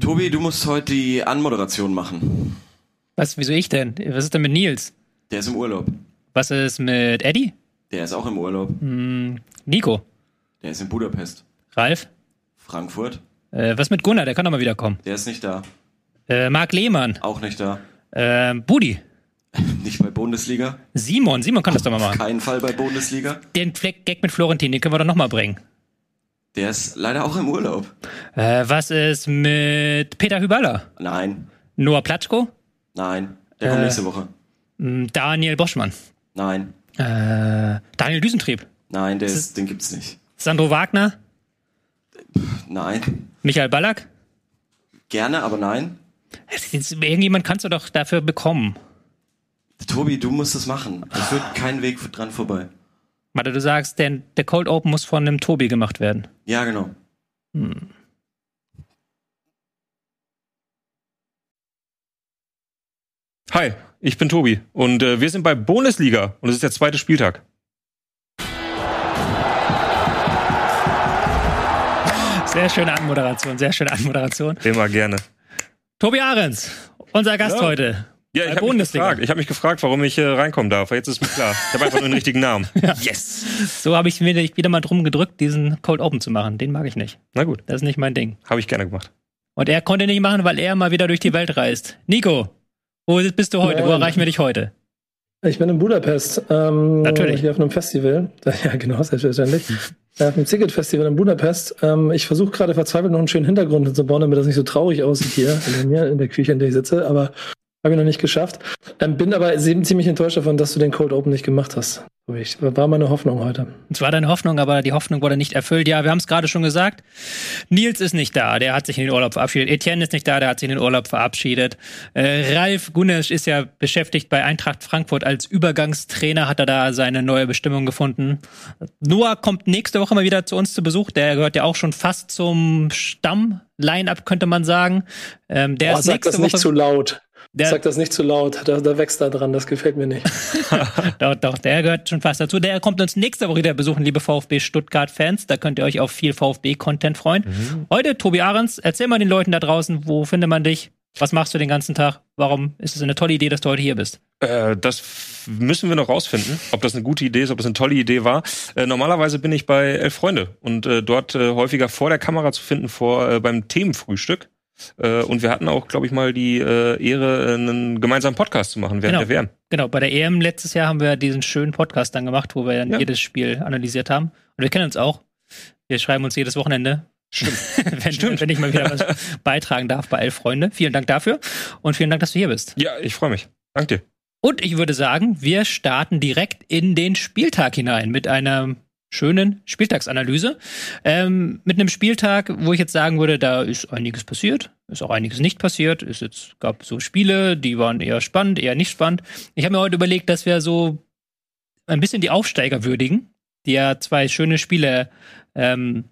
Tobi, du musst heute die Anmoderation machen. Was, wieso ich denn? Was ist denn mit Nils? Der ist im Urlaub. Was ist mit Eddie? Der ist auch im Urlaub. Hm, Nico? Der ist in Budapest. Ralf? Frankfurt. Äh, was mit Gunnar? Der kann doch mal wiederkommen. Der ist nicht da. Äh, Marc Lehmann? Auch nicht da. Äh, Budi? Nicht bei Bundesliga. Simon? Simon kann das doch mal machen. Kein Fall bei Bundesliga. Den Fleck Gag mit Florentin, den können wir doch nochmal bringen. Der ist leider auch im Urlaub. Äh, was ist mit Peter Hüballer? Nein. Noah Platschko? Nein. Der kommt Äh. nächste Woche. Daniel Boschmann? Nein. Äh, Daniel Düsentrieb? Nein, der Das ist, den gibt's nicht. Sandro Wagner? Nein. Michael Ballack? Gerne, aber nein. Jetzt- Irgendjemand kannst du doch dafür bekommen. Tobi, du musst es machen. Es führt kein Weg dran vorbei. Warte, du sagst, der, der Cold Open muss von einem Tobi gemacht werden. Ja, genau. Hi, ich bin Tobi und äh, wir sind bei Bundesliga und es ist der zweite Spieltag. Sehr schöne Anmoderation, sehr schöne Anmoderation. Immer gerne. Tobi Ahrens, unser Gast Ja. heute. Ja, ich habe mich, Bundesliga. gefragt- ich hab mich gefragt, warum ich äh, reinkommen darf. Jetzt ist mir klar. Ich habe einfach nur den richtigen Namen. Yes. So habe ich mir wieder mal drum gedrückt, diesen Cold Open zu machen. Den mag ich nicht. Na gut, Das ist nicht mein Ding. habe ich gerne gemacht. Und er konnte nicht machen, weil er mal wieder durch die Welt reist. Nico, wo bist du heute? Wo Moin. erreichen wir dich heute? Ich bin in Budapest. Ähm, Natürlich. Hier auf einem Festival. Ja, genau, selbstverständlich. Ja, auf dem Ticket-Festival in Budapest. Ähm, ich versuche gerade verzweifelt noch einen schönen Hintergrund hinzubauen, damit das nicht so traurig aussieht hier in mir, in der Küche, in der ich sitze. Aber habe ich noch nicht geschafft. Ähm, bin aber ziemlich enttäuscht davon, dass du den Cold Open nicht gemacht hast. War meine Hoffnung heute. Es war deine Hoffnung, aber die Hoffnung wurde nicht erfüllt. Ja, wir haben es gerade schon gesagt. Nils ist nicht da, der hat sich in den Urlaub verabschiedet. Etienne ist nicht da, der hat sich in den Urlaub verabschiedet. Äh, Ralf Gunesch ist ja beschäftigt bei Eintracht Frankfurt als Übergangstrainer, hat er da seine neue Bestimmung gefunden. Noah kommt nächste Woche mal wieder zu uns zu Besuch. Der gehört ja auch schon fast zum Stamm-Line-Up, könnte man sagen. Ähm, der Boah, ist sag nächste das nicht Woche. zu laut. Der, Sag das nicht zu laut. Da, da wächst da dran. Das gefällt mir nicht. Doch, doch, der gehört schon fast dazu. Der kommt uns nächste Woche wieder besuchen, liebe VfB Stuttgart-Fans. Da könnt ihr euch auf viel VfB-Content freuen. Heute, Tobi Ahrens, erzähl mal den Leuten da draußen, wo findet man dich? Was machst du den ganzen Tag? Warum ist es eine tolle Idee, dass du heute hier bist? Äh, das müssen wir noch rausfinden, ob das eine gute Idee ist, ob das eine tolle Idee war. Äh, normalerweise bin ich bei Elf Freunde und äh, dort äh, häufiger vor der Kamera zu finden, vor äh, beim Themenfrühstück. Äh, und wir hatten auch, glaube ich, mal die äh, Ehre, äh, einen gemeinsamen Podcast zu machen während Genau. der WM. Genau, bei der EM letztes Jahr haben wir diesen schönen Podcast dann gemacht, wo wir dann Ja. jedes Spiel analysiert haben. Und wir kennen uns auch. Wir schreiben uns jedes Wochenende. Stimmt. wenn, Stimmt. wenn ich mal wieder was beitragen darf bei Elf Freunde. Vielen Dank dafür und vielen Dank, dass du hier bist. Ja, ich freue mich. Dank dir. Und ich würde sagen, wir starten direkt in den Spieltag hinein mit einer schönen Spieltagsanalyse. Ähm, mit einem Spieltag, wo ich jetzt sagen würde, da ist einiges passiert, ist auch einiges nicht passiert. Es jetzt gab so Spiele, die waren eher spannend, eher nicht spannend. Ich habe mir heute überlegt, dass wir so ein bisschen die Aufsteiger würdigen, die ja zwei schöne Spiele ähm,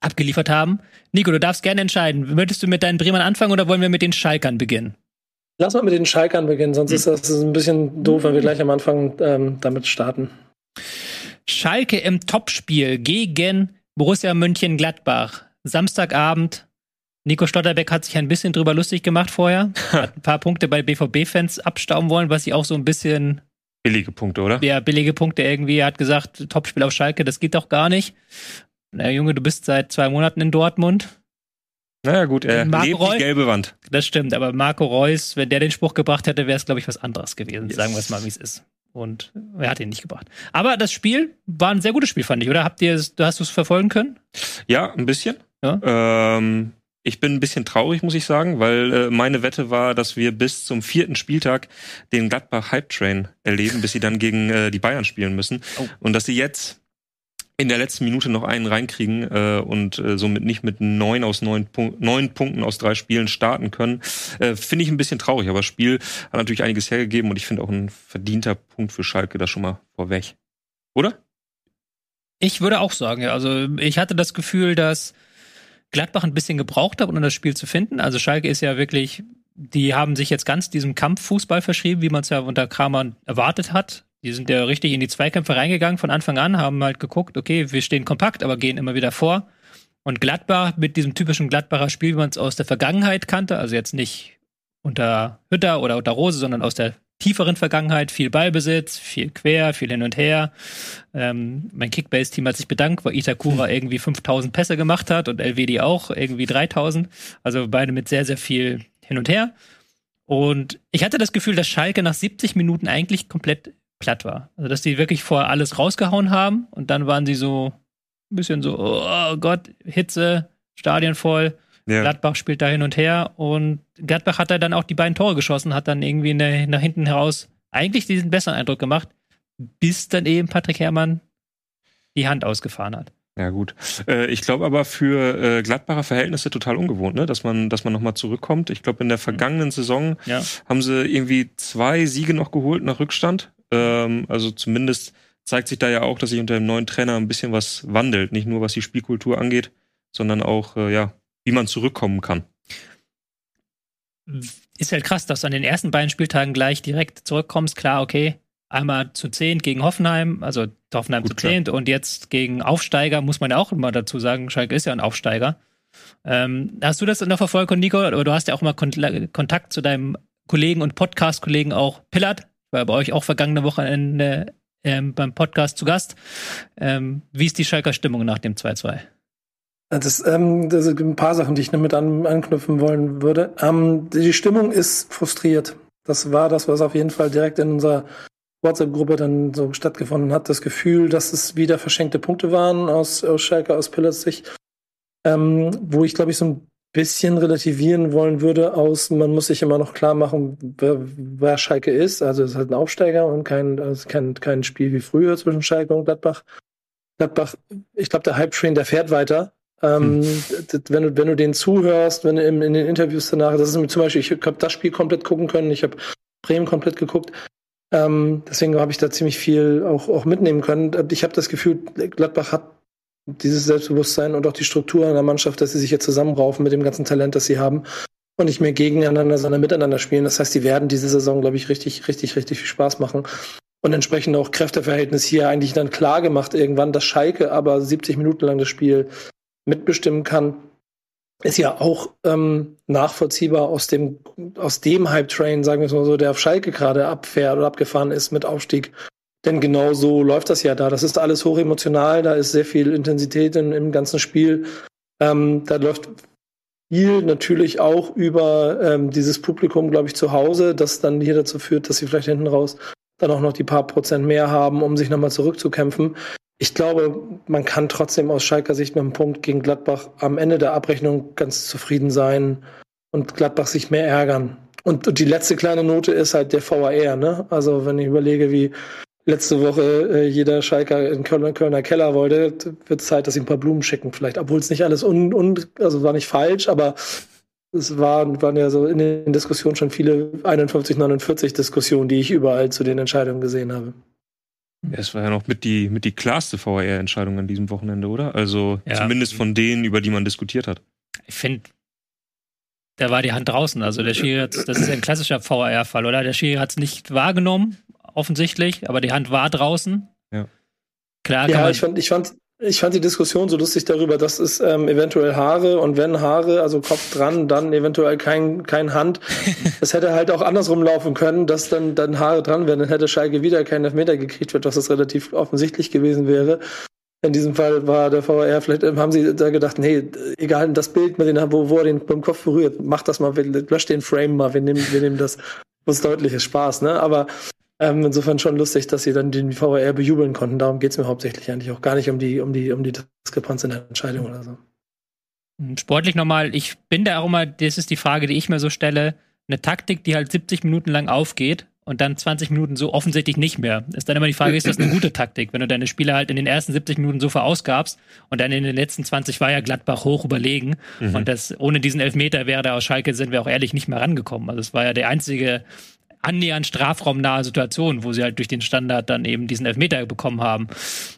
abgeliefert haben. Nico, du darfst gerne entscheiden. Möchtest du mit deinen Bremern anfangen oder wollen wir mit den Schalkern beginnen? Lass mal mit den Schalkern beginnen, sonst ist das ein bisschen doof, wenn wir gleich am Anfang ähm, damit starten. Schalke im Topspiel gegen Borussia Mönchengladbach. Samstagabend. Nico Stotterbeck hat sich ein bisschen drüber lustig gemacht vorher. Hat ein paar Punkte bei BVB-Fans abstauben wollen, was ich auch so ein bisschen, Billige Punkte, oder? ja, billige Punkte irgendwie. Er hat gesagt, Topspiel auf Schalke, das geht doch gar nicht. Na Junge, du bist seit zwei Monaten in Dortmund. Naja, gut, er Marco lebt Reus? die gelbe Wand. Das stimmt, aber Marco Reus, wenn der den Spruch gebracht hätte, wäre es, glaube ich, was anderes gewesen. Yes. Sagen wir es mal, wie es ist. Und er hat ihn nicht gebracht. Aber das Spiel war ein sehr gutes Spiel, fand ich, oder? Habt ihr, es- hast du es verfolgen können? Ja, ein bisschen. Ja. Ähm, ich bin ein bisschen traurig, muss ich sagen, weil äh, meine Wette war, dass wir bis zum vierten Spieltag den Gladbach Hype Train erleben, bis sie dann gegen äh, die Bayern spielen müssen. Oh. Und dass sie jetzt in der letzten Minute noch einen reinkriegen äh, und äh, somit nicht mit neun aus neun, Punk neun Punkten aus drei Spielen starten können, äh, finde ich ein bisschen traurig. Aber das Spiel hat natürlich einiges hergegeben und ich finde auch ein verdienter Punkt für Schalke da schon mal vorweg. Oder? Ich würde auch sagen, ja. Also ich hatte das Gefühl, dass Gladbach ein bisschen gebraucht hat, um das Spiel zu finden. Also Schalke ist ja wirklich, die haben sich jetzt ganz diesem Kampffußball verschrieben, wie man es ja unter Kramer erwartet hat. Die sind ja richtig in die Zweikämpfe reingegangen von Anfang an, haben halt geguckt, okay, wir stehen kompakt, aber gehen immer wieder vor. Und Gladbach mit diesem typischen Gladbacher Spiel, wie man es aus der Vergangenheit kannte, also jetzt nicht unter Hütter oder unter Rose, sondern aus der tieferen Vergangenheit, viel Ballbesitz, viel quer, viel hin und her. Ähm, mein Kickbase-Team hat sich bedankt, weil Itakura irgendwie 5000 Pässe gemacht hat und LWD auch irgendwie 3000. Also beide mit sehr, sehr viel hin und her. Und ich hatte das Gefühl, dass Schalke nach 70 Minuten eigentlich komplett platt war. Also, dass die wirklich vorher alles rausgehauen haben und dann waren sie so ein bisschen so, oh Gott, Hitze, Stadion voll. Ja. Gladbach spielt da hin und her und Gladbach hat da dann auch die beiden Tore geschossen, hat dann irgendwie der, nach hinten heraus eigentlich diesen besseren Eindruck gemacht, bis dann eben Patrick Herrmann die Hand ausgefahren hat. Ja gut. Äh, ich glaube aber für äh, Gladbacher Verhältnisse total ungewohnt, ne? dass man, dass man nochmal zurückkommt. Ich glaube, in der vergangenen Saison ja. haben sie irgendwie zwei Siege noch geholt nach Rückstand. Ähm, also zumindest zeigt sich da ja auch, dass sich unter dem neuen Trainer ein bisschen was wandelt. Nicht nur was die Spielkultur angeht, sondern auch, äh, ja, wie man zurückkommen kann. Ist halt krass, dass du an den ersten beiden Spieltagen gleich direkt zurückkommst. Klar, okay, einmal zu zehn gegen Hoffenheim, also Hoffenheim Gut, zu zehn und jetzt gegen Aufsteiger, muss man ja auch immer dazu sagen, Schalke ist ja ein Aufsteiger. Ähm, hast du das noch verfolgt, Nico? Oder du hast ja auch mal Kontakt zu deinem Kollegen und Podcast-Kollegen auch Pillard, war bei euch auch vergangene Wochenende ähm, beim Podcast zu Gast. Ähm, wie ist die Schalker Stimmung nach dem 2-2? Das, ähm, das sind ein paar Sachen, die ich damit an, anknüpfen wollen würde. Ähm, die Stimmung ist frustriert. Das war das, was auf jeden Fall direkt in unserer WhatsApp-Gruppe dann so stattgefunden hat. Das Gefühl, dass es wieder verschenkte Punkte waren aus, aus Schalke, aus Pillars Sicht. Ähm, wo ich, glaube ich, so ein bisschen relativieren wollen würde aus, man muss sich immer noch klar machen, wer, wer Schalke ist. Also es ist halt ein Aufsteiger und kein, also kein, kein Spiel wie früher zwischen Schalke und Gladbach. Gladbach, ich glaube, der Hype-Train, der fährt weiter. Ähm, hm. wenn, du, wenn du denen zuhörst, wenn du in, in den Interviews danach, das ist zum Beispiel, ich habe das Spiel komplett gucken können, ich habe Bremen komplett geguckt. Ähm, deswegen habe ich da ziemlich viel auch, auch mitnehmen können. Ich habe das Gefühl, Gladbach hat dieses Selbstbewusstsein und auch die Struktur in der Mannschaft, dass sie sich jetzt zusammenraufen mit dem ganzen Talent, das sie haben und nicht mehr gegeneinander, sondern miteinander spielen. Das heißt, die werden diese Saison, glaube ich, richtig, richtig, richtig viel Spaß machen. Und entsprechend auch Kräfteverhältnis hier eigentlich dann klar gemacht irgendwann, dass Schalke aber 70 Minuten lang das Spiel mitbestimmen kann, ist ja auch ähm, nachvollziehbar aus dem, aus dem Hype-Train, sagen wir es mal so, der auf Schalke gerade abfährt oder abgefahren ist mit Aufstieg denn genau so läuft das ja da. Das ist alles hochemotional, da ist sehr viel Intensität in, im ganzen Spiel. Ähm, da läuft viel natürlich auch über ähm, dieses Publikum, glaube ich, zu Hause, das dann hier dazu führt, dass sie vielleicht hinten raus dann auch noch die paar Prozent mehr haben, um sich nochmal zurückzukämpfen. Ich glaube, man kann trotzdem aus Schalker Sicht mit dem Punkt gegen Gladbach am Ende der Abrechnung ganz zufrieden sein und Gladbach sich mehr ärgern. Und, und die letzte kleine Note ist halt der VAR, ne? Also wenn ich überlege, wie letzte Woche äh, jeder Schalker in Kölner, Kölner Keller wollte, wird es Zeit, dass sie ein paar Blumen schicken vielleicht. Obwohl es nicht alles un, un, also war nicht falsch, aber es waren, waren ja so in den Diskussionen schon viele 51, 49 Diskussionen, die ich überall zu den Entscheidungen gesehen habe. Es war ja noch mit die, mit die klarste VR-Entscheidung an diesem Wochenende, oder? Also ja. zumindest von denen, über die man diskutiert hat. Ich finde, da war die Hand draußen. Also der Schiri hat, das ist ein klassischer VR-Fall, oder? Der Schiri hat es nicht wahrgenommen offensichtlich, aber die Hand war draußen. Ja. Klar, ja, ich fand, ich fand, ich fand die Diskussion so lustig darüber, dass es ähm, eventuell Haare und wenn Haare, also Kopf dran, dann eventuell kein, kein Hand. Es hätte halt auch andersrum laufen können, dass dann, dann Haare dran wären, dann hätte Schalke wieder keinen Elfmeter gekriegt, was das relativ offensichtlich gewesen wäre. In diesem Fall war der VR, vielleicht ähm, haben sie da gedacht, nee, egal, das Bild, mit den, wo, wo er den beim Kopf berührt, mach das mal, lösch den Frame mal, wir nehmen, wir nehmen das, was deutliches Spaß, ne? Aber ähm, insofern schon lustig, dass sie dann den VAR bejubeln konnten. Darum geht es mir hauptsächlich eigentlich auch gar nicht um die, um die, um die Diskrepanz in der Entscheidung oder so. Hm, sportlich nochmal, ich bin da auch immer, das ist die Frage, die ich mir so stelle, eine Taktik, die halt 70 Minuten lang aufgeht und dann 20 Minuten so offensichtlich nicht mehr. Ist dann immer die Frage, ist das eine gute Taktik, wenn du deine Spieler halt in den ersten 70 Minuten so verausgabst und dann in den letzten 20 war ja Gladbach hoch überlegen mhm. und das ohne diesen Elfmeter wäre da aus Schalke, sind wir auch ehrlich nicht mehr rangekommen. Also es war ja der einzige annähernd strafraumnahe Situation, wo sie halt durch den Standard dann eben diesen Elfmeter bekommen haben.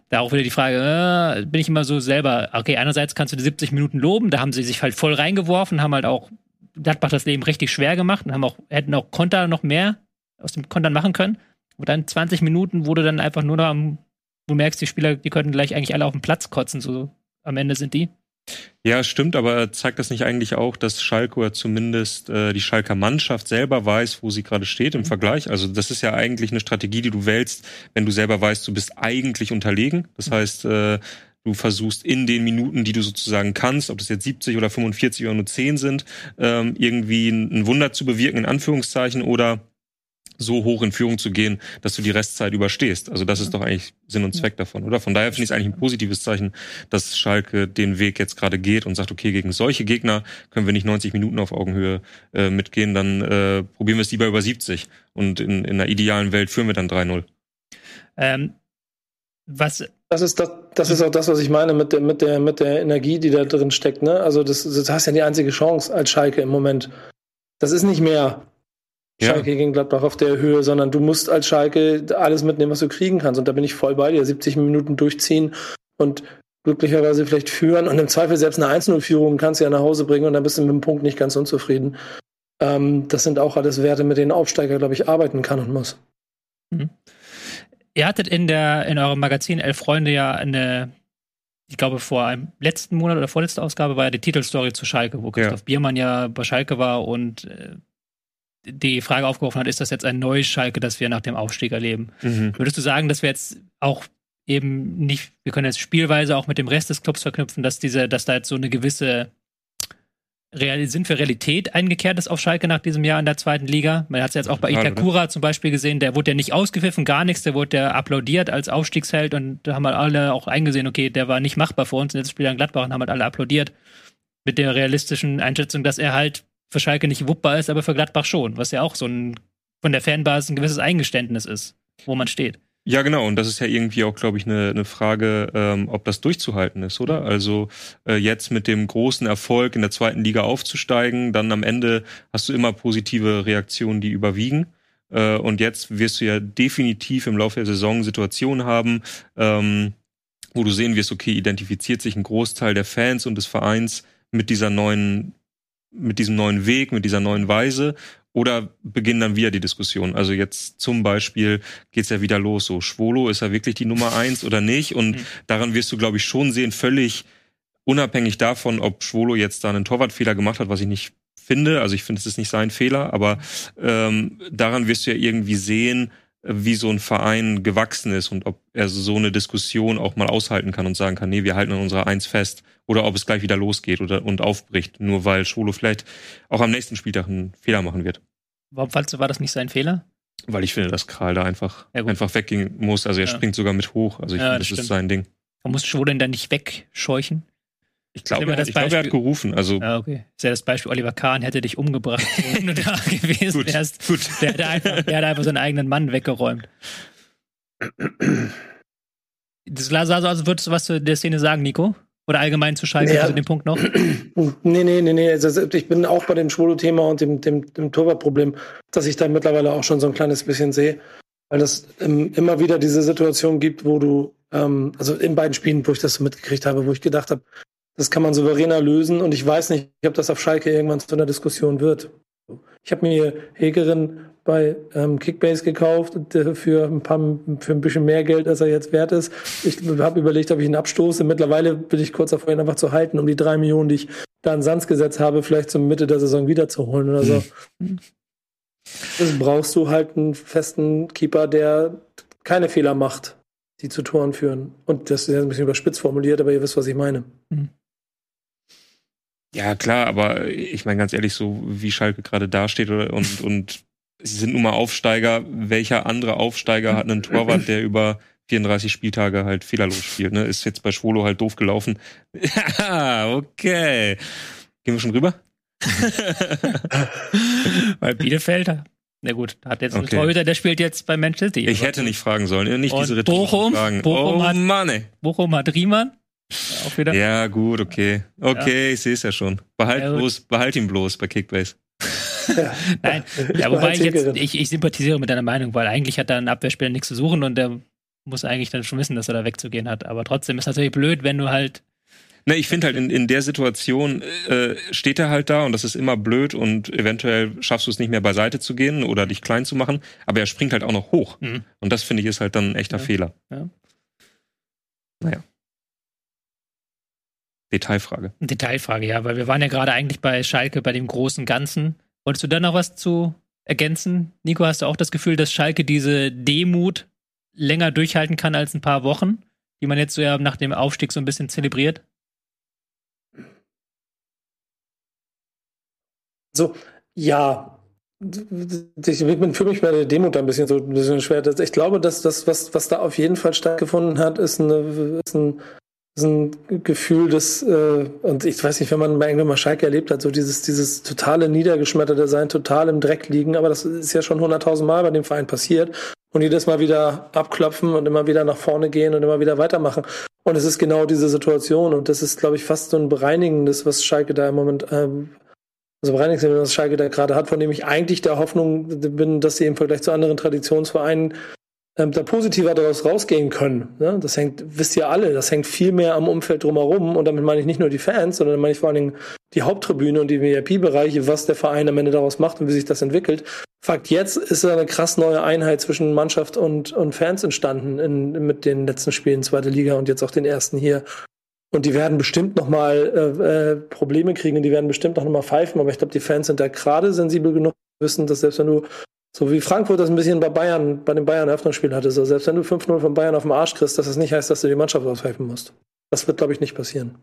Da auch wieder die Frage, äh, bin ich immer so selber, okay, einerseits kannst du die 70 Minuten loben, da haben sie sich halt voll reingeworfen, haben halt auch Gladbach das Leben richtig schwer gemacht und haben auch, hätten auch Konter noch mehr aus dem Kontern machen können. Und dann 20 Minuten, du dann einfach nur noch am, du merkst, die Spieler, die könnten gleich eigentlich alle auf den Platz kotzen, so am Ende sind die. Ja, stimmt, aber zeigt das nicht eigentlich auch, dass Schalke oder zumindest äh, die Schalker Mannschaft selber weiß, wo sie gerade steht im mhm. Vergleich? Also das ist ja eigentlich eine Strategie, die du wählst, wenn du selber weißt, du bist eigentlich unterlegen. Das mhm. heißt, äh, du versuchst in den Minuten, die du sozusagen kannst, ob das jetzt 70 oder 45 oder nur 10 sind, ähm, irgendwie ein Wunder zu bewirken, in Anführungszeichen, oder so hoch in Führung zu gehen, dass du die Restzeit überstehst. Also das ist doch eigentlich Sinn und Zweck davon, oder? Von daher finde ich es eigentlich ein positives Zeichen, dass Schalke den Weg jetzt gerade geht und sagt, okay, gegen solche Gegner können wir nicht 90 Minuten auf Augenhöhe äh, mitgehen, dann äh, probieren wir es lieber über 70 und in, in einer idealen Welt führen wir dann 3-0. Ähm, was das ist das, das ist auch das, was ich meine mit der, mit der, mit der Energie, die da drin steckt. Ne? Also das, das hast ja die einzige Chance als Schalke im Moment. Das ist nicht mehr Schalke ja. gegen Gladbach auf der Höhe, sondern du musst als Schalke alles mitnehmen, was du kriegen kannst. Und da bin ich voll bei dir. 70 Minuten durchziehen und glücklicherweise vielleicht führen und im Zweifel selbst eine 1-0-Führung kannst du ja nach Hause bringen und dann bist du mit dem Punkt nicht ganz unzufrieden. Ähm, das sind auch alles Werte, mit denen Aufsteiger, glaube ich, arbeiten kann und muss. Mhm. Ihr hattet in der in eurem Magazin Elf Freunde ja eine, ich glaube vor einem letzten Monat oder vorletzte Ausgabe war ja die Titelstory zu Schalke, wo Christoph ja. Biermann ja bei Schalke war und äh, die Frage aufgeworfen hat, ist das jetzt ein neues Schalke, das wir nach dem Aufstieg erleben? Mhm. Würdest du sagen, dass wir jetzt auch eben nicht, wir können jetzt spielweise auch mit dem Rest des Clubs verknüpfen, dass diese, dass da jetzt so eine gewisse Real, sind für Realität eingekehrt ist auf Schalke nach diesem Jahr in der zweiten Liga. Man hat es jetzt auch bei Itakura zum Beispiel gesehen, der wurde ja nicht ausgepfiffen, gar nichts, der wurde ja applaudiert als Aufstiegsheld und da haben halt alle auch eingesehen, okay, der war nicht machbar vor uns und jetzt spielt er in Gladbach und haben halt alle applaudiert. Mit der realistischen Einschätzung, dass er halt für Schalke nicht wuppbar ist, aber für Gladbach schon, was ja auch so ein von der Fanbasis ein gewisses Eingeständnis ist, wo man steht. Ja, genau. Und das ist ja irgendwie auch, glaube ich, eine, eine Frage, ähm, ob das durchzuhalten ist, oder? Also äh, jetzt mit dem großen Erfolg in der zweiten Liga aufzusteigen, dann am Ende hast du immer positive Reaktionen, die überwiegen. Äh, und jetzt wirst du ja definitiv im Laufe der Saison Situationen haben, ähm, wo du sehen wirst, okay, identifiziert sich ein Großteil der Fans und des Vereins mit dieser neuen mit diesem neuen Weg, mit dieser neuen Weise oder beginnen dann wieder die Diskussion? Also jetzt zum Beispiel geht's ja wieder los. So, Schwolo, ist er wirklich die Nummer eins oder nicht? Und mhm. daran wirst du, glaube ich, schon sehen, völlig unabhängig davon, ob Schwolo jetzt da einen Torwartfehler gemacht hat, was ich nicht finde. Also ich finde, es ist nicht sein Fehler, aber ähm, daran wirst du ja irgendwie sehen, wie so ein Verein gewachsen ist und ob er so eine Diskussion auch mal aushalten kann und sagen kann, nee, wir halten an unserer Eins fest oder ob es gleich wieder losgeht oder und aufbricht, nur weil Schwolo vielleicht auch am nächsten Spieltag einen Fehler machen wird. Warum fandst du, war das nicht sein Fehler? Weil ich finde, dass Kral da einfach, ja, einfach weggehen muss. Also er ja. springt sogar mit hoch. Also ich ja, finde, das, das ist sein Ding. Man muss Schwolo denn dann nicht wegscheuchen? Ich glaube, er, ich glaub, er hat gerufen. Also ja, okay. Ist ja das Beispiel, Oliver Kahn hätte dich umgebracht, wenn du da gewesen gut, wärst. Gut. Der, hätte einfach, der hat einfach seinen eigenen Mann weggeräumt. Das sah so aus, als würdest du was zu der Szene sagen, Nico? Oder allgemein zu Schalke, ja. also den Punkt noch? Nee, nee, nee, nee. Also ich bin auch bei dem Schwolo-Thema und dem, dem, dem Torwartproblem, dass ich da mittlerweile auch schon so ein kleines bisschen sehe. Weil es ähm, immer wieder diese Situation gibt, wo du, ähm, also in beiden Spielen, wo ich das so mitgekriegt habe, wo ich gedacht habe, das kann man souveräner lösen und ich weiß nicht, ob das auf Schalke irgendwann zu einer Diskussion wird. Ich habe mir Hegerin bei ähm, Kickbase gekauft äh, für ein paar für ein bisschen mehr Geld, als er jetzt wert ist. Ich habe überlegt, ob ich ihn abstoße. Mittlerweile bin ich kurz davor, ihn einfach zu halten, um die drei Millionen, die ich da in Sands gesetzt habe, vielleicht zur Mitte der Saison wiederzuholen oder so. Mhm. Das brauchst du halt einen festen Keeper, der keine Fehler macht, die zu Toren führen. Und das ist ein bisschen überspitzt formuliert, aber ihr wisst, was ich meine. Mhm. Ja, klar, aber ich meine ganz ehrlich, so wie Schalke gerade dasteht und, und sie sind nun mal Aufsteiger. Welcher andere Aufsteiger hat einen Torwart, der über 34 Spieltage halt fehlerlos spielt? Ne? Ist jetzt bei Schwolo halt doof gelaufen. Ja, okay. Gehen wir schon rüber? Weil Bielefelder. Na gut, hat jetzt okay. einen Torhüter, der spielt jetzt bei Manchester City. Ich hätte nicht fragen sollen, nicht und diese Bochum, Fragen. Bochum, oh, hat, Mann. Bochum hat Riemann. Auch wieder. Ja, gut, okay. Okay, ja. ich sehe es ja schon. Behalt, ja, bloß, behalt ihn bloß bei Kickbase. Nein, ja, wobei ich jetzt, ich, ich sympathisiere mit deiner Meinung, weil eigentlich hat da ein Abwehrspieler nichts zu suchen und der muss eigentlich dann schon wissen, dass er da wegzugehen hat. Aber trotzdem ist natürlich blöd, wenn du halt. Ne, ich finde halt in, in der Situation äh, steht er halt da und das ist immer blöd und eventuell schaffst du es nicht mehr beiseite zu gehen oder dich klein zu machen, aber er springt halt auch noch hoch. Mhm. Und das finde ich ist halt dann ein echter ja. Fehler. Ja. Naja. Detailfrage. Detailfrage, ja, weil wir waren ja gerade eigentlich bei Schalke, bei dem großen Ganzen. Wolltest du da noch was zu ergänzen? Nico, hast du auch das Gefühl, dass Schalke diese Demut länger durchhalten kann als ein paar Wochen, die man jetzt so ja nach dem Aufstieg so ein bisschen zelebriert? So, ja. Ich bin für mich bei der Demo da ein bisschen so ein bisschen schwer. Ich glaube, dass das, was, was da auf jeden Fall stattgefunden hat, ist, eine, ist ein ist ein Gefühl, das, äh, und ich weiß nicht, wenn man irgendwann mal Schalke erlebt hat, so dieses, dieses totale niedergeschmetterte Sein, total im Dreck liegen, aber das ist ja schon hunderttausend Mal bei dem Verein passiert und jedes Mal wieder abklopfen und immer wieder nach vorne gehen und immer wieder weitermachen. Und es ist genau diese Situation und das ist, glaube ich, fast so ein bereinigendes, was Schalke da im Moment, ähm, also bereinigendes, was Schalke da gerade hat, von dem ich eigentlich der Hoffnung bin, dass sie im Vergleich zu anderen Traditionsvereinen ähm, da positiver daraus rausgehen können. Ne? Das hängt, wisst ihr alle, das hängt viel mehr am Umfeld drumherum. Und damit meine ich nicht nur die Fans, sondern meine ich vor allen Dingen die Haupttribüne und die VIP-Bereiche, was der Verein am Ende daraus macht und wie sich das entwickelt. Fakt jetzt ist eine krass neue Einheit zwischen Mannschaft und, und Fans entstanden in, mit den letzten Spielen zweite Liga und jetzt auch den ersten hier. Und die werden bestimmt noch mal äh, äh, Probleme kriegen die werden bestimmt auch noch mal pfeifen. Aber ich glaube, die Fans sind da gerade sensibel genug, wissen, dass selbst wenn du so wie Frankfurt das ein bisschen bei Bayern, bei dem Bayern-Eröffnungsspiel hatte. So, selbst wenn du 5-0 von Bayern auf dem Arsch kriegst, dass das nicht heißt, dass du die Mannschaft auspfeifen musst. Das wird, glaube ich, nicht passieren.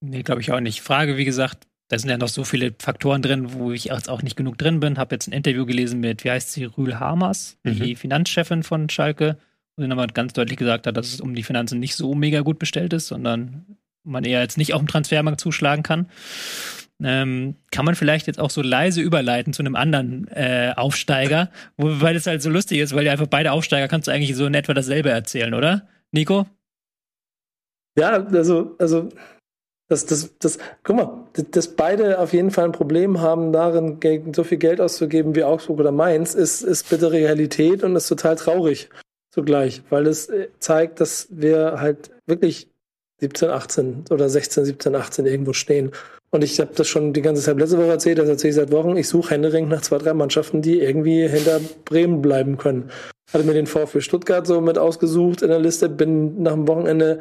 Nee, glaube ich auch nicht. Frage, wie gesagt, da sind ja noch so viele Faktoren drin, wo ich jetzt auch nicht genug drin bin. Habe jetzt ein Interview gelesen mit, wie heißt sie, Rühl Hamers, mhm. die Finanzchefin von Schalke, wo sie nochmal ganz deutlich gesagt hat, dass es um die Finanzen nicht so mega gut bestellt ist, sondern man eher jetzt nicht auf dem Transfermarkt zuschlagen kann. Ähm, kann man vielleicht jetzt auch so leise überleiten zu einem anderen äh, Aufsteiger, wo, weil es halt so lustig ist, weil ja einfach beide Aufsteiger kannst du eigentlich so in etwa dasselbe erzählen, oder? Nico? Ja, also, also das, das, das, guck mal, dass beide auf jeden Fall ein Problem haben, darin so viel Geld auszugeben wie Augsburg oder Mainz, ist, ist bitte Realität und ist total traurig zugleich, weil es äh, zeigt, dass wir halt wirklich 17, 18 oder 16, 17, 18 irgendwo stehen. Und ich habe das schon die ganze Zeit letzte Woche erzählt, das erzähle ich seit Wochen. Ich suche Händering nach zwei, drei Mannschaften, die irgendwie hinter Bremen bleiben können. Hatte mir den VfB Stuttgart so mit ausgesucht in der Liste, bin nach dem Wochenende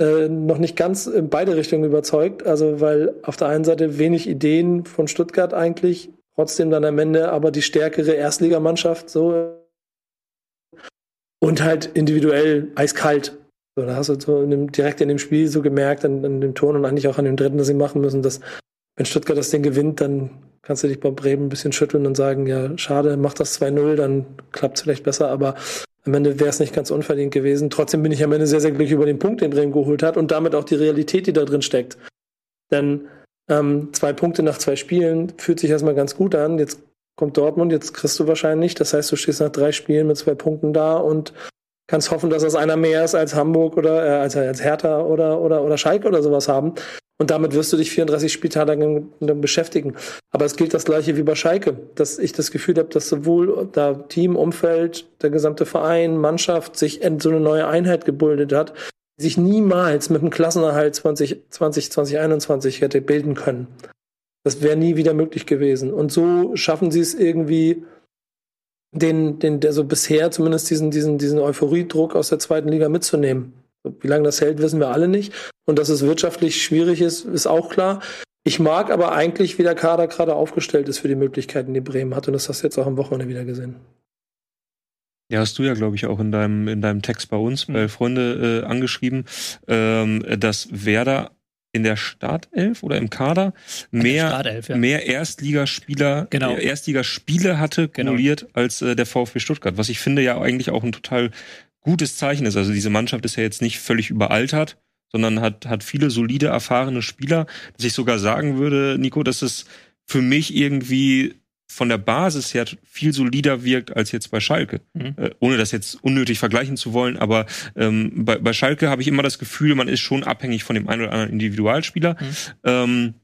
äh, noch nicht ganz in beide Richtungen überzeugt. Also, weil auf der einen Seite wenig Ideen von Stuttgart eigentlich, trotzdem dann am Ende aber die stärkere Erstligamannschaft so und halt individuell eiskalt so, da hast du so in dem, direkt in dem Spiel so gemerkt, an, an, dem Ton und eigentlich auch an dem dritten, dass sie machen müssen, dass wenn Stuttgart das Ding gewinnt, dann kannst du dich bei Bremen ein bisschen schütteln und sagen, ja, schade, mach das 2-0, dann klappt es vielleicht besser, aber am Ende wäre es nicht ganz unverdient gewesen. Trotzdem bin ich am Ende sehr, sehr glücklich über den Punkt, den Bremen geholt hat und damit auch die Realität, die da drin steckt. Denn ähm, zwei Punkte nach zwei Spielen fühlt sich erstmal ganz gut an. Jetzt kommt Dortmund, jetzt kriegst du wahrscheinlich. Das heißt, du stehst nach drei Spielen mit zwei Punkten da und kannst hoffen, dass das einer mehr ist als Hamburg oder äh, als, als Hertha oder, oder, oder Schalke oder sowas haben. Und damit wirst du dich 34 Spieltage lang beschäftigen. Aber es gilt das gleiche wie bei Schalke, dass ich das Gefühl habe, dass sowohl da Team, Umfeld, der gesamte Verein, Mannschaft sich in so eine neue Einheit gebildet hat, die sich niemals mit dem Klassenerhalt 2020, 2021 hätte bilden können. Das wäre nie wieder möglich gewesen. Und so schaffen sie es irgendwie, den, den, der so bisher zumindest diesen, diesen, diesen Euphoriedruck aus der zweiten Liga mitzunehmen. Wie lange das hält, wissen wir alle nicht. Und dass es wirtschaftlich schwierig ist, ist auch klar. Ich mag aber eigentlich, wie der Kader gerade aufgestellt ist für die Möglichkeiten, die Bremen hat. Und das hast du jetzt auch am Wochenende wieder gesehen. Ja, hast du ja, glaube ich, auch in deinem, in deinem Text bei uns, bei mhm. Freunde äh, angeschrieben, ähm, dass Werder in der Startelf oder im Kader mehr, ja. mehr Erstligaspieler, genau. Äh, Erstligaspiele hatte genau. kumuliert als äh, der VfB Stuttgart, was ich finde ja eigentlich auch ein total gutes Zeichen ist. Also diese Mannschaft ist ja jetzt nicht völlig überaltert, sondern hat, hat viele solide, erfahrene Spieler, dass ich sogar sagen würde, Nico, dass es für mich irgendwie von der Basis her viel solider wirkt als jetzt bei Schalke. Mhm. Äh, ohne das jetzt unnötig vergleichen zu wollen, aber ähm, bei, bei Schalke habe ich immer das Gefühl, man ist schon abhängig von dem einen oder anderen Individualspieler. Mhm. Ähm,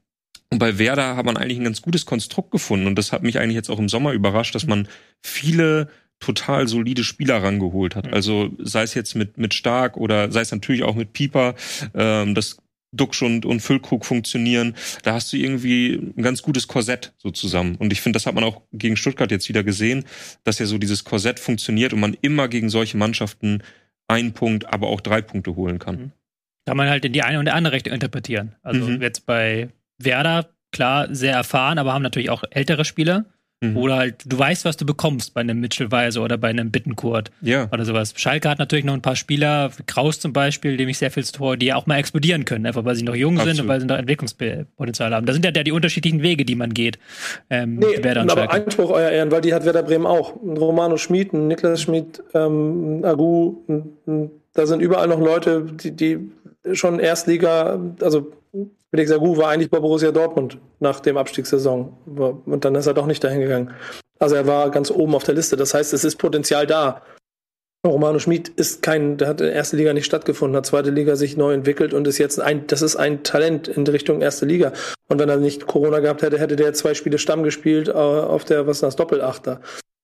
und bei Werder hat man eigentlich ein ganz gutes Konstrukt gefunden und das hat mich eigentlich jetzt auch im Sommer überrascht, dass man viele total solide Spieler rangeholt hat. Mhm. Also sei es jetzt mit mit Stark oder sei es natürlich auch mit Pieper. Ähm, das Duxch und, und Füllkrug funktionieren. Da hast du irgendwie ein ganz gutes Korsett so zusammen. Und ich finde, das hat man auch gegen Stuttgart jetzt wieder gesehen, dass ja so dieses Korsett funktioniert und man immer gegen solche Mannschaften einen Punkt, aber auch drei Punkte holen kann. Mhm. kann man halt in die eine oder andere Richtung interpretieren. Also Mhm. jetzt bei Werder, klar, sehr erfahren, aber haben natürlich auch ältere Spieler. Mhm. Oder halt, du weißt, was du bekommst bei einem Mitchell Weiser oder bei einem Bittenkurt Ja. oder sowas. Schalke hat natürlich noch ein paar Spieler, Kraus zum Beispiel, dem ich sehr viel Tor, die ja auch mal explodieren können, einfach weil sie noch jung sind Absolut. und weil sie noch Entwicklungspotenzial haben. Das sind ja der- die unterschiedlichen Wege, die man geht. Ähm, Nee, Werder und aber Schalke. Einspruch, euer Ehren, weil die hat Werder Bremen auch. Romano Schmid, ein Niklas Schmid, ähm, ein Agu, da sind überall noch Leute, die, die schon Erstliga, also Felix Agu war eigentlich bei Borussia Dortmund nach dem Abstiegssaison. Und dann ist er doch nicht dahin gegangen. Also er war ganz oben auf der Liste. Das heißt, es ist Potenzial da. Romano Schmid ist kein, der hat in der ersten Liga nicht stattgefunden, hat zweite Liga sich neu entwickelt und ist jetzt ein, das ist ein Talent in Richtung erste Liga. Und wenn er nicht Corona gehabt hätte, hätte der zwei Spiele Stamm gespielt äh, auf der, was ist das, Doppelachter.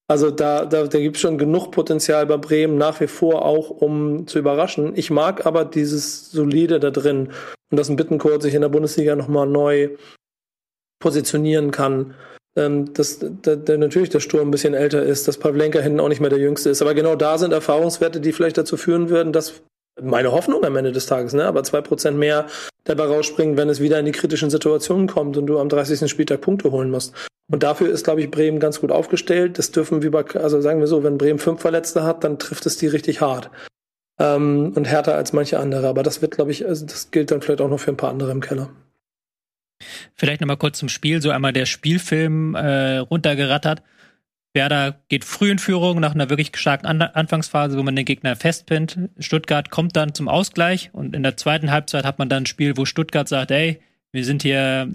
Also da, da, da gibt es schon genug Potenzial bei Bremen nach wie vor auch, um zu überraschen. Ich mag aber dieses Solide da drin und dass ein Bittencourt sich in der Bundesliga nochmal neu positionieren kann. Ähm, dass der, der natürlich der Sturm ein bisschen älter ist, dass Pavlenka hinten auch nicht mehr der Jüngste ist. Aber genau da sind Erfahrungswerte, die vielleicht dazu führen würden, dass meine Hoffnung am Ende des Tages, ne, aber zwei Prozent mehr dabei rausspringen, wenn es wieder in die kritischen Situationen kommt und du am 30. Spieltag Punkte holen musst. Und dafür ist, glaube ich, Bremen ganz gut aufgestellt. Das dürfen wir also sagen wir so, wenn Bremen fünf Verletzte hat, dann trifft es die richtig hart. Ähm, und härter als manche andere. Aber das wird, glaube ich, also das gilt dann vielleicht auch noch für ein paar andere im Keller. Vielleicht nochmal kurz zum Spiel, so einmal der Spielfilm äh, runtergerattert. Werder geht früh in Führung nach einer wirklich starken An Anfangsphase, wo man den Gegner festpinnt. Stuttgart kommt dann zum Ausgleich und in der zweiten Halbzeit hat man dann ein Spiel, wo Stuttgart sagt, ey, wir sind hier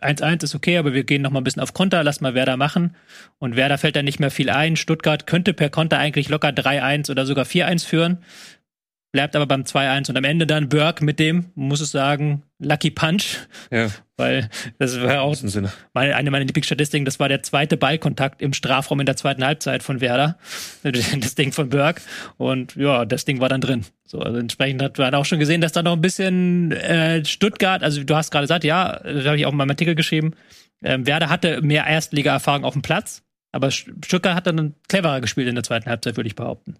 1-1 ist okay, aber wir gehen noch mal ein bisschen auf Konter, lass mal Werder machen. Und Werder fällt dann nicht mehr viel ein. Stuttgart könnte per Konter eigentlich locker 3-1 oder sogar 4-1 führen. Bleibt aber beim 2-1 und am Ende dann Burke mit dem, muss es sagen, Lucky Punch, Ja, weil das war auch meine, eine meiner Lieblingsstatistiken, das war der zweite Ballkontakt im Strafraum in der zweiten Halbzeit von Werder. Das Ding von Burke. Und ja, das Ding war dann drin. So, also entsprechend hat man auch schon gesehen, dass da noch ein bisschen äh, Stuttgart, also du hast gerade gesagt, ja, das habe ich auch in meinem Artikel geschrieben, ähm, Werder hatte mehr Erstliga-Erfahrung auf dem Platz, aber Stuttgart hat dann cleverer gespielt in der zweiten Halbzeit, würde ich behaupten.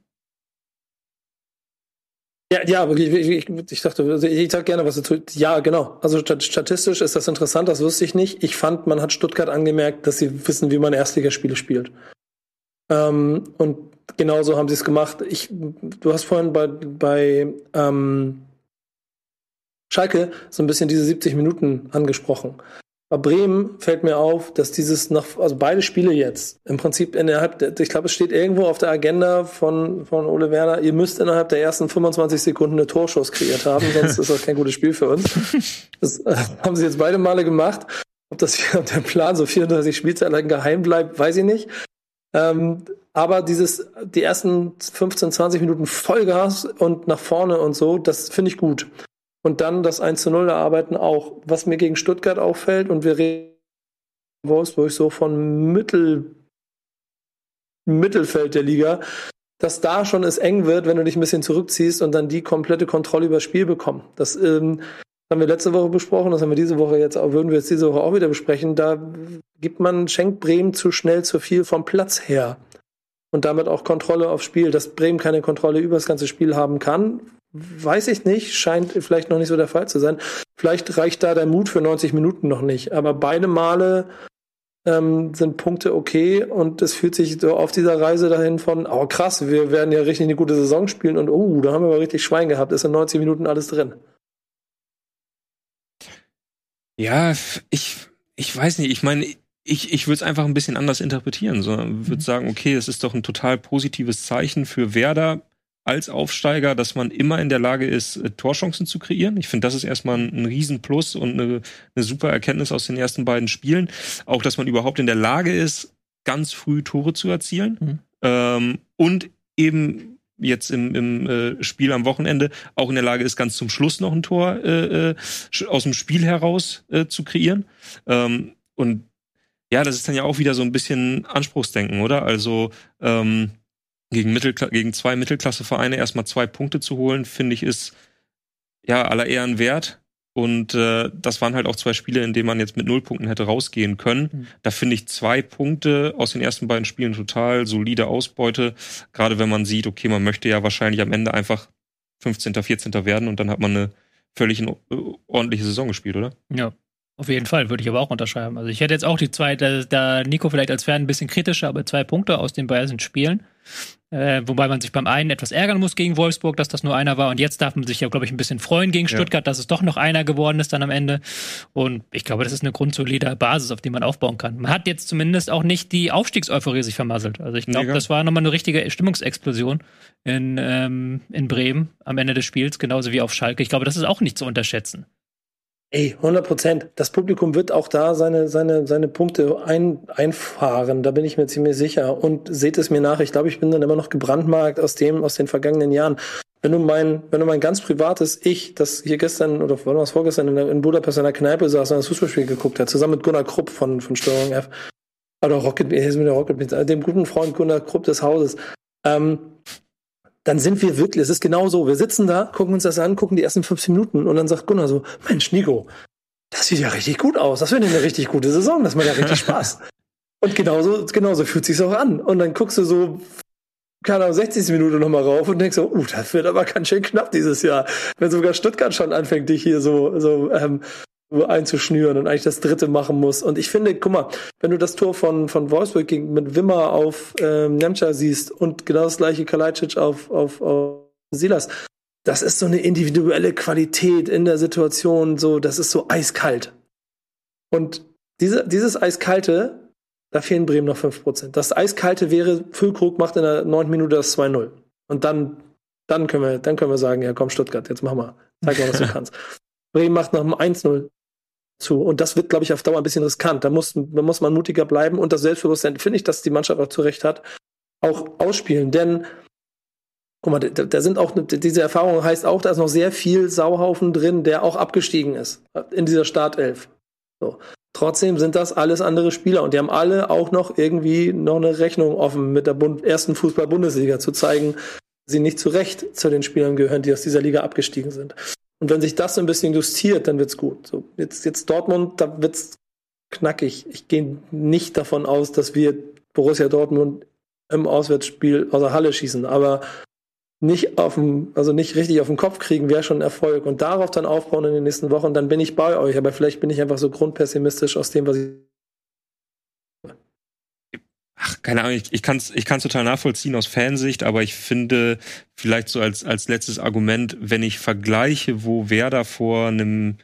Ja, ja, ich, ich, dachte, ich sag gerne was dazu. Ja, genau. Also statistisch ist das interessant, das wusste ich nicht. Ich fand, man hat Stuttgart angemerkt, dass sie wissen, wie man Erstligaspiele spielt. Ähm, und genauso haben sie es gemacht. Ich, du hast vorhin bei, bei ähm, Schalke so ein bisschen diese 70 Minuten angesprochen. Bei Bremen fällt mir auf, dass dieses noch, also beide Spiele jetzt, im Prinzip innerhalb, der, ich glaube, es steht irgendwo auf der Agenda von, von Ole Werner, ihr müsst innerhalb der ersten 25 Sekunden eine Torschuss kreiert haben, sonst ist das kein gutes Spiel für uns. Das äh, haben sie jetzt beide Male gemacht. Ob das hier der Plan so 34 Spielzeit lang geheim bleibt, weiß ich nicht. Ähm, aber dieses, die ersten 15, 20 Minuten Vollgas und nach vorne und so, das finde ich gut und dann das 1 zu 0 erarbeiten auch. Was mir gegen Stuttgart auffällt, und wir reden Wolfsburg so von Mittel, Mittelfeld der Liga, dass da schon es eng wird, wenn du dich ein bisschen zurückziehst und dann die komplette Kontrolle über das Spiel bekommen. Das ähm, haben wir letzte Woche besprochen, das haben wir diese Woche jetzt würden wir jetzt diese Woche auch wieder besprechen. Da gibt man, schenkt Bremen zu schnell zu viel vom Platz her. Und damit auch Kontrolle aufs Spiel. Dass Bremen keine Kontrolle über das ganze Spiel haben kann, weiß ich nicht, scheint vielleicht noch nicht so der Fall zu sein. Vielleicht reicht da der Mut für 90 Minuten noch nicht. Aber beide Male ähm, sind Punkte okay und es fühlt sich so auf dieser Reise dahin von, oh krass, wir werden ja richtig eine gute Saison spielen und oh, da haben wir aber richtig Schwein gehabt, ist in 90 Minuten alles drin. Ja, ich, ich weiß nicht, ich meine, ich, ich würde es einfach ein bisschen anders interpretieren. So, würde sagen, okay, es ist doch ein total positives Zeichen für Werder als Aufsteiger, dass man immer in der Lage ist, äh, Torchancen zu kreieren. Ich finde, das ist erstmal ein, Riesenplus und eine, eine super Erkenntnis aus den ersten beiden Spielen. Auch, dass man überhaupt in der Lage ist, ganz früh Tore zu erzielen. Mhm. Ähm, und eben jetzt im, im äh, Spiel am Wochenende auch in der Lage ist, ganz zum Schluss noch ein Tor äh, äh, aus dem Spiel heraus äh, zu kreieren. Ähm, und ja, das ist dann ja auch wieder so ein bisschen Anspruchsdenken, oder? Also ähm, gegen, Mittelkla gegen zwei Mittelklassevereine erstmal zwei Punkte zu holen, finde ich, ist ja aller Ehren wert. Und äh, das waren halt auch zwei Spiele, in denen man jetzt mit null Punkten hätte rausgehen können. Mhm. Da finde ich zwei Punkte aus den ersten beiden Spielen total solide Ausbeute. Gerade wenn man sieht, okay, man möchte ja wahrscheinlich am Ende einfach 15., 14. werden und dann hat man eine, völlig äh, ordentliche Saison gespielt, oder? Ja, auf jeden Fall, würde ich aber auch unterschreiben. Also ich hätte jetzt auch die zwei, da, da Nico vielleicht als Fan ein bisschen kritischer, aber zwei Punkte aus den beiden Spielen. Äh, wobei man sich beim einen etwas ärgern muss gegen Wolfsburg, dass das nur einer war. Und jetzt darf man sich ja, glaube ich, ein bisschen freuen gegen Stuttgart, ja. dass es doch noch einer geworden ist dann am Ende. Und ich glaube, das ist eine grundsolide Basis, auf die man aufbauen kann. Man hat jetzt zumindest auch nicht die Aufstiegseuphorie sich vermasselt. Also ich glaube, das war nochmal eine richtige Stimmungsexplosion in, ähm, in Bremen am Ende des Spiels, genauso wie auf Schalke. Ich glaube, das ist auch nicht zu unterschätzen. Ey, 100 Prozent. Das Publikum wird auch da seine, seine, seine Punkte ein, einfahren. Da bin ich mir ziemlich sicher. Und seht es mir nach. Ich glaube, ich bin dann immer noch gebrandmarkt aus dem, aus den vergangenen Jahren. Wenn du mein, wenn du mein ganz privates Ich, das hier gestern oder wann war es vorgestern in, in Budapest in der Kneipe saß und das Fußballspiel geguckt hat, zusammen mit Gunnar Krupp von, von Steuerung F. Oder Rocket, mit der Rocket, dem guten Freund Gunnar Krupp des Hauses. Ähm, dann sind wir wirklich, es ist genau so, wir sitzen da, gucken uns das an, gucken die ersten 15 Minuten und dann sagt Gunnar so, Mensch, Nico, das sieht ja richtig gut aus, das wird eine richtig gute Saison, das macht ja richtig Spaß. und genauso, genauso fühlt sich's auch an. Und dann guckst du so, keine Ahnung, 60. Minute nochmal rauf und denkst so, uh, das wird aber ganz schön knapp dieses Jahr. Wenn sogar Stuttgart schon anfängt, dich hier so, so ähm, einzuschnüren und eigentlich das dritte machen muss. Und ich finde, guck mal, wenn du das Tor von, von Wolfsburg gegen, mit Wimmer auf ähm, Nemca siehst und genau das gleiche Kalajdzic auf, auf, auf Silas, das ist so eine individuelle Qualität in der Situation, so, das ist so eiskalt. Und diese, dieses Eiskalte, da fehlen Bremen noch 5%. Das Eiskalte wäre, Füllkrug macht in der neunten Minute das 2-0. Und dann, dann können wir, dann können wir sagen, ja komm, Stuttgart, jetzt mach mal. Zeig mal, was du kannst. Bremen macht nach dem 1-0 zu. Und das wird, glaube ich, auf Dauer ein bisschen riskant. Da muss, da muss man mutiger bleiben und das Selbstbewusstsein, finde ich, dass die Mannschaft auch zurecht hat, auch ausspielen. Denn, guck mal, da, da sind auch, diese Erfahrung heißt auch, da ist noch sehr viel Sauhaufen drin, der auch abgestiegen ist in dieser Startelf. So. Trotzdem sind das alles andere Spieler und die haben alle auch noch irgendwie noch eine Rechnung offen mit der Bund ersten Fußball-Bundesliga zu zeigen, sie nicht zu Recht zu den Spielern gehören, die aus dieser Liga abgestiegen sind. Und wenn sich das so ein bisschen justiert, dann wird's gut. So, jetzt, jetzt Dortmund, da wird's knackig. Ich gehe nicht davon aus, dass wir Borussia Dortmund im Auswärtsspiel aus der Halle schießen, aber nicht auf dem, also nicht richtig auf den Kopf kriegen, wäre schon ein Erfolg. Und darauf dann aufbauen in den nächsten Wochen, dann bin ich bei euch. Aber vielleicht bin ich einfach so grundpessimistisch aus dem, was ich ach, keine Ahnung, ich, ich kann es ich kann's total nachvollziehen aus Fansicht, aber ich finde vielleicht so als, als letztes Argument, wenn ich vergleiche, wo Werder vor einem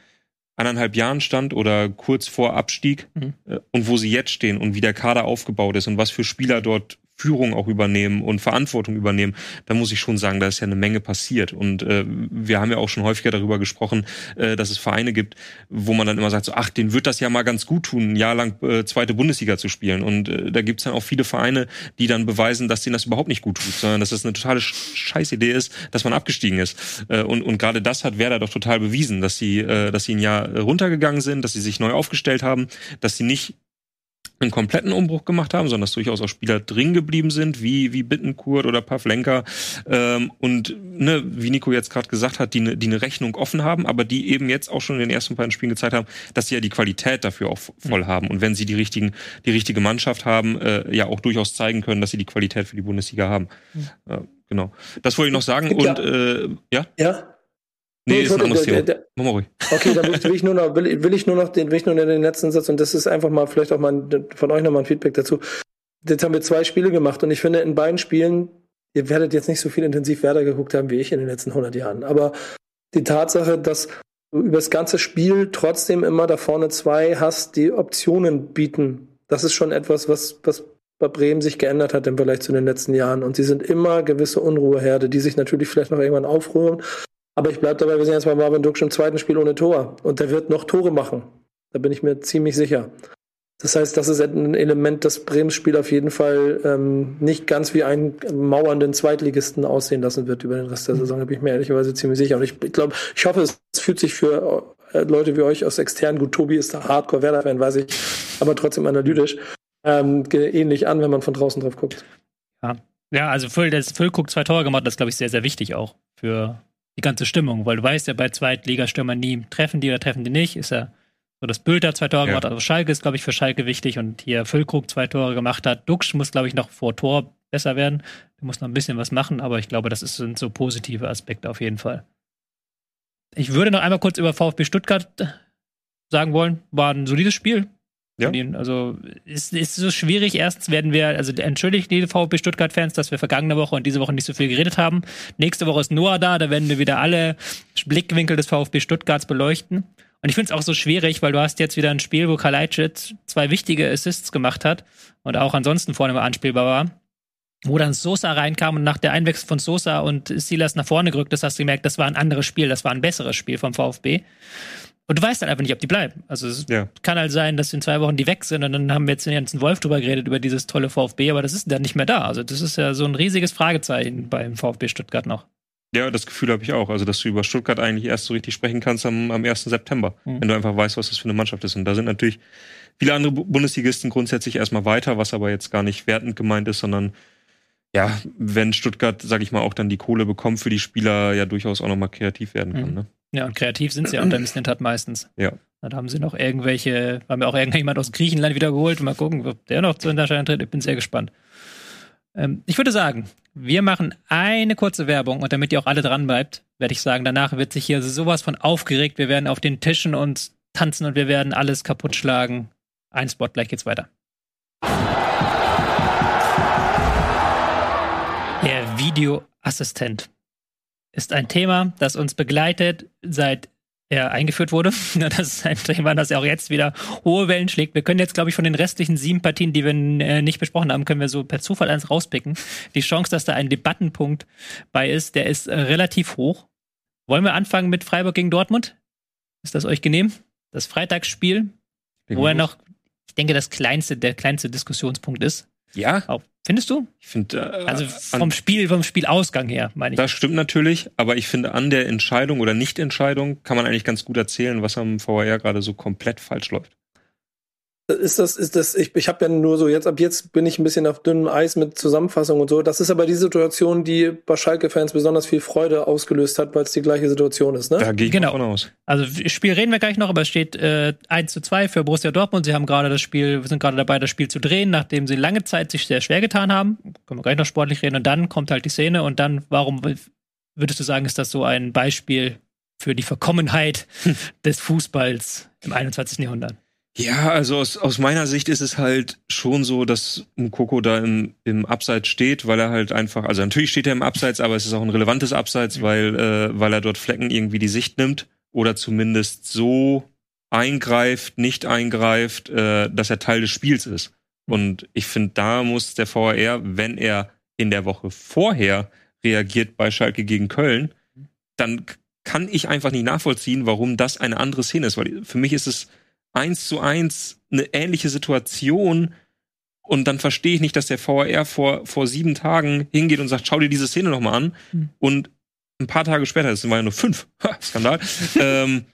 anderthalb Jahren stand oder kurz vor Abstieg mhm. äh, und wo sie jetzt stehen und wie der Kader aufgebaut ist und was für Spieler dort Führung auch übernehmen und Verantwortung übernehmen, da muss ich schon sagen, da ist ja eine Menge passiert. Und äh, wir haben ja auch schon häufiger darüber gesprochen, äh, dass es Vereine gibt, wo man dann immer sagt, so, ach, denen wird das ja mal ganz gut tun, ein Jahr lang äh, zweite Bundesliga zu spielen. Und äh, da gibt's dann auch viele Vereine, die dann beweisen, dass denen das überhaupt nicht gut tut, sondern dass das eine totale Scheißidee ist, dass man abgestiegen ist. Äh, und und gerade das hat Werder doch total bewiesen, dass sie, äh, dass sie ein Jahr runtergegangen sind, dass sie sich neu aufgestellt haben, dass sie nicht einen kompletten Umbruch gemacht haben, sondern dass durchaus auch Spieler drin geblieben sind, wie, wie Bittenkurt oder Pavlenka. Ähm, und ne, wie Nico jetzt gerade gesagt hat, die, die eine Rechnung offen haben, aber die eben jetzt auch schon in den ersten beiden Spielen gezeigt haben, dass sie ja die Qualität dafür auch voll haben. Und wenn sie die richtigen, die richtige Mannschaft haben, äh, ja auch durchaus zeigen können, dass sie die Qualität für die Bundesliga haben. Mhm. Äh, genau. Das wollte ich noch sagen. Und äh, ja? Ja, Nee, ist ein anderes Thema. Mach mal ruhig. Okay, dann will ich nur noch, will, will ich nur noch den, will ich nur noch den letzten Satz und das ist einfach mal vielleicht auch mal von euch nochmal ein Feedback dazu. Jetzt haben wir zwei Spiele gemacht und ich finde in beiden Spielen, ihr werdet jetzt nicht so viel intensiv Werder geguckt haben wie ich in den letzten 100 Jahren, aber die Tatsache, dass du über das ganze Spiel trotzdem immer da vorne zwei hast, die Optionen bieten, das ist schon etwas, was, was bei Bremen sich geändert hat im Vergleich zu den letzten Jahren. Und sie sind immer gewisse Unruheherde, die sich natürlich vielleicht noch irgendwann aufrühren, aber ich bleibe dabei, wir sind jetzt bei Marvin Duksch im zweiten Spiel ohne Tor. Und der wird noch Tore machen. Da bin ich mir ziemlich sicher. Das heißt, das ist ein Element, das Brems Spiel auf jeden Fall ähm, nicht ganz wie einen mauernden Zweitligisten aussehen lassen wird über den Rest der Saison. Da bin ich mir ehrlicherweise ziemlich sicher. Und ich, ich glaube, ich hoffe, es fühlt sich für äh, Leute wie euch aus extern, gut, Tobi ist da Hardcore-Werder-Fan, weiß ich, aber trotzdem analytisch, ähm, ähnlich an, wenn man von draußen drauf guckt. Ja, ja also Füll, das Füll guckt zwei Tore gemacht, das glaube ich sehr, sehr wichtig auch für die ganze Stimmung, weil du weißt ja bei Zweitligastürmern nie, treffen die oder treffen die nicht, ist ja so, dass Bild da zwei Tore ja. gemacht hat, also Schalke ist, glaube ich, für Schalke wichtig und hier Füllkrug zwei Tore gemacht hat. Duxch muss, glaube ich, noch vor Tor besser werden. Der muss noch ein bisschen was machen, aber ich glaube, das ist, sind so positive Aspekte auf jeden Fall. Ich würde noch einmal kurz über VfB Stuttgart sagen wollen. War ein solides Spiel. Ja. Also ist, ist so schwierig. Erstens werden wir, also entschuldigt die VfB Stuttgart-Fans, dass wir vergangene Woche und diese Woche nicht so viel geredet haben. Nächste Woche ist Noah da, da werden wir wieder alle Blickwinkel des VfB Stuttgarts beleuchten. Und ich finde es auch so schwierig, weil du hast jetzt wieder ein Spiel, wo Kalajdzic zwei wichtige Assists gemacht hat und auch ansonsten vorne mal anspielbar war. Wo dann Sosa reinkam und nach der Einwechslung von Sosa und Silas nach vorne gerückt ist, hast du gemerkt, das war ein anderes Spiel, das war ein besseres Spiel vom VfB. Und du weißt dann einfach nicht, ob die bleiben. Also es Ja. kann halt sein, dass in zwei Wochen die weg sind und dann haben wir jetzt den ganzen Wolf drüber geredet, über dieses tolle VfB, aber das ist dann nicht mehr da. Also das ist ja so ein riesiges Fragezeichen beim VfB Stuttgart noch. Ja, das Gefühl habe ich auch. Also, dass du über Stuttgart eigentlich erst so richtig sprechen kannst am, am 1. September, Mhm. wenn du einfach weißt, was das für eine Mannschaft ist. Und da sind natürlich viele andere Bu- Bundesligisten grundsätzlich erstmal weiter, was aber jetzt gar nicht wertend gemeint ist, sondern ja, wenn Stuttgart, sag ich mal, auch dann die Kohle bekommt für die Spieler, ja durchaus auch nochmal kreativ werden kann. Mhm. Ne? Ja, und kreativ sind sie ja unter Mislintat meistens. Ja. Dann haben sie noch irgendwelche, haben wir auch irgendjemand aus Griechenland wiedergeholt. Mal gucken, ob der noch zu Unterscheidung tritt. Ich bin sehr gespannt. Ähm, ich würde sagen, wir machen eine kurze Werbung und damit ihr auch alle dran bleibt, werde ich sagen, danach wird sich hier sowas von aufgeregt. Wir werden auf den Tischen uns tanzen und wir werden alles kaputt schlagen. Ein Spot, gleich geht's weiter. Der Videoassistent ist ein Thema, das uns begleitet, seit er eingeführt wurde. Das ist ein Thema, das ja auch jetzt wieder hohe Wellen schlägt. Wir können jetzt, glaube ich, von den restlichen sieben Partien, die wir äh, nicht besprochen haben, können wir so per Zufall eins rauspicken. Die Chance, dass da ein Debattenpunkt bei ist, der ist äh, relativ hoch. Wollen wir anfangen mit Freiburg gegen Dortmund? Ist das euch genehm? Das Freitagsspiel, wo er noch, ich denke, das kleinste, der kleinste Diskussionspunkt ist. Ja, Auch, findest du? ich finde. Äh, Also an- vom Spiel, vom Spielausgang her, meine ich. Das stimmt natürlich, aber ich finde, an der Entscheidung oder Nichtentscheidung kann man eigentlich ganz gut erzählen, was am VAR gerade so komplett falsch läuft. Ist das, ist das, ich, ich habe ja nur so, jetzt ab jetzt bin ich ein bisschen auf dünnem Eis mit Zusammenfassung und so. Das ist aber die Situation, die bei Schalke-Fans besonders viel Freude ausgelöst hat, weil es die gleiche Situation ist, ne? Da gehe ich Genau. mal von aus. Also Spiel reden wir gleich noch, aber es steht äh, 1 zu 2 für Borussia Dortmund. Sie haben gerade das Spiel, sind gerade dabei, das Spiel zu drehen, nachdem sie lange Zeit sich sehr schwer getan haben. Können wir gleich noch sportlich reden. Und dann kommt halt die Szene und dann, warum würdest du sagen, ist das so ein Beispiel für die Verkommenheit des Fußballs im 21. Jahrhundert? Ja, also aus, aus meiner Sicht ist es halt schon so, dass Mukoko da im, im Abseits steht, weil er halt einfach, also natürlich steht er im Abseits, aber es ist auch ein relevantes Abseits, weil, äh, weil er dort Flecken irgendwie die Sicht nimmt oder zumindest so eingreift, nicht eingreift, äh, dass er Teil des Spiels ist. Und ich finde, da muss der VAR, wenn er in der Woche vorher reagiert bei Schalke gegen Köln, dann k- kann ich einfach nicht nachvollziehen, warum das eine andere Szene ist. Weil für mich ist es eins zu eins eine ähnliche Situation. Und dann verstehe ich nicht, dass der VAR vor, vor sieben Tagen hingeht und sagt, schau dir diese Szene nochmal an. Hm. Und ein paar Tage später, das waren ja nur fünf, Skandal, ähm,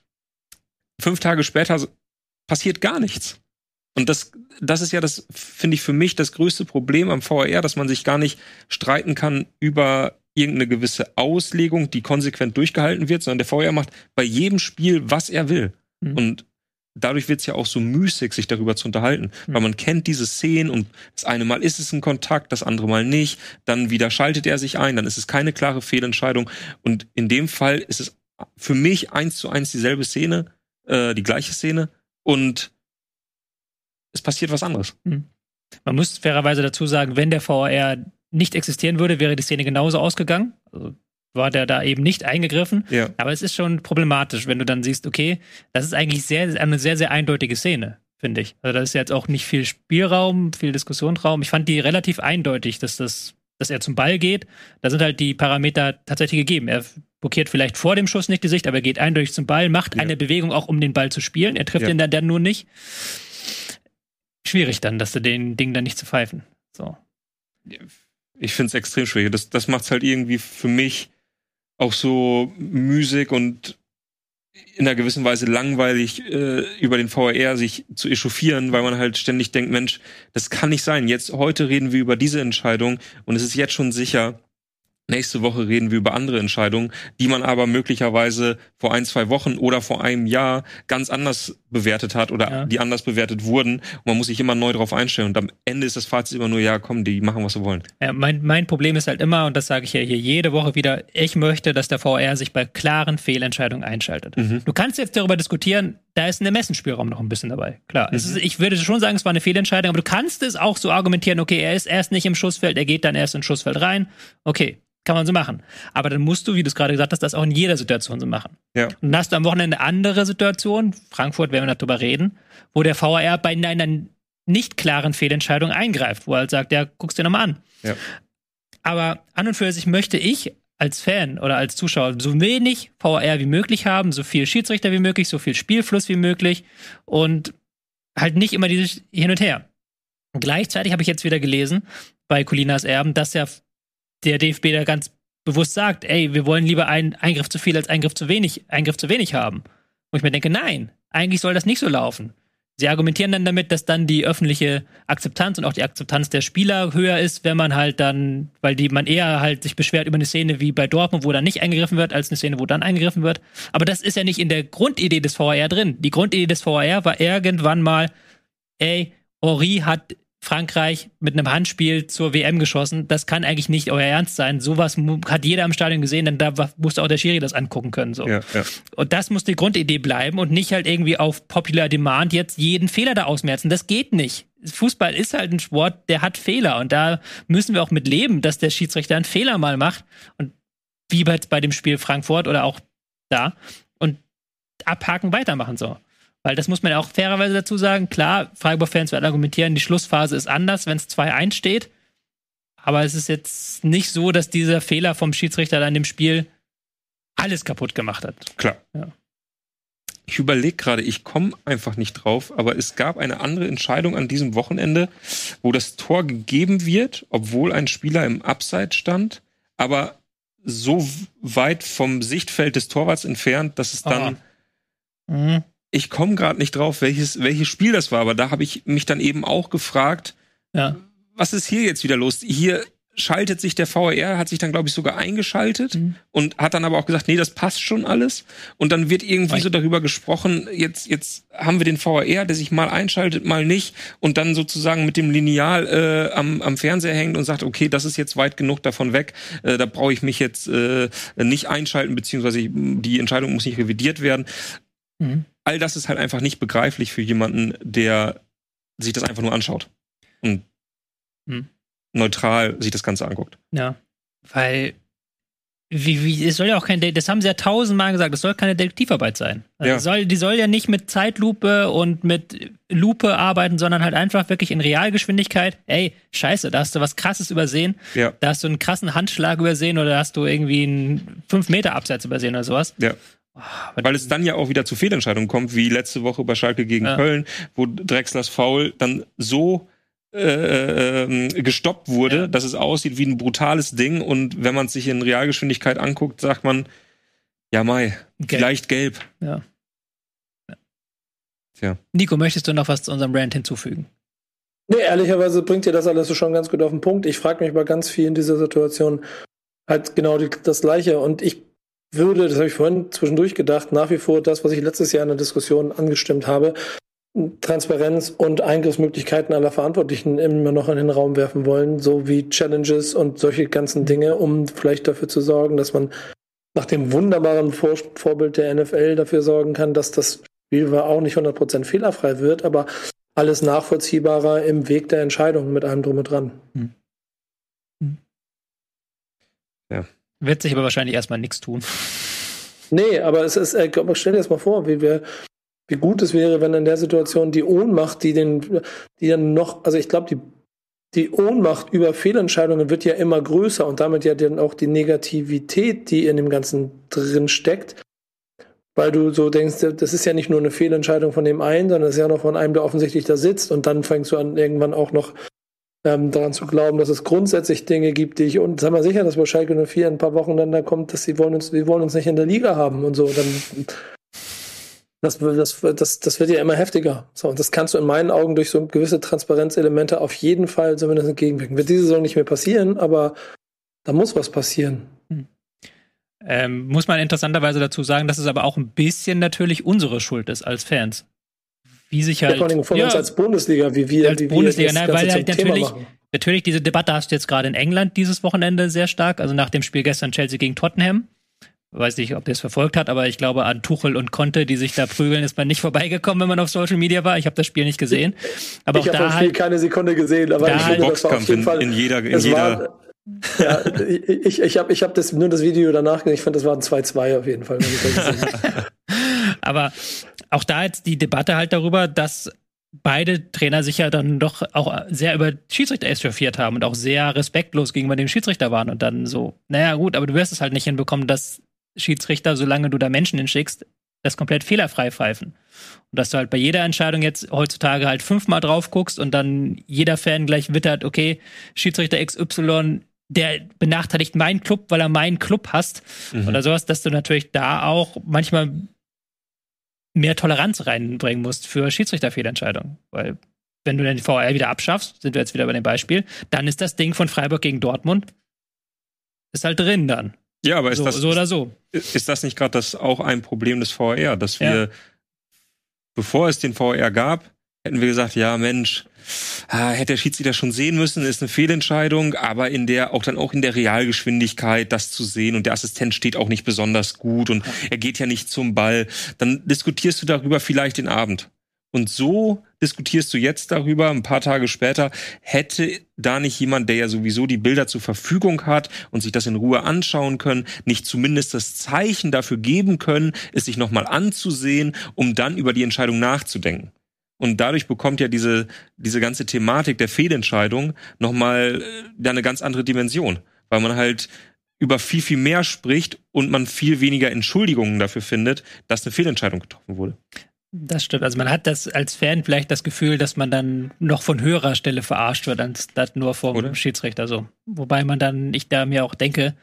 fünf Tage später passiert gar nichts. Und das, das ist ja das, finde ich, für mich das größte Problem am VAR, dass man sich gar nicht streiten kann über irgendeine gewisse Auslegung, die konsequent durchgehalten wird, sondern der VAR macht bei jedem Spiel, was er will. Mhm. Und dadurch wird es ja auch so müßig, sich darüber zu unterhalten, Mhm. weil man kennt diese Szenen und das eine Mal ist es ein Kontakt, das andere Mal nicht, dann wieder schaltet er sich ein, dann ist es keine klare Fehlentscheidung und in dem Fall ist es für mich eins zu eins dieselbe Szene, äh, die gleiche Szene und es passiert was anderes. Man muss fairerweise dazu sagen, wenn der VAR nicht existieren würde, wäre die Szene genauso ausgegangen. Also war der da eben nicht eingegriffen. Ja. Aber es ist schon problematisch, wenn du dann siehst, okay, das ist eigentlich sehr, eine sehr, sehr eindeutige Szene, finde ich. Also da ist jetzt auch nicht viel Spielraum, viel Diskussionsraum. Ich fand die relativ eindeutig, dass das, dass er zum Ball geht. Da sind halt die Parameter tatsächlich gegeben. Er blockiert vielleicht vor dem Schuss nicht die Sicht, aber er geht eindeutig zum Ball, macht Ja. eine Bewegung auch, um den Ball zu spielen. Er trifft Ja. ihn dann, dann nur nicht. Schwierig dann, dass du den Ding dann nicht zu pfeifen. So. Ich finde es extrem schwierig. Das, das macht es halt irgendwie für mich auch so müßig und in einer gewissen Weise langweilig, äh, über den VAR sich zu echauffieren, weil man halt ständig denkt, Mensch, das kann nicht sein. Jetzt, heute reden wir über diese Entscheidung und es ist jetzt schon sicher, Nächste Woche reden wir über andere Entscheidungen, die man aber möglicherweise vor ein, zwei Wochen oder vor einem Jahr ganz anders bewertet hat oder Ja. die anders bewertet wurden. Und man muss sich immer neu darauf einstellen. Und am Ende ist das Fazit immer nur, ja, komm, die machen, was sie wollen. Ja, mein, mein Problem ist halt immer, und das sage ich ja hier jede Woche wieder, ich möchte, dass der VR sich bei klaren Fehlentscheidungen einschaltet. Mhm. Du kannst jetzt darüber diskutieren, da ist ein Ermessensspielraum noch ein bisschen dabei. Klar, Mhm. ist, ich würde schon sagen, es war eine Fehlentscheidung, aber du kannst es auch so argumentieren, okay, er ist erst nicht im Schussfeld, er geht dann erst ins Schussfeld rein. Okay, kann man so machen. Aber dann musst du, wie du es gerade gesagt hast, das auch in jeder Situation so machen. Ja. Und dann hast du am Wochenende andere Situationen, Frankfurt werden wir darüber reden, wo der VR bei einer nicht klaren Fehlentscheidung eingreift, wo er halt sagt, ja, guck's dir nochmal an. Ja. Aber an und für sich möchte ich als Fan oder als Zuschauer so wenig VR wie möglich haben, so viel Schiedsrichter wie möglich, so viel Spielfluss wie möglich und halt nicht immer dieses Hin und Her. Gleichzeitig habe ich jetzt wieder gelesen bei Colinas Erben, dass ja der DFB da ganz bewusst sagt, ey, wir wollen lieber einen Eingriff zu viel als Eingriff zu wenig, Eingriff zu wenig haben. Wo ich mir denke, nein, eigentlich soll das nicht so laufen. Sie argumentieren dann damit, dass dann die öffentliche Akzeptanz und auch die Akzeptanz der Spieler höher ist, wenn man halt dann, weil die man eher halt sich beschwert über eine Szene wie bei Dortmund, wo dann nicht eingegriffen wird, als eine Szene, wo dann eingegriffen wird. Aber das ist ja nicht in der Grundidee des VR drin. Die Grundidee des VR war irgendwann mal, ey, Ori hat Frankreich mit einem Handspiel zur WM geschossen. Das kann eigentlich nicht euer Ernst sein. Sowas hat jeder im Stadion gesehen, denn da musste auch der Schiri das angucken können. So. Ja, ja. Und das muss die Grundidee bleiben und nicht halt irgendwie auf Popular Demand jetzt jeden Fehler da ausmerzen. Das geht nicht. Fußball ist halt ein Sport, der hat Fehler und da müssen wir auch mit leben, dass der Schiedsrichter einen Fehler mal macht und wie bei, bei dem Spiel Frankfurt oder auch da und abhaken, weitermachen so. Weil das muss man ja auch fairerweise dazu sagen. Klar, Freiburg-Fans werden argumentieren, die Schlussphase ist anders, wenn es 2-1 steht. Aber es ist jetzt nicht so, dass dieser Fehler vom Schiedsrichter dann im Spiel alles kaputt gemacht hat. Klar. Ja. Ich überlege gerade, ich komme einfach nicht drauf, aber es gab eine andere Entscheidung an diesem Wochenende, wo das Tor gegeben wird, obwohl ein Spieler im Upside stand, aber so weit vom Sichtfeld des Torwarts entfernt, dass es dann. Mhm. Ich komme gerade nicht drauf, welches, welches Spiel das war, aber da habe ich mich dann eben auch gefragt, Ja. was ist hier jetzt wieder los? Hier schaltet sich der VR, hat sich dann, glaube ich, sogar eingeschaltet Mhm. und hat dann aber auch gesagt, nee, das passt schon alles. Und dann wird irgendwie Weil- so darüber gesprochen, jetzt, jetzt haben wir den VR, der sich mal einschaltet, mal nicht und dann sozusagen mit dem Lineal äh, am, am Fernseher hängt und sagt, okay, das ist jetzt weit genug davon weg, äh, da brauche ich mich jetzt äh, nicht einschalten, beziehungsweise die Entscheidung muss nicht revidiert werden. Mhm. All das ist halt einfach nicht begreiflich für jemanden, der sich das einfach nur anschaut und Mhm. neutral sich das Ganze anguckt. Ja. Weil, wie, wie, es soll ja auch kein, das haben sie ja tausendmal gesagt, es soll keine Detektivarbeit sein. Also Ja. soll, die soll ja nicht mit Zeitlupe und mit Lupe arbeiten, sondern halt einfach wirklich in Realgeschwindigkeit. Ey, scheiße, da hast du was krasses übersehen. Ja. Da hast du einen krassen Handschlag übersehen oder hast du irgendwie einen 5 Meter Abseits übersehen oder sowas. Ja. Weil es dann ja auch wieder zu Fehlentscheidungen kommt, wie letzte Woche bei Schalke gegen Ja. Köln, wo Drexlers Foul dann so äh, ähm, gestoppt wurde, Ja. dass es aussieht wie ein brutales Ding. Und wenn man es sich in Realgeschwindigkeit anguckt, sagt man, ja, Mai, Gelb. vielleicht gelb. Ja. Ja. Tja. Nico, möchtest du noch was zu unserem Rant hinzufügen? Nee, ehrlicherweise bringt ihr das alles schon ganz gut auf den Punkt. Ich frage mich bei ganz viel in dieser Situation halt genau die, das Gleiche. Und ich würde, das habe ich vorhin zwischendurch gedacht, nach wie vor das, was ich letztes Jahr in der Diskussion angestimmt habe, Transparenz und Eingriffsmöglichkeiten aller Verantwortlichen immer noch in den Raum werfen wollen, so wie Challenges und solche ganzen Dinge, um vielleicht dafür zu sorgen, dass man nach dem wunderbaren Vor Vorbild der NFL dafür sorgen kann, dass das Spiel auch nicht 100% fehlerfrei wird, aber alles nachvollziehbarer im Weg der Entscheidung mit allem drum und dran. Wird sich aber wahrscheinlich erstmal nichts tun. Nee, aber es ist, äh, stell dir das mal vor, wie wir, wie gut es wäre, wenn in der Situation die Ohnmacht, die den, die dann noch, also ich glaube, die, die Ohnmacht über Fehlentscheidungen wird ja immer größer und damit ja dann auch die Negativität, die in dem Ganzen drin steckt, weil du so denkst, das ist ja nicht nur eine Fehlentscheidung von dem einen, sondern es ist ja noch von einem, der offensichtlich da sitzt und dann fängst du an, irgendwann auch noch ähm, daran zu glauben, dass es grundsätzlich Dinge gibt, die ich, und sei mal sicher, dass bei Schalke 04 in ein paar Wochen dann da kommt, dass sie wollen uns, wir wollen uns nicht in der Liga haben und so, dann, das, das, das, das wird ja immer heftiger. So, und das kannst du in meinen Augen durch so gewisse Transparenzelemente auf jeden Fall zumindest entgegenwirken. Wird diese Saison nicht mehr passieren, aber Da muss was passieren. Ähm, muss man interessanterweise dazu sagen, dass es aber auch ein bisschen natürlich unsere Schuld ist als Fans. Wie sich halt. Ja, vor allem von uns als Bundesliga, wie wir, als wie Bundesliga, wir nein, weil halt natürlich, natürlich diese Debatte hast du jetzt gerade in England dieses Wochenende sehr stark, also nach dem Spiel gestern Chelsea gegen Tottenham. Weiß nicht, ob der es verfolgt hat, aber ich glaube, an Tuchel und Conte, die sich da prügeln, ist man nicht vorbeigekommen, wenn man auf Social Media war. Ich habe das Spiel nicht gesehen. Aber ich auch da das Spiel halt, keine Sekunde gesehen, aber da ich halt finde, das war auf jeden in, Fall. in jeder, in es jeder war, ja, ich, ich habe ich hab das, nur das Video danach gesehen. Ich fand, das war ein 2-2 auf jeden Fall. Wenn ich das gesehen habe. aber auch da jetzt die Debatte halt darüber, dass beide Trainer sich ja dann doch auch sehr über Schiedsrichter echauffiert haben und auch sehr respektlos gegenüber dem Schiedsrichter waren und dann so, naja gut, aber du wirst es halt nicht hinbekommen, dass Schiedsrichter, solange du da Menschen hinschickst, das komplett fehlerfrei pfeifen. Und dass du halt bei jeder Entscheidung jetzt heutzutage halt fünfmal drauf guckst und dann jeder Fan gleich wittert, okay, Schiedsrichter XY, der benachteiligt meinen Club, weil er meinen Club hasst Mhm. oder sowas, dass du natürlich da auch manchmal mehr Toleranz reinbringen musst für Schiedsrichterfehlentscheidungen. Weil wenn du den VAR wieder abschaffst, sind wir jetzt wieder bei dem Beispiel, dann ist das Ding von Freiburg gegen Dortmund ist halt drin dann. Ja, aber ist So, das, so oder so. ist das nicht gerade das auch ein Problem des VR, dass wir, Ja. bevor es den VR gab, hätten wir gesagt, ja Mensch, ah, hätte der Schiedsrichter schon sehen müssen, ist eine Fehlentscheidung, aber in der auch dann auch in der Realgeschwindigkeit das zu sehen und der Assistent steht auch nicht besonders gut und er geht ja nicht zum Ball, dann diskutierst du darüber vielleicht den Abend. Und so diskutierst du jetzt darüber, ein paar Tage später, hätte da nicht jemand, der ja sowieso die Bilder zur Verfügung hat und sich das in Ruhe anschauen können, nicht zumindest das Zeichen dafür geben können, es sich nochmal anzusehen, um dann über die Entscheidung nachzudenken. Und dadurch bekommt ja diese, diese ganze Thematik der Fehlentscheidung nochmal äh, eine ganz andere Dimension, weil man halt über viel, viel mehr spricht und man viel weniger Entschuldigungen dafür findet, dass eine Fehlentscheidung getroffen wurde. Das stimmt. Also man hat das als Fan vielleicht das Gefühl, dass man dann noch von höherer Stelle verarscht wird, anstatt nur vom Oder? Schiedsrichter so. Wobei man dann, ich da mir auch denke,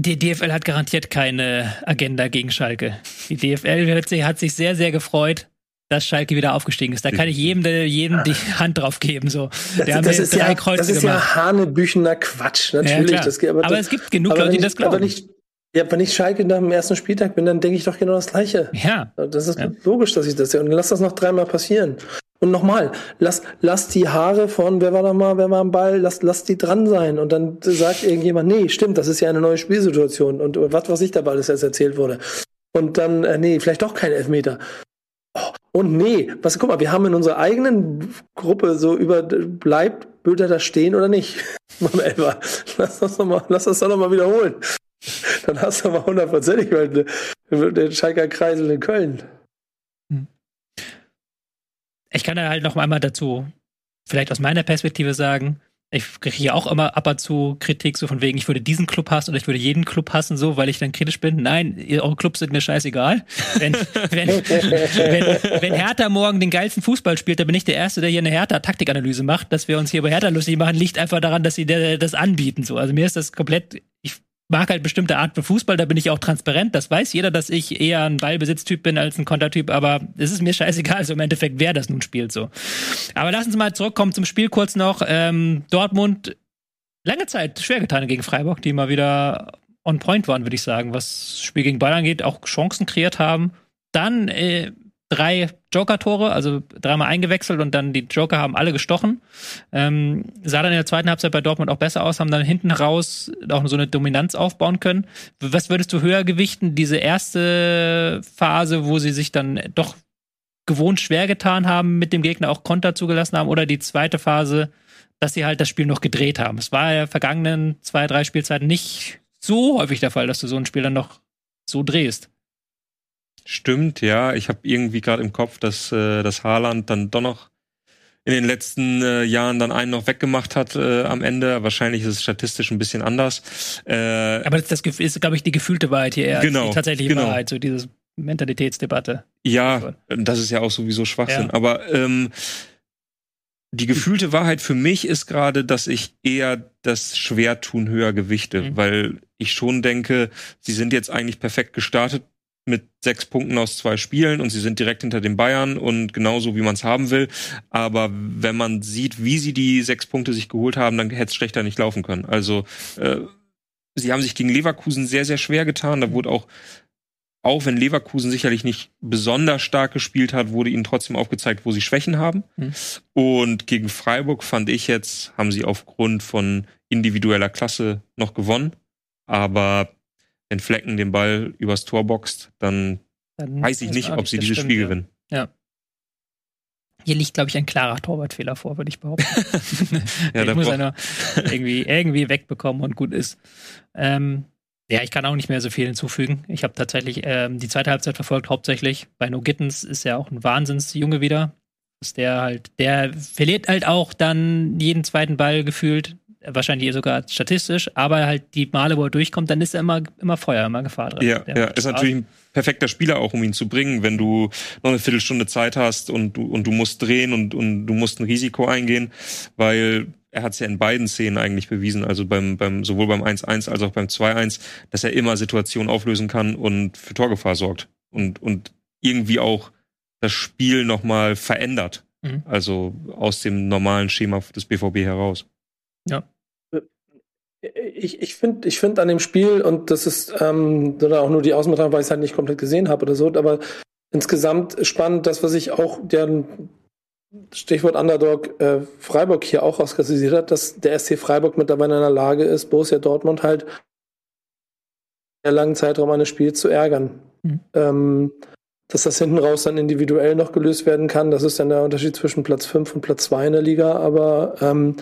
die DFL hat garantiert keine Agenda gegen Schalke. Die DFL hat sich, sehr, sehr gefreut, dass Schalke wieder aufgestiegen ist. Da kann ich jedem, jedem die Hand drauf geben. So. Das, hier ist ja, das ist ja hanebüchener Quatsch, Ja, natürlich. klar. das, geht- aber, es gibt genug aber Leute, die das glauben. Aber nicht, ja, wenn ich Schalke nach dem ersten Spieltag bin, dann denke ich doch genau das Gleiche. ja, Das ist Ja. logisch, dass ich das sehe. Und lass das noch dreimal passieren. Und nochmal, lass, lass die Haare von, wer war da mal, wer war am Ball, lass, lass die dran sein. Und dann sagt irgendjemand, nee, stimmt, das ist ja eine neue Spielsituation. Und, und was weiß ich dabei alles jetzt erzählt wurde. Und dann, äh, nee, vielleicht doch kein Elfmeter. Oh, und nee, was, guck mal, wir haben in unserer eigenen Gruppe so über, bleibt Bülter da stehen oder nicht? Beim Elfer. Lass das doch mal, lass das doch noch mal wiederholen. Dann hast du aber hundertprozentig weil den Schalker Kreisel in Köln. ich kann da halt noch einmal dazu vielleicht aus meiner Perspektive sagen, ich kriege hier auch immer ab und zu Kritik, so von wegen, ich würde diesen Club hassen oder ich würde jeden Club hassen, so, weil ich dann kritisch bin. Nein, eure Clubs sind mir scheißegal. Wenn, wenn, wenn, wenn Hertha morgen den geilsten Fußball spielt, dann bin ich der Erste, der hier eine Hertha-Taktikanalyse macht. Dass wir uns hier bei Hertha lustig machen, liegt einfach daran, dass sie das anbieten. So. Also mir ist das komplett, ich mag halt bestimmte Art von Fußball, da bin ich auch transparent. Das weiß jeder, dass ich eher ein Ballbesitztyp bin als ein Kontertyp, aber es ist mir scheißegal, also im Endeffekt, wer das nun spielt. so. Aber lass uns mal zurückkommen zum Spiel kurz noch. Ähm, Dortmund lange Zeit schwer getan gegen Freiburg, die mal wieder on point waren, würde ich sagen, was Spiel gegen Bayern angeht, auch Chancen kreiert haben. Dann äh, drei Joker-Tore, also dreimal eingewechselt und dann die Joker haben alle gestochen. Ähm, sah dann in der zweiten Halbzeit bei Dortmund auch besser aus, haben dann hinten raus auch so eine Dominanz aufbauen können. Was würdest du höher gewichten? Diese erste Phase, wo sie sich dann doch gewohnt schwer getan haben, mit dem Gegner auch Konter zugelassen haben, oder die zweite Phase, dass sie halt das Spiel noch gedreht haben. Es war ja vergangenen zwei, drei Spielzeiten nicht so häufig der Fall, dass du so ein Spiel dann noch so drehst. Stimmt, ja. Ich habe irgendwie gerade im Kopf, dass äh, das Haaland dann doch noch in den letzten äh, Jahren dann einen noch weggemacht hat äh, am Ende. Wahrscheinlich ist es statistisch ein bisschen anders. Äh, Aber das, das ist, glaube ich, die gefühlte Wahrheit hier eher Genau, die tatsächliche genau. Wahrheit, so diese Mentalitätsdebatte. ja, das ist ja auch sowieso Schwachsinn. Ja. Aber ähm, die gefühlte Wahrheit für mich ist gerade, dass ich eher das Schwertun höher gewichte, Mhm. weil ich schon denke, sie sind jetzt eigentlich perfekt gestartet mit sechs Punkten aus zwei Spielen und sie sind direkt hinter den Bayern und genauso wie man es haben will. Aber wenn man sieht, wie sie die sechs Punkte sich geholt haben, dann hätte es schlechter nicht laufen können. Also äh, sie haben sich gegen Leverkusen sehr, sehr schwer getan. Da wurde auch, auch wenn Leverkusen sicherlich nicht besonders stark gespielt hat, wurde ihnen trotzdem aufgezeigt, wo sie Schwächen haben. Mhm. Und gegen Freiburg fand ich jetzt, haben sie aufgrund von individueller Klasse noch gewonnen. Aber wenn Flecken den Ball übers Tor boxt, dann Dann weiß ich nicht, ob sie dieses Spiel ja. gewinnen. Hier liegt, glaube ich, ein klarer Torwartfehler vor, würde ich behaupten. Ja, ich da muss einer irgendwie, irgendwie wegbekommen und gut ist. Ähm, ja, ich kann auch nicht mehr so viel hinzufügen. Ich habe tatsächlich ähm, die zweite Halbzeit verfolgt, hauptsächlich. Bei No Gittens ist ja auch ein Wahnsinnsjunge wieder. Ist der halt, der verliert halt auch dann jeden zweiten Ball gefühlt. Wahrscheinlich sogar statistisch, aber halt die Male, wo er durchkommt, dann ist er immer, immer Feuer, immer Gefahr drin. Ja, ja, ist natürlich ein perfekter Spieler auch, um ihn zu bringen, wenn du noch eine Viertelstunde Zeit hast und du, und du musst drehen und, und du musst ein Risiko eingehen, weil er hat es ja in beiden Szenen eigentlich bewiesen, also beim, beim, sowohl beim 1-1 als auch beim 2-1, dass er immer Situationen auflösen kann und für Torgefahr sorgt und, und irgendwie auch das Spiel nochmal verändert. Mhm. Also aus dem normalen Schema des BVB heraus. Ich, ich finde ich find an dem Spiel, und das ist ähm, auch nur die Ausbetrachtung, weil ich es halt nicht komplett gesehen habe oder so, aber insgesamt spannend, das, was ich auch, der Stichwort Underdog äh, Freiburg hier auch rauskristallisiert hat, dass der SC Freiburg mittlerweile in der Lage ist, Borussia Dortmund halt einen langen Zeitraum eines Spiels zu ärgern. Mhm. Ähm, dass das hinten raus dann individuell noch gelöst werden kann, das ist dann der Unterschied zwischen Platz 5 und Platz 2 in der Liga, aber ähm,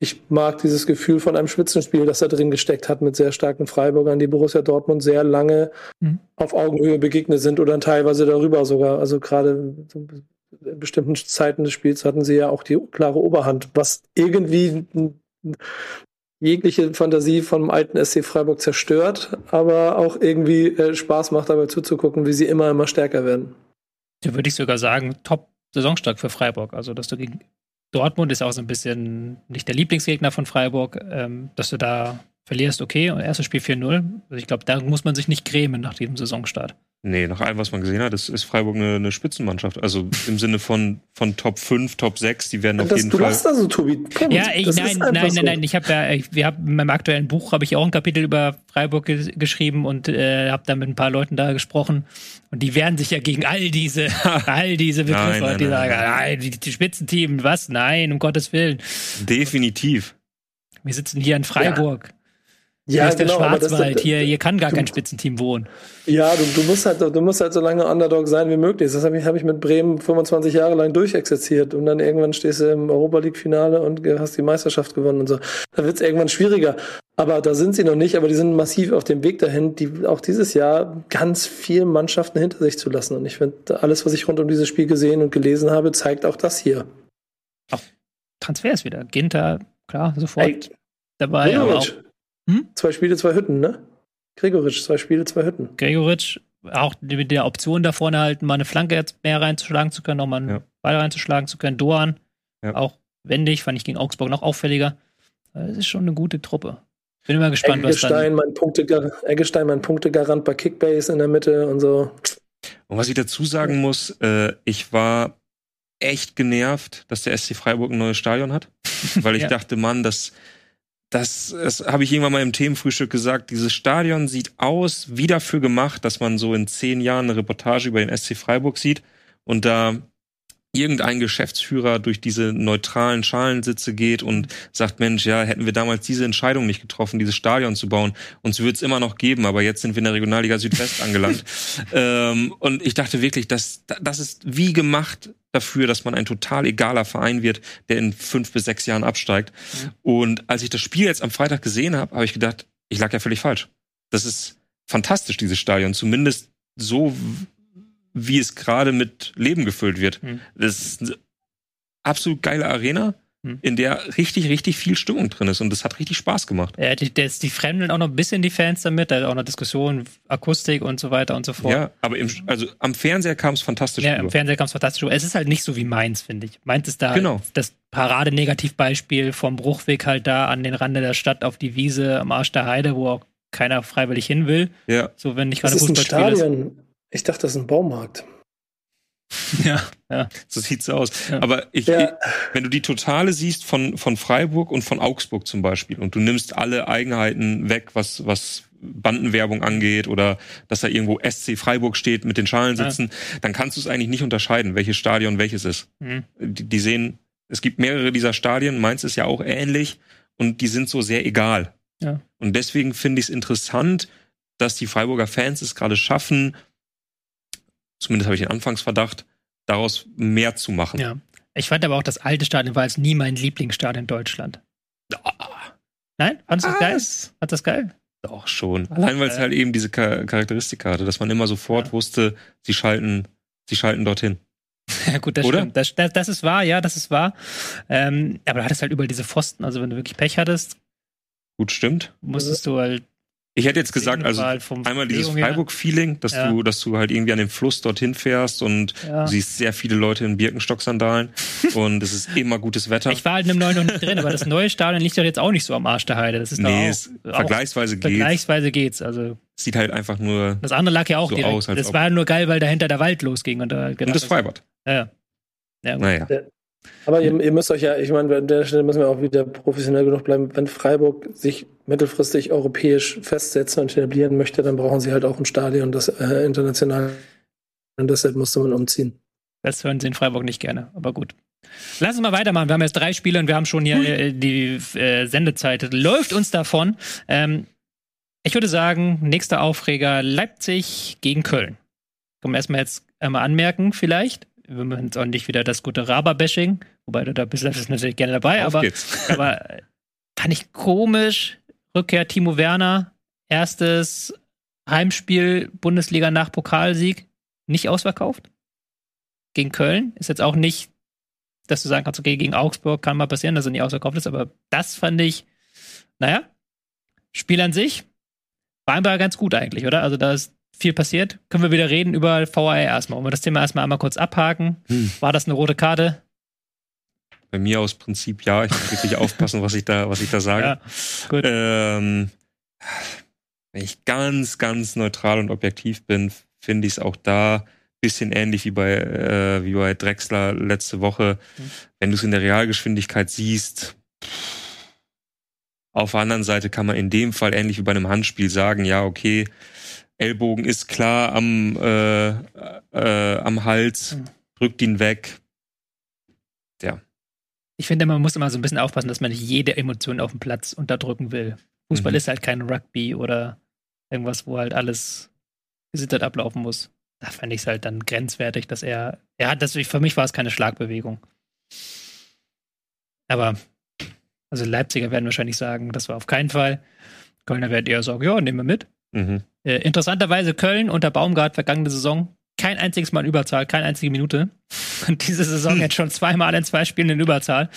ich mag dieses Gefühl von einem Spitzenspiel, das da drin gesteckt hat mit sehr starken Freiburgern, die Borussia Dortmund sehr lange Mhm. auf Augenhöhe begegnet sind oder teilweise darüber sogar. Also gerade in bestimmten Zeiten des Spiels hatten sie ja auch die klare Oberhand, was irgendwie jegliche Fantasie vom alten SC Freiburg zerstört, aber auch irgendwie äh, Spaß macht dabei zuzugucken, wie sie immer, immer stärker werden. Da würde ich sogar sagen, top Saisonstart für Freiburg. Also, dass du gegen Dortmund ist auch so ein bisschen nicht der Lieblingsgegner von Freiburg, ähm, dass du da verlierst, okay, und erstes Spiel 4-0. Also ich glaube, da muss man sich nicht grämen nach diesem Saisonstart. Nee, nach allem, was man gesehen hat, ist, ist Freiburg eine, eine Spitzenmannschaft. Also im Sinne von, von Top 5, Top 6, die werden auf Das, jeden du Fall. lachst da so, Tobi. Komm, Ja, ich, nein, einfach nein, so. nein, nein. Ich habe ja, ich, wir haben in meinem aktuellen Buch habe ich auch ein Kapitel über Freiburg ge geschrieben und äh, habe da mit ein paar Leuten da gesprochen und die wehren sich ja gegen all diese, all diese Begriffe, Nein, nein, die nein, sagen, nein. nein, die, die Spitzenteam, was? Nein, um Gottes Willen. Definitiv. Wir sitzen hier in Freiburg. Ja, hier ist genau, der aber das- Schwarzwald. hier, hier kann gar du- kein Spitzenteam wohnen. Ja, du, du musst halt, du musst halt so lange Underdog sein wie möglich. Das habe ich, hab ich mit Bremen 25 Jahre lang durchexerziert und dann irgendwann stehst du im Europa League Finale und hast die Meisterschaft gewonnen und so. Da wird es irgendwann schwieriger. Aber da sind sie noch nicht, aber die sind massiv auf dem Weg dahin, die auch dieses Jahr ganz viele Mannschaften hinter sich zu lassen. Und ich finde, alles, was ich rund um dieses Spiel gesehen und gelesen habe, zeigt auch das hier. Transfers wieder. Ginter, klar, sofort Ey, dabei. Auch. Hm? Zwei Spiele, zwei Hütten, ne? Gregoritsch, zwei Spiele, zwei Hütten. Gregoritsch, auch mit der Option da vorne halt mal eine Flanke jetzt mehr reinzuschlagen zu können, nochmal einen Ja. Ball reinzuschlagen zu können. Doan, Ja. auch wendig, fand ich gegen Augsburg noch auffälliger. Das ist schon eine gute Truppe. Bin immer gespannt, was Eggestein, dann. mein Eggestein, mein Punktegarant bei Kickbase in der Mitte und so. Und was ich dazu sagen muss, äh, ich war echt genervt, dass der SC Freiburg ein neues Stadion hat. Weil ich Ja. dachte, Mann, das, das, das habe ich irgendwann mal im Themenfrühstück gesagt. Dieses Stadion sieht aus, wie dafür gemacht, dass man so in zehn Jahren eine Reportage über den SC Freiburg sieht und da irgendein Geschäftsführer durch diese neutralen Schalensitze geht und sagt, Mensch, ja, hätten wir damals diese Entscheidung nicht getroffen, dieses Stadion zu bauen, uns würde es immer noch geben, aber jetzt sind wir in der Regionalliga Südwest angelangt. ähm, und ich dachte wirklich, das, das ist wie gemacht dafür, dass man ein total egaler Verein wird, der in fünf bis sechs Jahren absteigt. Und als ich das Spiel jetzt am Freitag gesehen habe, habe ich gedacht, ich lag ja völlig falsch. Das ist fantastisch, dieses Stadion. Zumindest so, wie es gerade mit Leben gefüllt wird. Hm. Das ist eine absolut geile Arena, Hm. in der richtig, richtig viel Stimmung drin ist. Und das hat richtig Spaß gemacht. Ja, die, das, die fremdeln auch noch ein bisschen die Fans damit, da ist auch noch Diskussion, Akustik und so weiter und so fort. Ja, aber im, also am Fernseher kam es fantastisch Ja, rüber. im Fernseher kam es fantastisch. rüber. Es ist halt nicht so wie Mainz, finde ich. Mainz ist da Genau. das Parade-Negativbeispiel vom Bruchweg halt da an den Rande der Stadt auf die Wiese am Arsch der Heide, wo auch keiner freiwillig hin will. Ja, So, wenn nicht gerade ist ein Fußballspiel ist. Ich dachte, das ist ein Baumarkt. Ja, ja. So sieht's aus. Ja. Aber ich, Ja. wenn du die Totale siehst von, von Freiburg und von Augsburg zum Beispiel und du nimmst alle Eigenheiten weg, was, was Bandenwerbung angeht oder dass da irgendwo SC Freiburg steht mit den Schalen Ja. sitzen, dann kannst du es eigentlich nicht unterscheiden, welches Stadion welches ist. Hm. Die, die sehen, es gibt mehrere dieser Stadien, meins ist ja auch ähnlich und die sind so sehr egal. Ja. Und deswegen finde ich es interessant, dass die Freiburger Fans es gerade schaffen, zumindest habe ich den Anfangsverdacht, daraus mehr zu machen. ja. Ich fand aber auch, das alte Stadion war jetzt nie mein Lieblingsstadion in Deutschland. Nein? Fandest du das geil? Was? Fandest du das geil? Doch schon. Allein weil es Äh. halt eben diese Char Charakteristik hatte, dass man immer sofort Ja. wusste, sie schalten, sie schalten dorthin. Ja, gut, das Oder? stimmt. Das, das, das ist wahr, ja, das ist wahr. Ähm, aber du hattest halt überall diese Pfosten. Also, wenn du wirklich Pech hattest, Gut, stimmt. musstest du halt. Ich hätte jetzt gesagt, also einmal dieses her- Freiburg-Feeling, dass Ja. du, dass du halt irgendwie an dem Fluss dorthin fährst und Ja. du siehst sehr viele Leute in Birkenstock-Sandalen und es ist immer gutes Wetter. Ich war halt in dem neuen noch nicht drin, aber das neue Stadion liegt doch jetzt auch nicht so am Arsch der Heide. Das ist nee, auch, es, auch vergleichsweise geht. vergleichsweise geht's. Also, Sieht halt einfach nur. das andere lag ja auch So direkt. aus, das war nur geil, weil dahinter der Wald losging. Und, da, genau und das Freibad. Ja, ja. ja gut. Aber ihr, ihr müsst euch ja, ich meine, an der Stelle müssen wir auch wieder professionell genug bleiben. Wenn Freiburg sich mittelfristig europäisch festsetzen und etablieren möchte, dann brauchen sie halt auch ein Stadion, das äh, international. Und deshalb musste man umziehen. Das hören sie in Freiburg nicht gerne, aber gut. Lass uns mal weitermachen. Wir haben jetzt drei Spiele und wir haben schon hier äh, die äh, Sendezeit. Läuft uns davon. Ähm, ich würde sagen, nächster Aufreger Leipzig gegen Köln. Können wir erstmal jetzt einmal anmerken, vielleicht. Wir müssen jetzt auch nicht wieder das gute Raber-Bashing, wobei du da bist das ist natürlich gerne dabei, Auf aber, geht's. aber äh, fand ich komisch. Rückkehr Timo Werner, erstes Heimspiel Bundesliga nach Pokalsieg, nicht ausverkauft gegen Köln. Ist jetzt auch nicht, dass du sagen kannst, okay, gegen Augsburg kann mal passieren, dass er nicht ausverkauft ist, aber das fand ich, naja, Spiel an sich war einfach ganz gut eigentlich, oder? Also da ist viel passiert. Können wir wieder reden über VAR erstmal. Wollen wir das Thema erstmal einmal kurz abhaken? Hm. War das eine rote Karte? Bei mir aus Prinzip ja. Ich muss wirklich aufpassen, was ich da, was ich da sage. Ja, gut. Ähm, wenn ich ganz, ganz neutral und objektiv bin, finde ich es auch da bisschen ähnlich wie bei, äh, wie bei Drexler letzte Woche. Mhm. Wenn du es in der Realgeschwindigkeit siehst, auf der anderen Seite kann man in dem Fall ähnlich wie bei einem Handspiel sagen, ja, okay, Ellbogen ist klar am, äh, äh, am Hals, Mhm. drückt ihn weg. Ich finde, man muss immer so ein bisschen aufpassen, dass man nicht jede Emotion auf dem Platz unterdrücken will. Fußball Mhm. ist halt kein Rugby oder irgendwas, wo halt alles gesittert ablaufen muss. Da fand ich es halt dann grenzwertig, dass er, hat das, für mich war es keine Schlagbewegung. Aber, also Leipziger werden wahrscheinlich sagen, das war auf keinen Fall. Kölner werden eher sagen, ja, nehmen wir mit. Mhm. Äh, interessanterweise Köln unter Baumgart vergangene Saison kein einziges Mal in Überzahl, keine einzige Minute. Und diese Saison Hm. jetzt schon zweimal in zwei Spielen in Überzahl.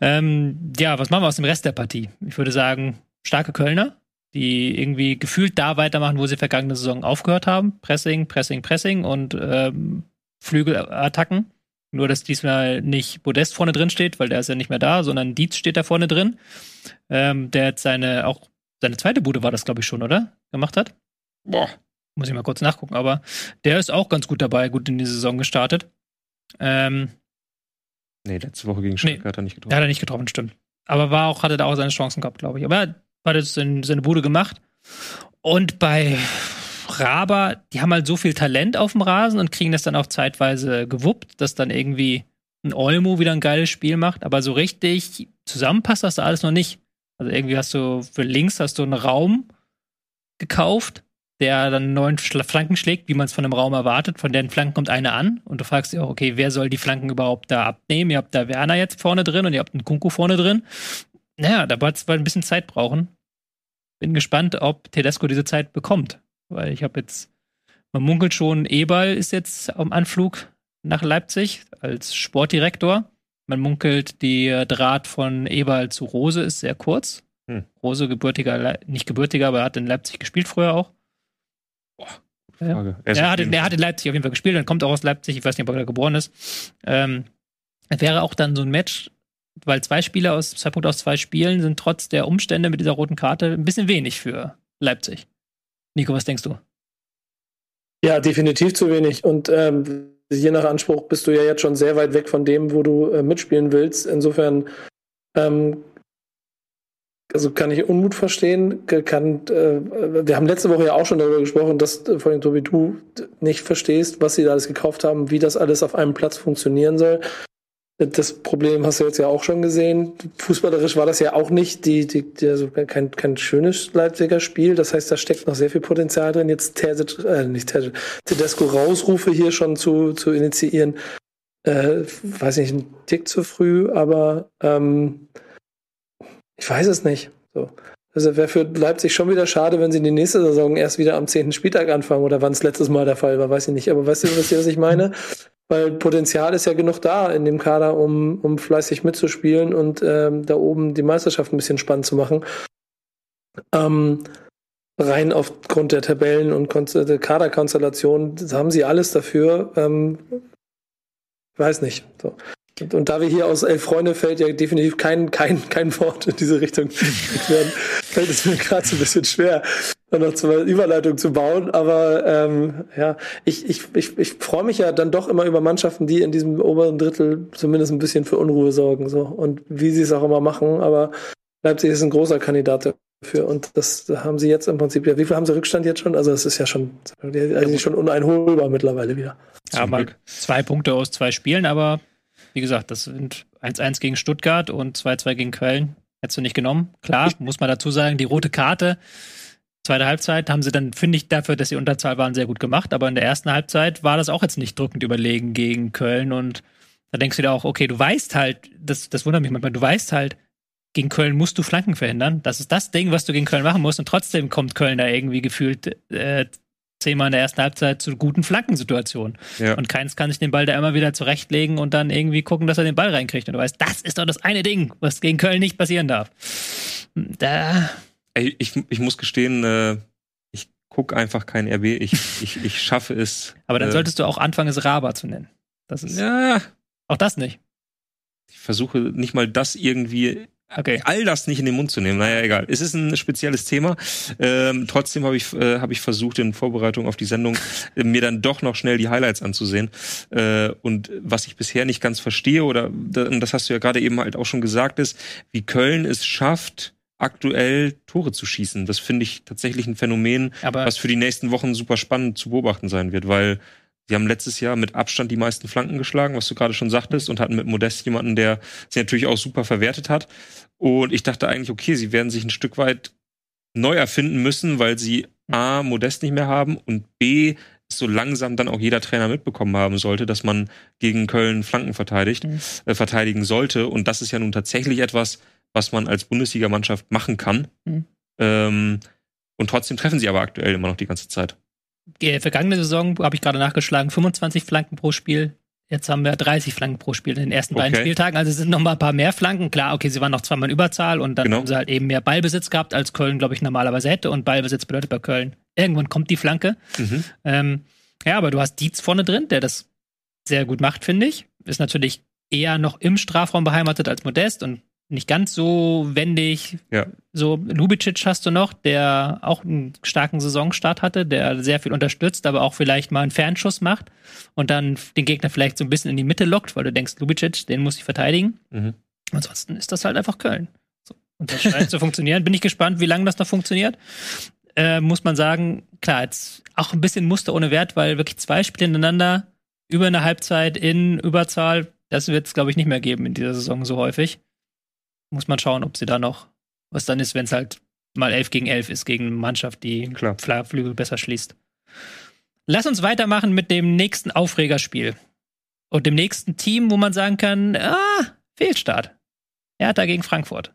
Ähm, ja, was machen wir aus dem Rest der Partie? Ich würde sagen, starke Kölner, die irgendwie gefühlt da weitermachen, wo sie vergangene Saison aufgehört haben. Pressing, Pressing, Pressing und ähm, Flügelattacken. Nur, dass diesmal nicht Podest vorne drin steht, weil der ist ja nicht mehr da, sondern Dietz steht da vorne drin. Ähm, der jetzt seine, auch seine zweite Bude war das, glaube ich, schon, oder? Gemacht hat. Boah. Muss ich mal kurz nachgucken, aber der ist auch ganz gut dabei, gut in die Saison gestartet. Ähm, Nee, letzte Woche gegen Schalke Nee. hat er nicht getroffen. hat er nicht getroffen, stimmt. Aber war auch, hatte da auch seine Chancen gehabt, glaube ich. Aber er hat jetzt seine, seine Bude gemacht. Und bei Raber, die haben halt so viel Talent auf dem Rasen und kriegen das dann auch zeitweise gewuppt, dass dann irgendwie ein Olmo wieder ein geiles Spiel macht. Aber so richtig zusammenpasst das da alles noch nicht. Also irgendwie hast du für links hast du einen Raum gekauft, der dann neun Flanken schlägt, wie man es von einem Raum erwartet. Von den Flanken kommt eine an und du fragst dich auch, okay, wer soll die Flanken überhaupt da abnehmen? Ihr habt da Werner jetzt vorne drin und ihr habt einen Kunku vorne drin. Naja, da wird es ein bisschen Zeit brauchen. Bin gespannt, ob Tedesco diese Zeit bekommt. Weil ich habe jetzt, man munkelt schon, Eberl ist jetzt am Anflug nach Leipzig als Sportdirektor. Man munkelt, der Draht von Eberl zu Rose ist sehr kurz. Hm. Rose gebürtiger, Le- nicht gebürtiger, aber er hat in Leipzig gespielt früher auch. Frage. Er Er hat, er hat in Leipzig auf jeden Fall gespielt und kommt auch aus Leipzig. Ich weiß nicht, ob er da geboren ist. Ähm, es wäre auch dann so ein Match, weil zwei Spieler aus, zwei Punkte aus zwei Spielen sind trotz der Umstände mit dieser roten Karte ein bisschen wenig für Leipzig. Nico, was denkst du? Ja, definitiv zu wenig. Und ähm, je nach Anspruch bist du ja jetzt schon sehr weit weg von dem, wo du äh, mitspielen willst. Insofern ähm, also kann ich Unmut verstehen. Kann, äh, wir haben letzte Woche ja auch schon darüber gesprochen, dass äh, vor allem Tobi du nicht verstehst, was sie da alles gekauft haben, wie das alles auf einem Platz funktionieren soll. Das Problem hast du jetzt ja auch schon gesehen. Fußballerisch war das ja auch nicht die, die, die also kein, kein schönes Leipziger Spiel. Das heißt, da steckt noch sehr viel Potenzial drin. Jetzt Terzic, äh, nicht Terzic, Tedesco Rausrufe hier schon zu, zu initiieren. Äh, weiß nicht, ein Tick zu früh, aber ähm, ich weiß es nicht. So. Also wäre für Leipzig schon wieder schade, wenn sie in die nächste Saison erst wieder am zehnten Spieltag anfangen oder wann es letztes Mal der Fall war, weiß ich nicht. Aber weißt du, was ich meine? Weil Potenzial ist ja genug da in dem Kader, um, um fleißig mitzuspielen und ähm, da oben die Meisterschaft ein bisschen spannend zu machen. Ähm, rein aufgrund der Tabellen und der Kaderkonstellation haben sie alles dafür. Ähm, weiß nicht. So. Und, und, da wir hier aus Elf Freunde fällt ja definitiv kein, kein, kein Wort in diese Richtung werden, fällt es mir gerade so ein bisschen schwer, dann noch zur Überleitung zu bauen. Aber ähm, ja, ich, ich, ich, ich freue mich ja dann doch immer über Mannschaften, die in diesem oberen Drittel zumindest ein bisschen für Unruhe sorgen. So. Und wie sie es auch immer machen. Aber Leipzig ist ein großer Kandidat dafür. Und das haben sie jetzt im Prinzip, ja, wie viel haben sie Rückstand jetzt schon? Also es ist ja schon, also schon uneinholbar mittlerweile wieder. Ja, mal zwei Punkte aus zwei Spielen, aber wie gesagt, das sind 1-1 gegen Stuttgart und 2-2 gegen Köln. Hättest du nicht genommen. Klar, muss man dazu sagen, die rote Karte, zweite Halbzeit, haben sie dann, finde ich, dafür, dass sie Unterzahl waren, sehr gut gemacht. Aber in der ersten Halbzeit war das auch jetzt nicht drückend überlegen gegen Köln. Und da denkst du dir auch, okay, du weißt halt, das, das wundert mich manchmal, du weißt halt, gegen Köln musst du Flanken verhindern. Das ist das Ding, was du gegen Köln machen musst. Und trotzdem kommt Köln da irgendwie gefühlt äh, zehnmal in der ersten Halbzeit zu guten Flankensituationen. Ja. Und keins kann sich den Ball da immer wieder zurechtlegen und dann irgendwie gucken, dass er den Ball reinkriegt. Und du weißt, das ist doch das eine Ding, was gegen Köln nicht passieren darf. Da. Ey, ich, ich muss gestehen, äh, ich gucke einfach kein RB. Ich, ich, ich schaffe es. Aber dann äh, solltest du auch anfangen, es Raba zu nennen. Das ist. Ja. Auch das nicht. Ich versuche nicht mal das irgendwie Okay. All das nicht in den Mund zu nehmen. Naja, egal. Es ist ein spezielles Thema. Ähm, trotzdem habe ich, äh, hab ich versucht, in Vorbereitung auf die Sendung äh, mir dann doch noch schnell die Highlights anzusehen. Äh, und was ich bisher nicht ganz verstehe, oder das hast du ja gerade eben halt auch schon gesagt, ist, wie Köln es schafft, aktuell Tore zu schießen. Das finde ich tatsächlich ein Phänomen, Aber was für die nächsten Wochen super spannend zu beobachten sein wird, weil Sie haben letztes Jahr mit Abstand die meisten Flanken geschlagen, was du gerade schon sagtest, und hatten mit Modest jemanden, der sie natürlich auch super verwertet hat. Und ich dachte eigentlich, okay, sie werden sich ein Stück weit neu erfinden müssen, weil sie A, Modest nicht mehr haben und B, so langsam dann auch jeder Trainer mitbekommen haben sollte, dass man gegen Köln Flanken verteidigt, mhm. äh, verteidigen sollte. Und das ist ja nun tatsächlich etwas, was man als Bundesligamannschaft machen kann. Mhm. Ähm, und trotzdem treffen sie aber aktuell immer noch die ganze Zeit die vergangene Saison habe ich gerade nachgeschlagen, 25 Flanken pro Spiel. Jetzt haben wir 30 Flanken pro Spiel in den ersten okay. beiden Spieltagen. Also es sind noch mal ein paar mehr Flanken. Klar, okay, sie waren noch zweimal in Überzahl und dann genau. haben sie halt eben mehr Ballbesitz gehabt, als Köln, glaube ich, normalerweise hätte. Und Ballbesitz bedeutet bei Köln, irgendwann kommt die Flanke. Mhm. Ähm, ja, aber du hast Dietz vorne drin, der das sehr gut macht, finde ich. Ist natürlich eher noch im Strafraum beheimatet als Modest und nicht ganz so wendig. Ja. So Lubicic hast du noch, der auch einen starken Saisonstart hatte, der sehr viel unterstützt, aber auch vielleicht mal einen Fernschuss macht und dann den Gegner vielleicht so ein bisschen in die Mitte lockt, weil du denkst, Lubicic, den muss ich verteidigen. Mhm. Ansonsten ist das halt einfach Köln. So. Und das scheint zu funktionieren. Bin ich gespannt, wie lange das noch funktioniert. Äh, muss man sagen, klar, jetzt auch ein bisschen Muster ohne Wert, weil wirklich zwei Spiele ineinander über eine Halbzeit in Überzahl, das wird es, glaube ich, nicht mehr geben in dieser Saison so häufig muss man schauen, ob sie da noch was dann ist, wenn es halt mal 11 gegen 11 ist gegen eine Mannschaft, die Klar. Flügel besser schließt. Lass uns weitermachen mit dem nächsten Aufregerspiel. Und dem nächsten Team, wo man sagen kann, ah, Fehlstart. Hertha gegen Frankfurt.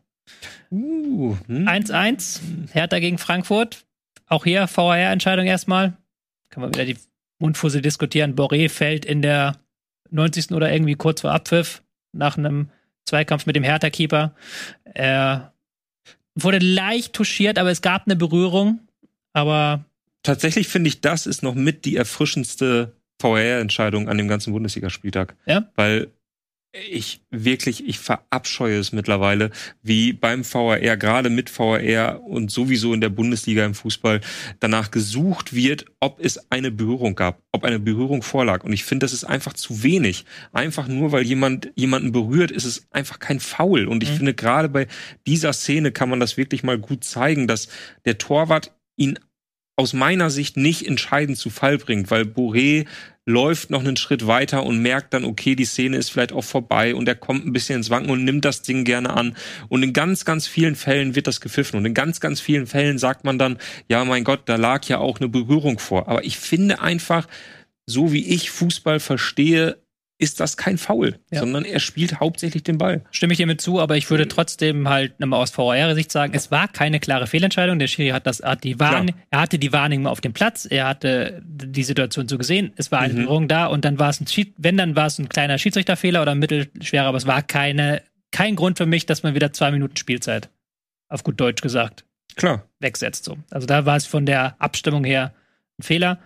1-1, uh, Hertha gegen Frankfurt. Auch hier VAR-Entscheidung erstmal. Kann man wieder die Mundfusse diskutieren. Boré fällt in der 90. oder irgendwie kurz vor Abpfiff nach einem Zweikampf mit dem Hertha-Keeper. Er wurde leicht touchiert, aber es gab eine Berührung. Aber tatsächlich finde ich, das ist noch mit die erfrischendste VR-Entscheidung an dem ganzen Bundesligaspieltag. Ja. Weil ich wirklich, ich verabscheue es mittlerweile, wie beim VAR, gerade mit VAR und sowieso in der Bundesliga im Fußball, danach gesucht wird, ob es eine Berührung gab, ob eine Berührung vorlag. Und ich finde, das ist einfach zu wenig. Einfach nur, weil jemand jemanden berührt, ist es einfach kein Foul. Und ich mhm. finde, gerade bei dieser Szene kann man das wirklich mal gut zeigen, dass der Torwart ihn aus meiner Sicht nicht entscheidend zu Fall bringt, weil Boré läuft noch einen Schritt weiter und merkt dann, okay, die Szene ist vielleicht auch vorbei und er kommt ein bisschen ins Wanken und nimmt das Ding gerne an. Und in ganz, ganz vielen Fällen wird das gepfiffen und in ganz, ganz vielen Fällen sagt man dann, ja, mein Gott, da lag ja auch eine Berührung vor. Aber ich finde einfach, so wie ich Fußball verstehe, ist das kein Foul, ja. sondern er spielt hauptsächlich den Ball. Stimme ich hiermit zu, aber ich würde trotzdem halt nochmal aus VAR-Sicht sagen, es war keine klare Fehlentscheidung. Der Schiri hat das, hat die Warn, er hatte die Wahrnehmung auf dem Platz, er hatte die Situation so gesehen, es war eine mhm. Berührung da und dann war es ein Schied, wenn dann war es ein kleiner Schiedsrichterfehler oder ein mittelschwerer, aber es war keine, kein Grund für mich, dass man wieder zwei Minuten Spielzeit, auf gut Deutsch gesagt, klar wegsetzt. So. Also da war es von der Abstimmung her ein Fehler.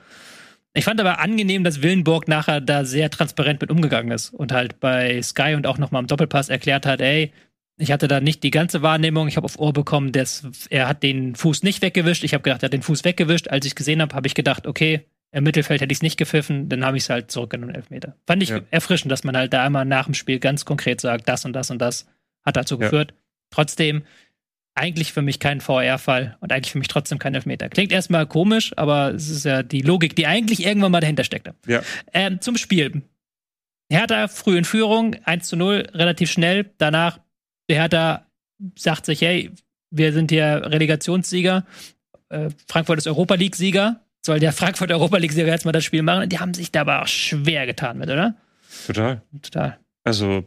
Ich fand aber angenehm, dass Willenburg nachher da sehr transparent mit umgegangen ist und halt bei Sky und auch nochmal im Doppelpass erklärt hat, ey, ich hatte da nicht die ganze Wahrnehmung. Ich habe auf Ohr bekommen, dass er hat den Fuß nicht weggewischt. Ich habe gedacht, er hat den Fuß weggewischt. Als ich gesehen habe, habe ich gedacht, okay, im Mittelfeld hätte ich es nicht gepfiffen, dann habe ich es halt zurückgenommen, Elfmeter. Fand ich ja. erfrischend, dass man halt da einmal nach dem Spiel ganz konkret sagt, das und das und das hat dazu geführt. Ja. Trotzdem, eigentlich für mich kein VR-Fall und eigentlich für mich trotzdem kein Elfmeter. Klingt erstmal komisch, aber es ist ja die Logik, die eigentlich irgendwann mal dahinter steckte. Ja. Ähm, zum Spiel. Hertha früh in Führung, 1 zu 0, relativ schnell. Danach, Hertha sagt sich, hey, wir sind hier Relegationssieger. Äh, Frankfurt ist Europa League-Sieger. Soll der Frankfurt Europa League-Sieger jetzt mal das Spiel machen? Die haben sich da aber auch schwer getan mit, oder? Total. Total. Also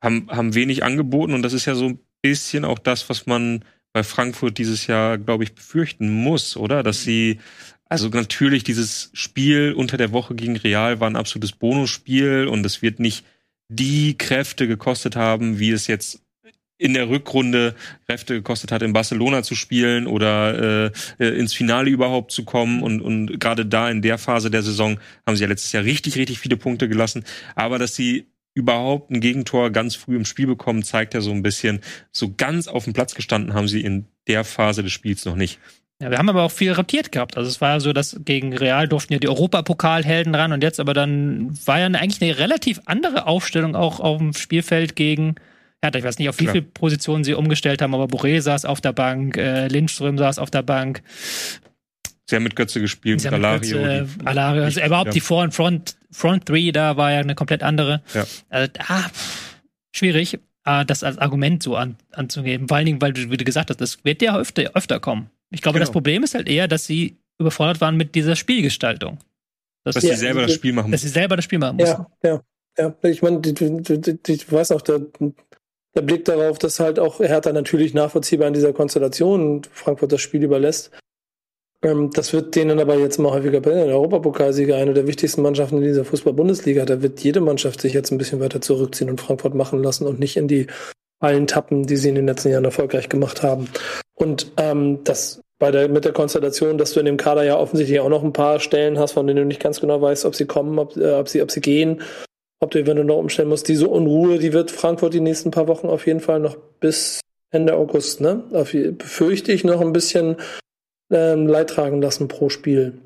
haben, haben wenig angeboten und das ist ja so bisschen auch das, was man bei Frankfurt dieses Jahr, glaube ich, befürchten muss, oder? Dass sie, also natürlich dieses Spiel unter der Woche gegen Real war ein absolutes Bonusspiel und es wird nicht die Kräfte gekostet haben, wie es jetzt in der Rückrunde Kräfte gekostet hat, in Barcelona zu spielen oder äh, äh ins Finale überhaupt zu kommen. Und, und gerade da in der Phase der Saison haben sie ja letztes Jahr richtig, richtig viele Punkte gelassen. Aber dass sie überhaupt ein Gegentor ganz früh im Spiel bekommen, zeigt ja so ein bisschen, so ganz auf dem Platz gestanden haben sie in der Phase des Spiels noch nicht. Ja, wir haben aber auch viel rotiert gehabt. Also es war ja so, dass gegen Real durften ja die Europapokalhelden ran und jetzt aber dann war ja eigentlich eine relativ andere Aufstellung auch auf dem Spielfeld gegen ja, ich weiß nicht, auf wie viele Positionen sie umgestellt haben, aber Boré saß auf der Bank, äh, Lindström saß auf der Bank. Sie haben mit Götze gespielt, mit Alario. Götze, die, Alario, also überhaupt ja. die Vor- und Front, Front Three, da war ja eine komplett andere. Ja. Also, ah, schwierig, ah, das als Argument so an, anzugeben. Vor allen Dingen, weil du, wie du gesagt hast, das wird ja öfter, öfter kommen. Ich glaube, genau. das Problem ist halt eher, dass sie überfordert waren mit dieser Spielgestaltung. Dass, dass sie selber das Spiel machen mussten. Dass sie selber das Spiel machen mussten. Ja, ja. ja. Ich meine, du weißt auch, der, der Blick darauf, dass halt auch Hertha natürlich nachvollziehbar in dieser Konstellation Frankfurt das Spiel überlässt. Ähm, das wird denen aber jetzt mal häufiger passieren. Der Europapokalsieger, eine der wichtigsten Mannschaften in dieser Fußball-Bundesliga, da wird jede Mannschaft sich jetzt ein bisschen weiter zurückziehen und Frankfurt machen lassen und nicht in die allen Tappen, die sie in den letzten Jahren erfolgreich gemacht haben. Und ähm, das bei der, mit der Konstellation, dass du in dem Kader ja offensichtlich auch noch ein paar Stellen hast, von denen du nicht ganz genau weißt, ob sie kommen, ob, äh, ob sie, ob sie gehen, ob du eventuell noch umstellen musst. Diese Unruhe, die wird Frankfurt die nächsten paar Wochen auf jeden Fall noch bis Ende August, ne? Auf, befürchte ich noch ein bisschen ähm, leidtragen lassen pro Spiel.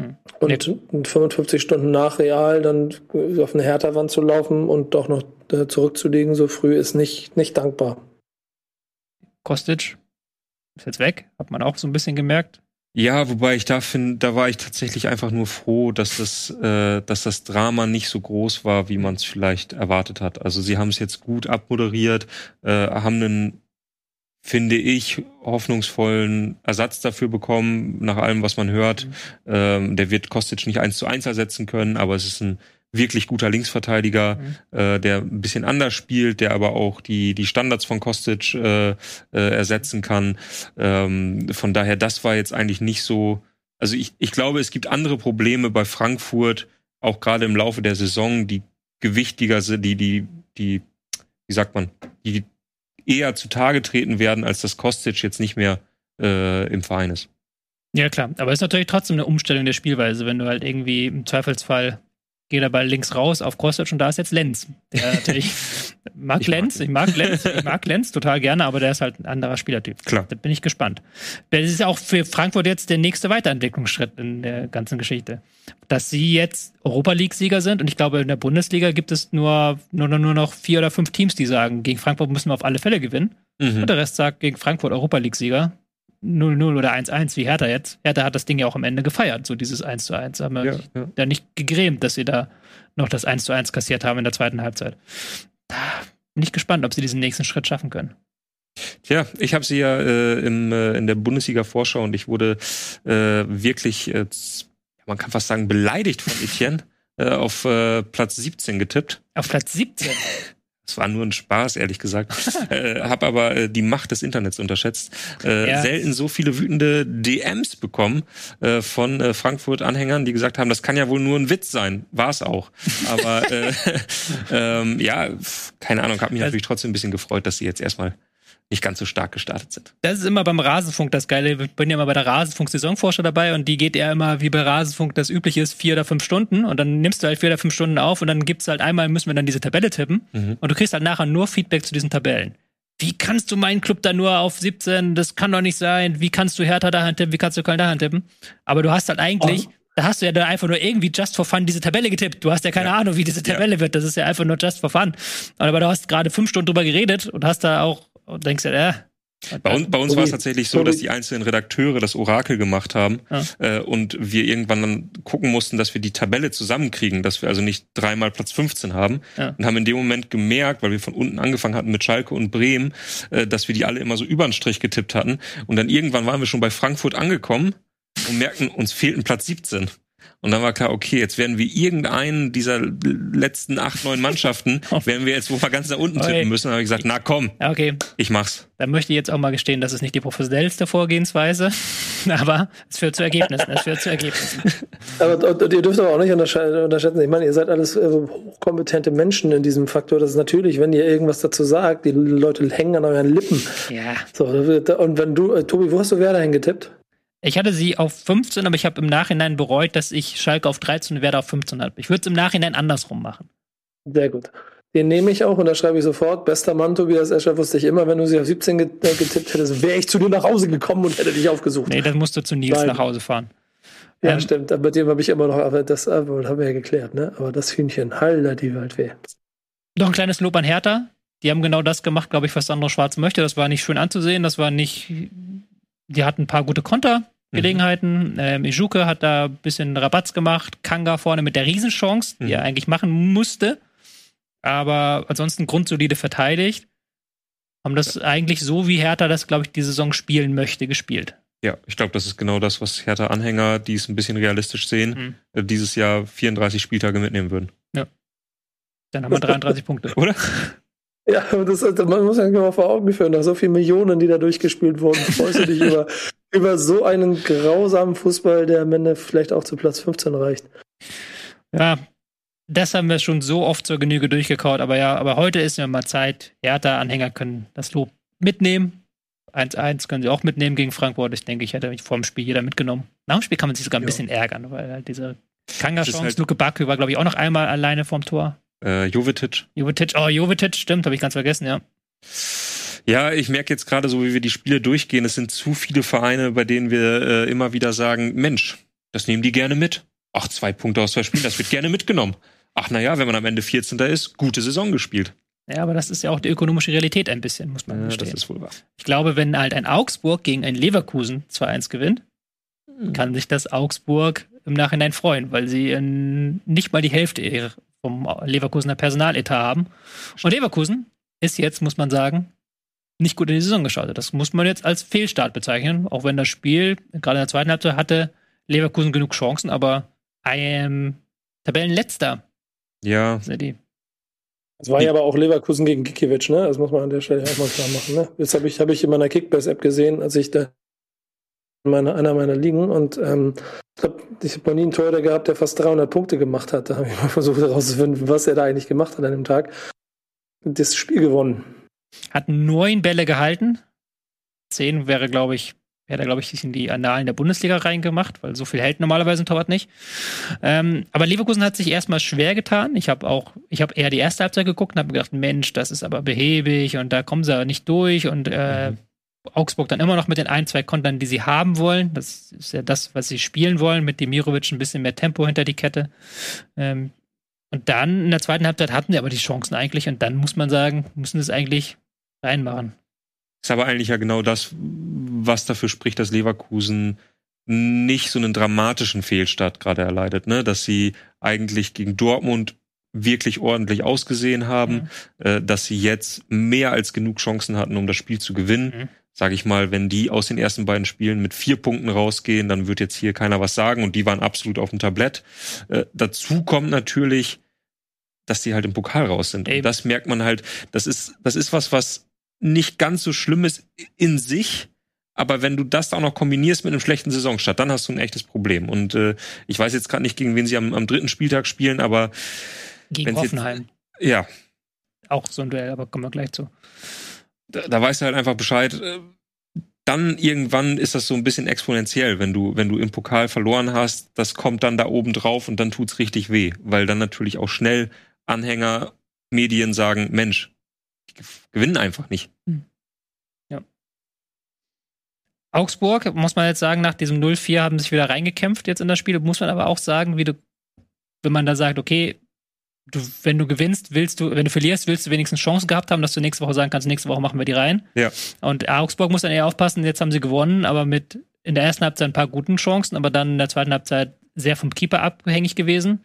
Hm. Und nee. 55 Stunden nach Real dann auf eine Härterwand zu laufen und doch noch äh, zurückzulegen so früh ist nicht, nicht dankbar. Kostic ist jetzt weg, hat man auch so ein bisschen gemerkt. Ja, wobei ich da finde, da war ich tatsächlich einfach nur froh, dass das, äh, dass das Drama nicht so groß war, wie man es vielleicht erwartet hat. Also sie haben es jetzt gut abmoderiert, äh, haben einen finde ich, hoffnungsvollen Ersatz dafür bekommen, nach allem, was man hört. Mhm. Ähm, der wird Kostic nicht eins zu eins ersetzen können, aber es ist ein wirklich guter Linksverteidiger, mhm. äh, der ein bisschen anders spielt, der aber auch die, die Standards von Kostic äh, äh, ersetzen kann. Ähm, von daher, das war jetzt eigentlich nicht so. Also ich, ich glaube, es gibt andere Probleme bei Frankfurt, auch gerade im Laufe der Saison, die gewichtiger sind, die, die, die, wie sagt man, die eher zutage treten werden, als dass Kostic jetzt nicht mehr äh, im Verein ist. Ja, klar. Aber es ist natürlich trotzdem eine Umstellung der Spielweise, wenn du halt irgendwie im Zweifelsfall geht Ball links raus auf Kostic und da ist jetzt Lenz. Der natürlich mag Ich mag Lenz, ihn. ich mag Lenz, ich mag Lenz total gerne, aber der ist halt ein anderer Spielertyp. Klar. Da bin ich gespannt. Das ist auch für Frankfurt jetzt der nächste Weiterentwicklungsschritt in der ganzen Geschichte. Dass sie jetzt Europa League-Sieger sind und ich glaube, in der Bundesliga gibt es nur, nur, nur noch vier oder fünf Teams, die sagen, gegen Frankfurt müssen wir auf alle Fälle gewinnen. Mhm. Und der Rest sagt gegen Frankfurt Europa League-Sieger. 0-0 oder 1-1 wie Hertha jetzt. Hertha hat das Ding ja auch am Ende gefeiert, so dieses 1-1. Haben wir Ja, ja. da nicht gegrämt, dass sie da noch das 1-1 kassiert haben in der zweiten Halbzeit. Da bin ich gespannt, ob sie diesen nächsten Schritt schaffen können. Tja, ich habe sie ja äh, im, äh, in der Bundesliga-Vorschau und ich wurde äh, wirklich, äh, man kann fast sagen, beleidigt von Etienne äh, auf äh, Platz 17 getippt. Auf Platz 17. Das war nur ein Spaß, ehrlich gesagt. äh, hab aber äh, die Macht des Internets unterschätzt. Äh, Ja. Selten so viele wütende DMs bekommen äh, von äh, Frankfurt-Anhängern, die gesagt haben, das kann ja wohl nur ein Witz sein. War es auch. Aber äh, ähm, ja, keine Ahnung, habe mich Das- natürlich trotzdem ein bisschen gefreut, dass sie jetzt erstmal nicht ganz so stark gestartet sind. Das ist immer beim Rasenfunk das Geile. Ich bin ja immer bei der Rasenfunk-Saisonforscher dabei und die geht ja immer, wie bei Rasenfunk das üblich ist, vier oder fünf Stunden und dann nimmst du halt vier oder fünf Stunden auf und dann gibt's halt einmal, müssen wir dann diese Tabelle tippen Mhm. und du kriegst halt nachher nur Feedback zu diesen Tabellen. Wie kannst du meinen Club da nur auf 17? Das kann doch nicht sein. Wie kannst du Hertha dahin tippen? Wie kannst du Köln dahin tippen? Aber du hast halt eigentlich, da hast du ja dann einfach nur irgendwie just for fun diese Tabelle getippt. Du hast ja keine Ja. Ahnung, wie diese Tabelle wird. Das ist ja einfach nur just for fun. Aber du hast gerade fünf Stunden drüber geredet und hast da auch, und denkst ja, äh. Bei uns, bei uns war es tatsächlich so, dass die einzelnen Redakteure das Orakel gemacht haben Ja. äh, und wir irgendwann dann gucken mussten, dass wir die Tabelle zusammenkriegen, dass wir also nicht dreimal Platz 15 haben Ja. und haben in dem Moment gemerkt, weil wir von unten angefangen hatten mit Schalke und Bremen, äh, dass wir die alle immer so über den Strich getippt hatten und dann irgendwann waren wir schon bei Frankfurt angekommen und merkten, uns fehlten Platz 17. Und dann war klar, okay, jetzt werden wir irgendeinen dieser letzten acht, neun Mannschaften, werden wir jetzt wohl mal ganz nach unten tippen müssen. Dann habe ich gesagt, na komm, Ja, okay. ich mach's. Da möchte ich jetzt auch mal gestehen, das ist nicht die professionellste Vorgehensweise, aber es führt zu Ergebnissen. Es führt zu Ergebnissen. Aber und, und ihr dürft aber auch nicht unterschätzen. Ich meine, ihr seid alles äh, hochkompetente Menschen in diesem Faktor. Das ist natürlich, wenn ihr irgendwas dazu sagt, die Leute hängen an euren Lippen. Ja. So, und wenn du, äh, Tobi, wo hast du Werder hingetippt? Ich hatte sie auf 15, aber ich habe im Nachhinein bereut, dass ich Schalke auf 13 und Werder auf 15 habe. Ich würde es im Nachhinein andersrum machen. Sehr gut. Den nehme ich auch und da schreibe ich sofort. Bester Mann, Tobias Escher, wusste ich immer, wenn du sie auf 17 get äh, getippt hättest, wäre ich zu dir nach Hause gekommen und hätte dich aufgesucht. Nee, dann musst du zu Nils Nein. nach Hause fahren. ja, ähm, stimmt. Aber mit dem habe ich immer noch, aber das aber, haben wir ja geklärt, ne? Aber das Hühnchen, Halter, die Waldweh. Noch ein kleines Lob an Hertha. Die haben genau das gemacht, glaube ich, was Sandro Schwarz möchte. Das war nicht schön anzusehen. Das war nicht. Die hatten ein paar gute Kontergelegenheiten. Ähm, Ijuke hat da ein bisschen Rabatz gemacht. Kanga vorne mit der Riesenchance, die Mhm. er eigentlich machen musste. Aber ansonsten grundsolide verteidigt. Haben das eigentlich so, wie Hertha das, glaube ich, die Saison spielen möchte, gespielt. Ja, ich glaube, das ist genau das, was Hertha-Anhänger, die es ein bisschen realistisch sehen, Mhm. äh, dieses Jahr 34 Spieltage mitnehmen würden. Dann haben wir 33 Punkte. Oder? Ja, das, man muss ja mal vor Augen führen, nach so vielen Millionen, die da durchgespielt wurden, freust du dich über, über so einen grausamen Fußball, der am Ende vielleicht auch zu Platz 15 reicht. Ja, das haben wir schon so oft zur Genüge durchgekaut, aber ja, aber heute ist ja mal Zeit. Hertha-Anhänger können das Lob mitnehmen. 1-1 können sie auch mitnehmen gegen Frankfurt. Ich denke, ich hätte mich vor dem Spiel jeder mitgenommen. Nach dem Spiel kann man sich sogar ein Ja. bisschen ärgern, weil halt diese Kanga-Chance, ist halt- Luke Bakü war, glaube ich, auch noch einmal alleine vorm Tor. Äh, Jovetic. Jovetic, oh, Jovetic, stimmt, habe ich ganz vergessen, ja. Ja, ich merke jetzt gerade so, wie wir die Spiele durchgehen, es sind zu viele Vereine, bei denen wir äh, immer wieder sagen, Mensch, das nehmen die gerne mit. Ach, zwei Punkte aus zwei Spielen, das wird gerne mitgenommen. Ach, naja, wenn man am Ende 14. ist, gute Saison gespielt. Ja, aber das ist ja auch die ökonomische Realität ein bisschen, muss man Ja, das ist wohl wahr. Ich glaube, wenn halt ein Augsburg gegen ein Leverkusen 2-1 gewinnt, Hm. kann sich das Augsburg im Nachhinein freuen, weil sie in nicht mal die Hälfte ihrer- vom Leverkusener Personaletat haben. Und Leverkusen ist jetzt, muss man sagen, nicht gut in die Saison gestartet. Das muss man jetzt als Fehlstart bezeichnen, auch wenn das Spiel, gerade in der zweiten Halbzeit, hatte Leverkusen genug Chancen, aber ein Tabellenletzter Ja, sind die. Es war ja aber auch Leverkusen gegen Kikiewicz, ne? Das muss man an der Stelle auch mal klar machen, ne? Das habe ich, hab ich in meiner Kickbase-App gesehen, als ich da meiner, einer meiner Ligen und ähm, ich glaube, ich habe noch nie einen Torhüter gehabt, der fast 300 Punkte gemacht hat. Da habe ich mal versucht herauszufinden, was er da eigentlich gemacht hat an dem Tag. Das Spiel gewonnen. Hat neun Bälle gehalten. Zehn wäre, glaube ich, hätte er, glaube ich, sich in die Annalen der Bundesliga reingemacht, weil so viel hält normalerweise ein Torwart nicht. Ähm, aber Leverkusen hat sich erstmal schwer getan. Ich habe auch, ich habe eher die erste Halbzeit geguckt und habe gedacht, Mensch, das ist aber behäbig und da kommen sie aber nicht durch und äh, mhm. Augsburg dann immer noch mit den ein, zwei Kontern, die sie haben wollen. Das ist ja das, was sie spielen wollen, mit Demirovic ein bisschen mehr Tempo hinter die Kette. Ähm, und dann in der zweiten Halbzeit hatten sie aber die Chancen eigentlich und dann muss man sagen, müssen sie es eigentlich reinmachen. Ist aber eigentlich ja genau das, was dafür spricht, dass Leverkusen nicht so einen dramatischen Fehlstart gerade erleidet, ne? Dass sie eigentlich gegen Dortmund wirklich ordentlich ausgesehen haben, mhm. äh, dass sie jetzt mehr als genug Chancen hatten, um das Spiel zu gewinnen. Mhm. Sag ich mal, wenn die aus den ersten beiden Spielen mit vier Punkten rausgehen, dann wird jetzt hier keiner was sagen und die waren absolut auf dem Tablett. Äh, dazu kommt natürlich, dass die halt im Pokal raus sind. Und das merkt man halt, das ist, das ist was, was nicht ganz so schlimm ist in sich, aber wenn du das auch noch kombinierst mit einem schlechten Saisonstart, dann hast du ein echtes Problem. Und äh, ich weiß jetzt gerade nicht, gegen wen sie am, am dritten Spieltag spielen, aber gegen Hoffenheim. Jetzt, ja. Auch so ein Duell, aber kommen wir gleich zu. Da, da weißt du halt einfach Bescheid. Äh, dann irgendwann ist das so ein bisschen exponentiell, wenn du, wenn du im Pokal verloren hast, das kommt dann da oben drauf und dann tut's richtig weh, weil dann natürlich auch schnell Anhänger, Medien sagen, Mensch, gewinnen einfach nicht. Hm. Ja. Augsburg, muss man jetzt sagen, nach diesem 0-4 haben sich wieder reingekämpft jetzt in das Spiel. Muss man aber auch sagen, wie du, wenn man da sagt, okay, du, wenn du gewinnst, willst du, wenn du verlierst, willst du wenigstens Chancen gehabt haben, dass du nächste Woche sagen kannst, nächste Woche machen wir die rein. Ja. Und Augsburg muss dann eher aufpassen, jetzt haben sie gewonnen, aber mit in der ersten Halbzeit ein paar guten Chancen, aber dann in der zweiten Halbzeit sehr vom Keeper abhängig gewesen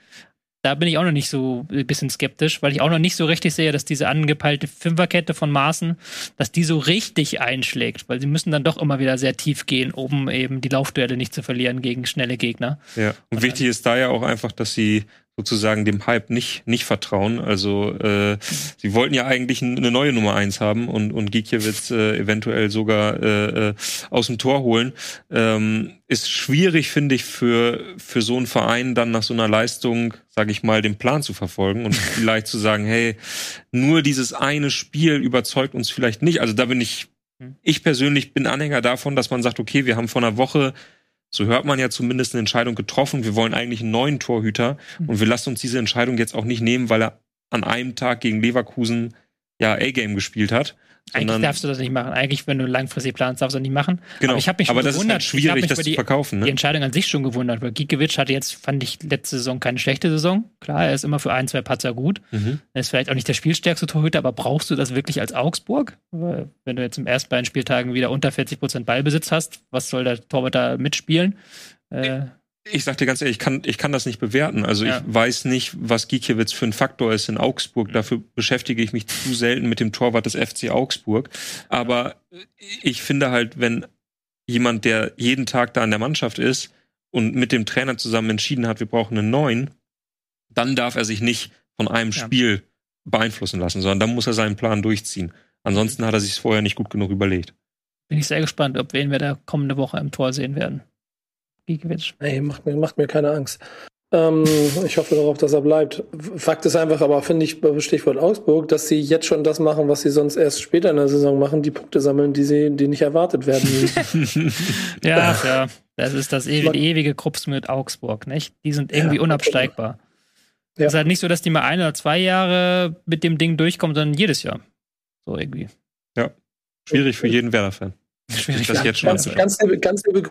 da bin ich auch noch nicht so ein bisschen skeptisch, weil ich auch noch nicht so richtig sehe, dass diese angepeilte Fünferkette von Maßen, dass die so richtig einschlägt, weil sie müssen dann doch immer wieder sehr tief gehen, um eben die Laufduelle nicht zu verlieren gegen schnelle Gegner. Ja, und, und wichtig ist da ja auch einfach, dass sie sozusagen dem Hype nicht, nicht vertrauen. Also äh, sie wollten ja eigentlich eine neue Nummer eins haben und, und Gikiewicz äh, eventuell sogar äh, äh, aus dem Tor holen. Ähm, ist schwierig, finde ich, für, für so einen Verein dann nach so einer Leistung, sage ich mal, den Plan zu verfolgen und vielleicht zu sagen, hey, nur dieses eine Spiel überzeugt uns vielleicht nicht. Also da bin ich, hm. ich persönlich bin Anhänger davon, dass man sagt, okay, wir haben vor einer Woche so hört man ja zumindest eine Entscheidung getroffen. Wir wollen eigentlich einen neuen Torhüter mhm. und wir lassen uns diese Entscheidung jetzt auch nicht nehmen, weil er an einem Tag gegen Leverkusen ja A-Game gespielt hat, eigentlich darfst du das nicht machen. Eigentlich, wenn du langfristig planst, darfst du das nicht machen. Genau. Aber ich habe mich schon Aber das gewundert. Ist halt schwierig, das die, zu verkaufen. Ne? Die Entscheidung an sich schon gewundert, weil Gikiewicz hatte jetzt, fand ich, letzte Saison keine schlechte Saison. Klar, er ist immer für ein, zwei Patzer gut. Mhm. Er ist vielleicht auch nicht der spielstärkste Torhüter, aber brauchst du das wirklich als Augsburg? Weil, wenn du jetzt im ersten beiden Spieltagen wieder unter 40 Prozent Ballbesitz hast, was soll der Torwart da mitspielen? Äh, ich sag dir ganz ehrlich, ich kann, ich kann das nicht bewerten. Also ja. ich weiß nicht, was Gikiewicz für ein Faktor ist in Augsburg. Dafür beschäftige ich mich zu selten mit dem Torwart des FC Augsburg. Aber ich finde halt, wenn jemand, der jeden Tag da in der Mannschaft ist und mit dem Trainer zusammen entschieden hat, wir brauchen einen neuen, dann darf er sich nicht von einem ja. Spiel beeinflussen lassen, sondern dann muss er seinen Plan durchziehen. Ansonsten hat er sich vorher nicht gut genug überlegt. Bin ich sehr gespannt, ob wen wir da kommende Woche im Tor sehen werden. Gikiewicz. Nee, macht mir, macht mir keine Angst. Ähm, ich hoffe darauf, dass er bleibt. Fakt ist einfach, aber finde ich, Stichwort Augsburg, dass sie jetzt schon das machen, was sie sonst erst später in der Saison machen, die Punkte sammeln, die sie, die nicht erwartet werden. ja, ja. Das ist das ewige, ewige Krups mit Augsburg, nicht? Die sind irgendwie ja, unabsteigbar. Ja. Es ist halt nicht so, dass die mal ein oder zwei Jahre mit dem Ding durchkommen, sondern jedes Jahr. So irgendwie. Ja. Schwierig für jeden Werder-Fan. Schwierig. Das jetzt schon ganz, ganz, ganz liebe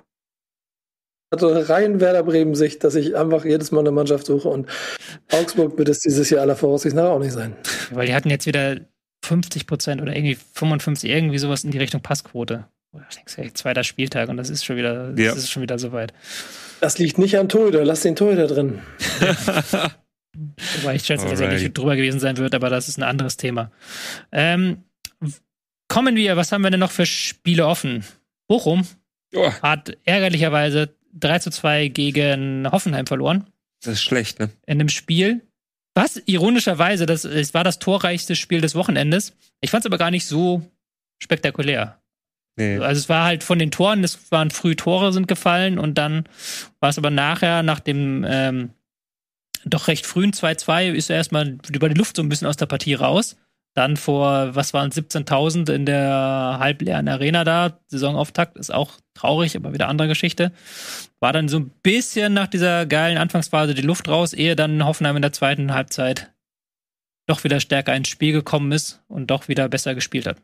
hatte rein Werder Bremen Sicht, dass ich einfach jedes Mal eine Mannschaft suche und Augsburg wird es dieses Jahr aller Voraussicht nach auch nicht sein. Weil die hatten jetzt wieder 50 Prozent oder irgendwie 55, irgendwie sowas in die Richtung Passquote. Ich denke, hey, zweiter Spieltag und das ist schon wieder, das ja. ist schon wieder soweit. Das liegt nicht am Torhüter, lass den Torhüter drin. Wobei ich schätze, dass er nicht drüber gewesen sein wird, aber das ist ein anderes Thema. Ähm, kommen wir, was haben wir denn noch für Spiele offen? Bochum oh. hat ärgerlicherweise 3 zu 2 gegen Hoffenheim verloren. Das ist schlecht, ne? In dem Spiel. Was ironischerweise, das, es war das torreichste Spiel des Wochenendes. Ich fand es aber gar nicht so spektakulär. Nee. Also es war halt von den Toren, es waren früh Tore sind gefallen und dann war es aber nachher, nach dem ähm, doch recht frühen 2-2, ist er erstmal über die Luft so ein bisschen aus der Partie raus. Dann vor, was waren 17.000 in der halbleeren Arena da. Saisonauftakt ist auch traurig, aber wieder andere Geschichte. War dann so ein bisschen nach dieser geilen Anfangsphase die Luft raus, ehe dann Hoffenheim in der zweiten Halbzeit doch wieder stärker ins Spiel gekommen ist und doch wieder besser gespielt hat.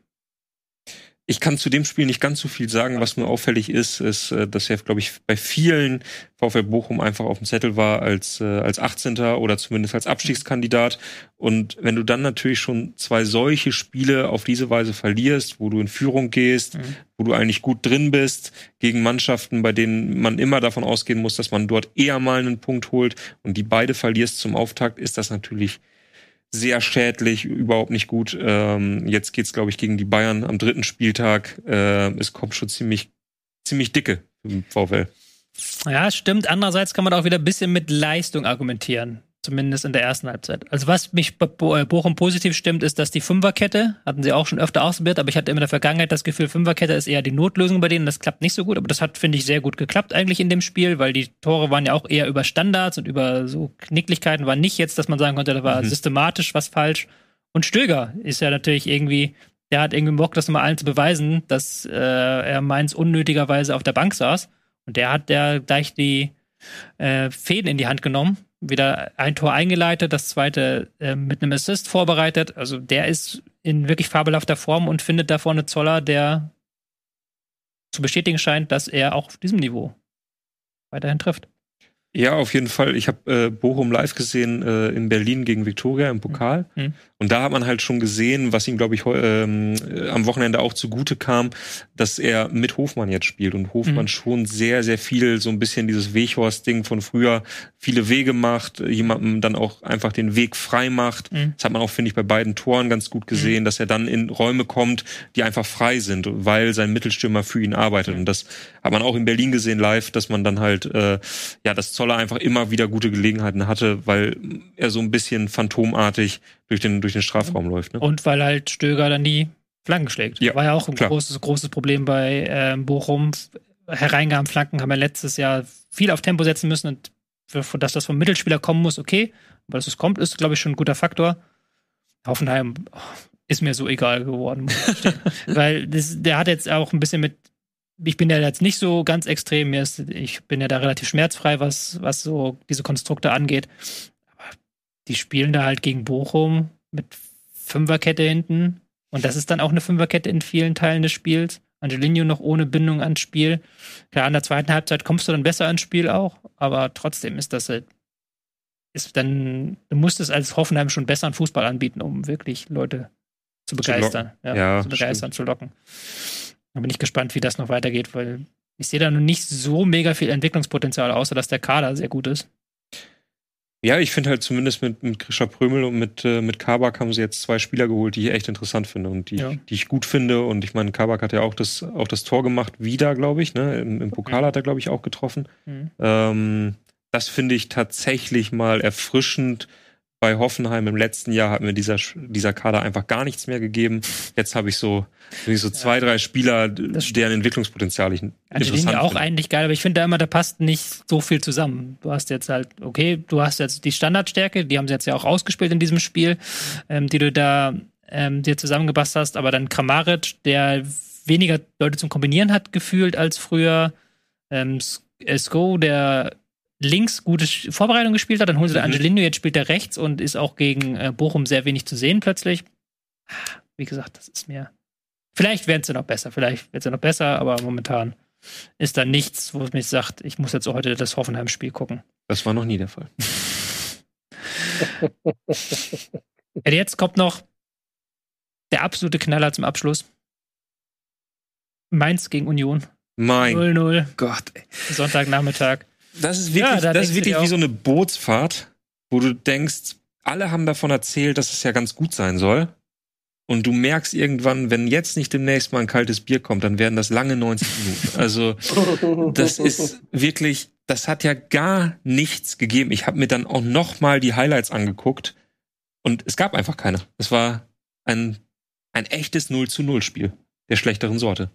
Ich kann zu dem Spiel nicht ganz so viel sagen. Was mir auffällig ist, ist, äh, dass er, glaube ich, bei vielen VfL Bochum einfach auf dem Zettel war als, äh, als 18. oder zumindest als Abstiegskandidat. Und wenn du dann natürlich schon zwei solche Spiele auf diese Weise verlierst, wo du in Führung gehst, mhm. wo du eigentlich gut drin bist, gegen Mannschaften, bei denen man immer davon ausgehen muss, dass man dort eher mal einen Punkt holt und die beide verlierst zum Auftakt, ist das natürlich sehr schädlich, überhaupt nicht gut. Ähm, jetzt geht's, glaube ich, gegen die Bayern am dritten Spieltag. Äh, es kommt schon ziemlich, ziemlich dicke im VfL. Ja, stimmt. Andererseits kann man auch wieder ein bisschen mit Leistung argumentieren. Zumindest in der ersten Halbzeit. Also was mich bei äh, Bochum positiv stimmt, ist, dass die Fünferkette, hatten sie auch schon öfter ausprobiert, aber ich hatte immer in der Vergangenheit das Gefühl, Fünferkette ist eher die Notlösung bei denen. Das klappt nicht so gut, aber das hat, finde ich, sehr gut geklappt eigentlich in dem Spiel, weil die Tore waren ja auch eher über Standards und über so Knicklichkeiten, war nicht jetzt, dass man sagen konnte, da war mhm. systematisch was falsch. Und Stöger ist ja natürlich irgendwie, der hat irgendwie Bock, das nochmal allen zu beweisen, dass äh, er Mainz unnötigerweise auf der Bank saß. Und der hat der gleich die äh, Fäden in die Hand genommen wieder ein Tor eingeleitet, das zweite äh, mit einem Assist vorbereitet. Also der ist in wirklich fabelhafter Form und findet da vorne Zoller, der zu bestätigen scheint, dass er auch auf diesem Niveau weiterhin trifft. Ja, auf jeden Fall. Ich habe äh, Bochum live gesehen äh, in Berlin gegen Viktoria im Pokal. Mhm. Und da hat man halt schon gesehen, was ihm, glaube ich, ähm, äh, am Wochenende auch zugute kam, dass er mit Hofmann jetzt spielt. Und Hofmann mhm. schon sehr, sehr viel so ein bisschen dieses Weghorst-Ding von früher, viele Wege macht, jemandem dann auch einfach den Weg frei macht. Mhm. Das hat man auch, finde ich, bei beiden Toren ganz gut gesehen, mhm. dass er dann in Räume kommt, die einfach frei sind, weil sein Mittelstürmer für ihn arbeitet. Und das hat man auch in Berlin gesehen live, dass man dann halt, äh, ja, das Zoller einfach immer wieder gute Gelegenheiten hatte, weil er so ein bisschen phantomartig durch den, durch den Strafraum läuft. Ne? Und weil halt Stöger dann die Flanken schlägt. Ja, War ja auch ein großes, großes Problem bei äh, Bochum. Hereingaben Flanken haben wir letztes Jahr viel auf Tempo setzen müssen und für, dass das vom Mittelspieler kommen muss, okay. Aber dass es kommt, ist, glaube ich, schon ein guter Faktor. Hoffenheim oh, ist mir so egal geworden, Weil das, der hat jetzt auch ein bisschen mit ich bin ja jetzt nicht so ganz extrem, mir ist, ich bin ja da relativ schmerzfrei, was, was so diese Konstrukte angeht. Aber die spielen da halt gegen Bochum mit Fünferkette hinten. Und das ist dann auch eine Fünferkette in vielen Teilen des Spiels. Angelino noch ohne Bindung ans Spiel. Klar, in der zweiten Halbzeit kommst du dann besser ans Spiel auch, aber trotzdem ist das halt, ist dann, du musst es als Hoffenheim schon besser an Fußball anbieten, um wirklich Leute zu begeistern. Zu ja, ja, zu begeistern, stimmt. zu locken. Da bin ich gespannt, wie das noch weitergeht, weil ich sehe da noch nicht so mega viel Entwicklungspotenzial, außer dass der Kader sehr gut ist. Ja, ich finde halt zumindest mit, mit Grisha Prömel und mit, äh, mit Kabak haben sie jetzt zwei Spieler geholt, die ich echt interessant finde und die, ja. die ich gut finde. Und ich meine, Kabak hat ja auch das, auch das Tor gemacht, wieder, glaube ich. Ne? Im, Im, Pokal hat er, glaube ich, auch getroffen. Mhm. Ähm, das finde ich tatsächlich mal erfrischend, bei Hoffenheim im letzten Jahr hat mir dieser, dieser Kader einfach gar nichts mehr gegeben. Jetzt habe ich so, ich so zwei, drei Spieler, deren Entwicklungspotenzial ich interessant auch finde. eigentlich geil, aber ich finde da immer, da passt nicht so viel zusammen. Du hast jetzt halt, okay, du hast jetzt die Standardstärke, die haben sie jetzt ja auch ausgespielt in diesem Spiel, ähm, die du da ähm, dir zusammengepasst hast, aber dann Kramaric, der weniger Leute zum Kombinieren hat gefühlt als früher. Ähm, Sko, der links gute Vorbereitung gespielt hat, dann holen sie mhm. Angelino, jetzt spielt er rechts und ist auch gegen äh, Bochum sehr wenig zu sehen plötzlich. Wie gesagt, das ist mir. Vielleicht werden sie noch besser, vielleicht wird sie noch besser, aber momentan ist da nichts, wo es mich sagt, ich muss jetzt heute das Hoffenheim-Spiel gucken. Das war noch nie der Fall. jetzt kommt noch der absolute Knaller zum Abschluss. Mainz gegen Union. Mein 0-0. Gott. Ey. Sonntagnachmittag. Das ist wirklich, ja, da das ist wirklich wie so eine Bootsfahrt, wo du denkst, alle haben davon erzählt, dass es ja ganz gut sein soll. Und du merkst irgendwann, wenn jetzt nicht demnächst mal ein kaltes Bier kommt, dann werden das lange 90 Minuten. Also das ist wirklich, das hat ja gar nichts gegeben. Ich habe mir dann auch noch mal die Highlights angeguckt und es gab einfach keine. Es war ein, ein echtes 0 zu 0 Spiel der schlechteren Sorte.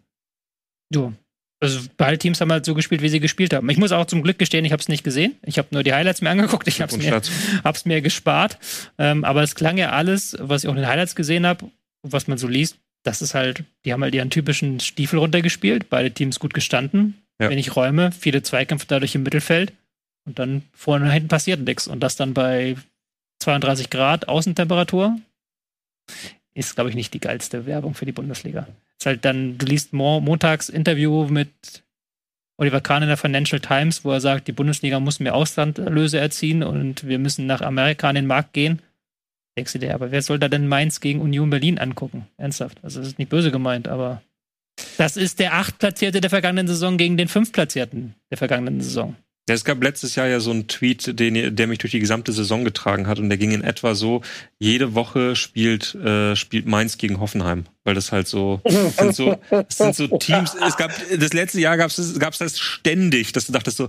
Du, Also beide Teams haben halt so gespielt, wie sie gespielt haben. Ich muss auch zum Glück gestehen, ich habe es nicht gesehen. Ich habe nur die Highlights mir angeguckt. Ich habe es mir, hab's mir gespart. Ähm, aber es klang ja alles, was ich auch in den Highlights gesehen habe, was man so liest, das ist halt, die haben halt ihren typischen Stiefel runtergespielt. Beide Teams gut gestanden. Ja. Wenig Räume, viele Zweikämpfe dadurch im Mittelfeld. Und dann vorne und hinten passiert nichts. Und das dann bei 32 Grad Außentemperatur ist, glaube ich, nicht die geilste Werbung für die Bundesliga. Ist halt dann, du liest mo montags Interview mit Oliver Kahn in der Financial Times, wo er sagt, die Bundesliga muss mehr Auslandlöse erziehen und wir müssen nach Amerika an den Markt gehen. Denkst du dir, aber wer soll da denn Mainz gegen Union Berlin angucken? Ernsthaft. Also, das ist nicht böse gemeint, aber das ist der Achtplatzierte der vergangenen Saison gegen den Fünftplatzierten der vergangenen Saison. Ja, es gab letztes Jahr ja so einen Tweet, den, der mich durch die gesamte Saison getragen hat. Und der ging in etwa so, jede Woche spielt, äh, spielt Mainz gegen Hoffenheim weil das halt so sind so, das sind so Teams. Es gab das letzte Jahr gab es gab's das ständig, dass du dachtest so,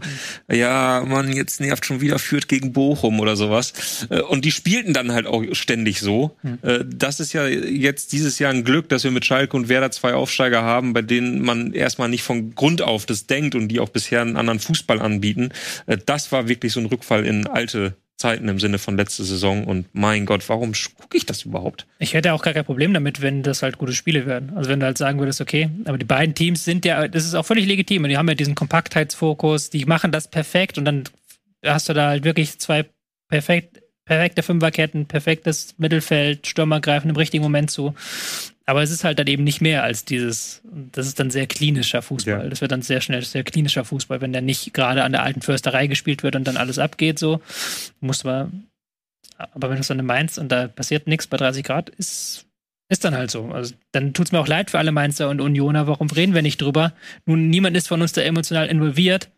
ja, man jetzt nervt schon wieder führt gegen Bochum oder sowas. Äh, und die spielten dann halt auch ständig so. Mhm. Das ist ja jetzt dieses Jahr ein Glück, dass wir mit Schalke und Werder zwei Aufsteiger haben, bei denen man erstmal nicht von Grund auf das denkt und die auch bisher einen anderen Fußball anbieten. Äh, das war wirklich so ein Rückfall in alte Zeiten im Sinne von letzte Saison und mein Gott, warum gucke ich das überhaupt? Ich hätte auch gar kein Problem damit, wenn das halt gute Spiele werden. Also wenn du halt sagen würdest, okay, aber die beiden Teams sind ja, das ist auch völlig legitim und die haben ja diesen Kompaktheitsfokus, die machen das perfekt und dann hast du da halt wirklich zwei perfekt, perfekte Fünferketten, perfektes Mittelfeld, Stürmer greifen im richtigen Moment zu. Aber es ist halt dann eben nicht mehr als dieses, das ist dann sehr klinischer Fußball. Ja. Das wird dann sehr schnell sehr klinischer Fußball, wenn der nicht gerade an der alten Försterei gespielt wird und dann alles abgeht, so. Muss man, aber wenn du es dann meinst und da passiert nichts bei 30 Grad, ist, ist dann halt so. Also dann tut es mir auch leid für alle Mainzer und Unioner. Warum reden wir nicht drüber? Nun, niemand ist von uns da emotional involviert.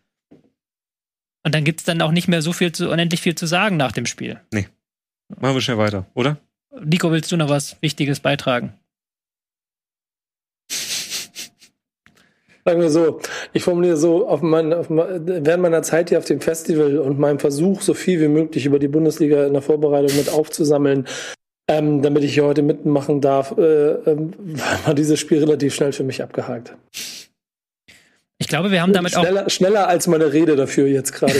Und dann gibt es dann auch nicht mehr so viel zu, unendlich viel zu sagen nach dem Spiel. Nee. Machen wir schnell weiter, oder? Nico, willst du noch was Wichtiges beitragen? Sagen wir so, ich formuliere so, auf mein, auf mein, während meiner Zeit hier auf dem Festival und meinem Versuch, so viel wie möglich über die Bundesliga in der Vorbereitung mit aufzusammeln, ähm, damit ich hier heute mitmachen darf, äh, äh, war dieses Spiel relativ schnell für mich abgehakt. Ich glaube, wir haben damit schneller, auch. Schneller als meine Rede dafür jetzt gerade.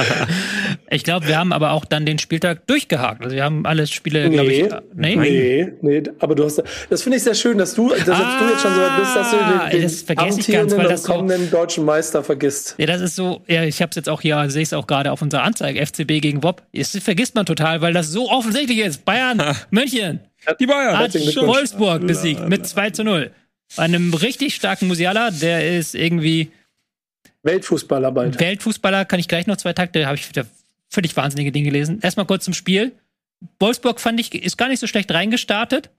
ich glaube, wir haben aber auch dann den Spieltag durchgehakt. Also wir haben alle Spiele, nee, glaube ich. Nee? nee, nee, aber du hast. Das finde ich sehr schön, dass du, dass ah, du jetzt schon so weit bist, dass du den, den das vergesse ich ganz, weil das kommenden so, deutschen Meister vergisst. Ja, das ist so, ja, ich habe es jetzt auch hier, sehe es auch gerade auf unserer Anzeige, FCB gegen WOP. Das vergisst man total, weil das so offensichtlich ist. Bayern, München. Die Bayern. Hat Wolfsburg besiegt mit 2 zu 0 einem richtig starken Musiala, der ist irgendwie Weltfußballer bald. Weltfußballer, kann ich gleich noch zwei Takte, habe ich wieder völlig wahnsinnige Dinge gelesen. Erstmal kurz zum Spiel. Wolfsburg fand ich, ist gar nicht so schlecht reingestartet.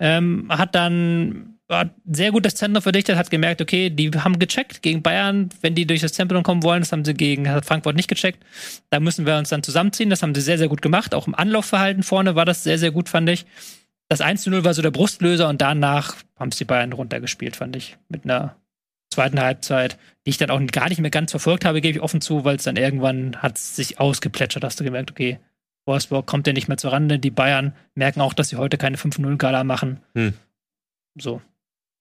Ähm, hat dann hat sehr gut das Zentrum verdichtet, hat gemerkt, okay, die haben gecheckt gegen Bayern, wenn die durch das Zentrum kommen wollen, das haben sie gegen Frankfurt nicht gecheckt. Da müssen wir uns dann zusammenziehen. Das haben sie sehr, sehr gut gemacht. Auch im Anlaufverhalten vorne war das sehr, sehr gut, fand ich das 1 zu 0 war so der Brustlöser und danach haben es die Bayern runtergespielt, fand ich. Mit einer zweiten Halbzeit, die ich dann auch gar nicht mehr ganz verfolgt habe, gebe ich offen zu, weil es dann irgendwann hat sich ausgeplätschert, hast du gemerkt, okay, Wolfsburg kommt ja nicht mehr zur Rande. Die Bayern merken auch, dass sie heute keine 5-0-Gala machen. Hm. So.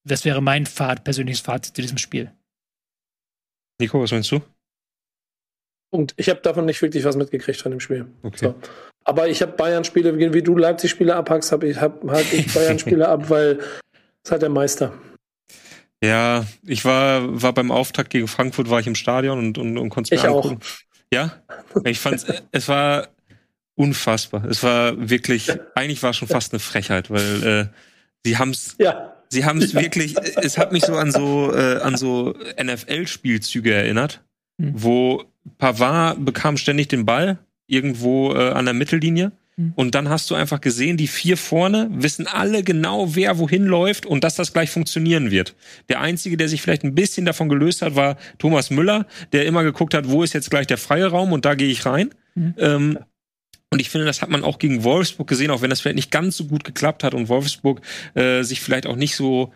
Das wäre mein Fahrt, persönliches Fazit zu diesem Spiel. Nico, was meinst du? Punkt. Ich habe davon nicht wirklich was mitgekriegt von dem Spiel. Okay. So. Aber ich habe Bayern-Spiele, wie du Leipzig-Spiele abhackst, habe ich hab halt ich Bayern-Spiele ab, weil es halt der Meister. Ja, ich war, war beim Auftakt gegen Frankfurt, war ich im Stadion und, und, und konnte es mir ich angucken. Auch. Ja? Ich fand es war unfassbar. Es war wirklich, eigentlich war es schon fast eine Frechheit, weil äh, sie haben es ja. Sie haben es ja. wirklich, es hat mich so an so äh, an so NFL-Spielzüge erinnert, hm. wo Pavard bekam ständig den Ball irgendwo äh, an der Mittellinie. Mhm. Und dann hast du einfach gesehen, die vier vorne wissen alle genau, wer wohin läuft und dass das gleich funktionieren wird. Der Einzige, der sich vielleicht ein bisschen davon gelöst hat, war Thomas Müller, der immer geguckt hat, wo ist jetzt gleich der freie Raum und da gehe ich rein. Mhm. Ähm, und ich finde, das hat man auch gegen Wolfsburg gesehen, auch wenn das vielleicht nicht ganz so gut geklappt hat und Wolfsburg äh, sich vielleicht auch nicht so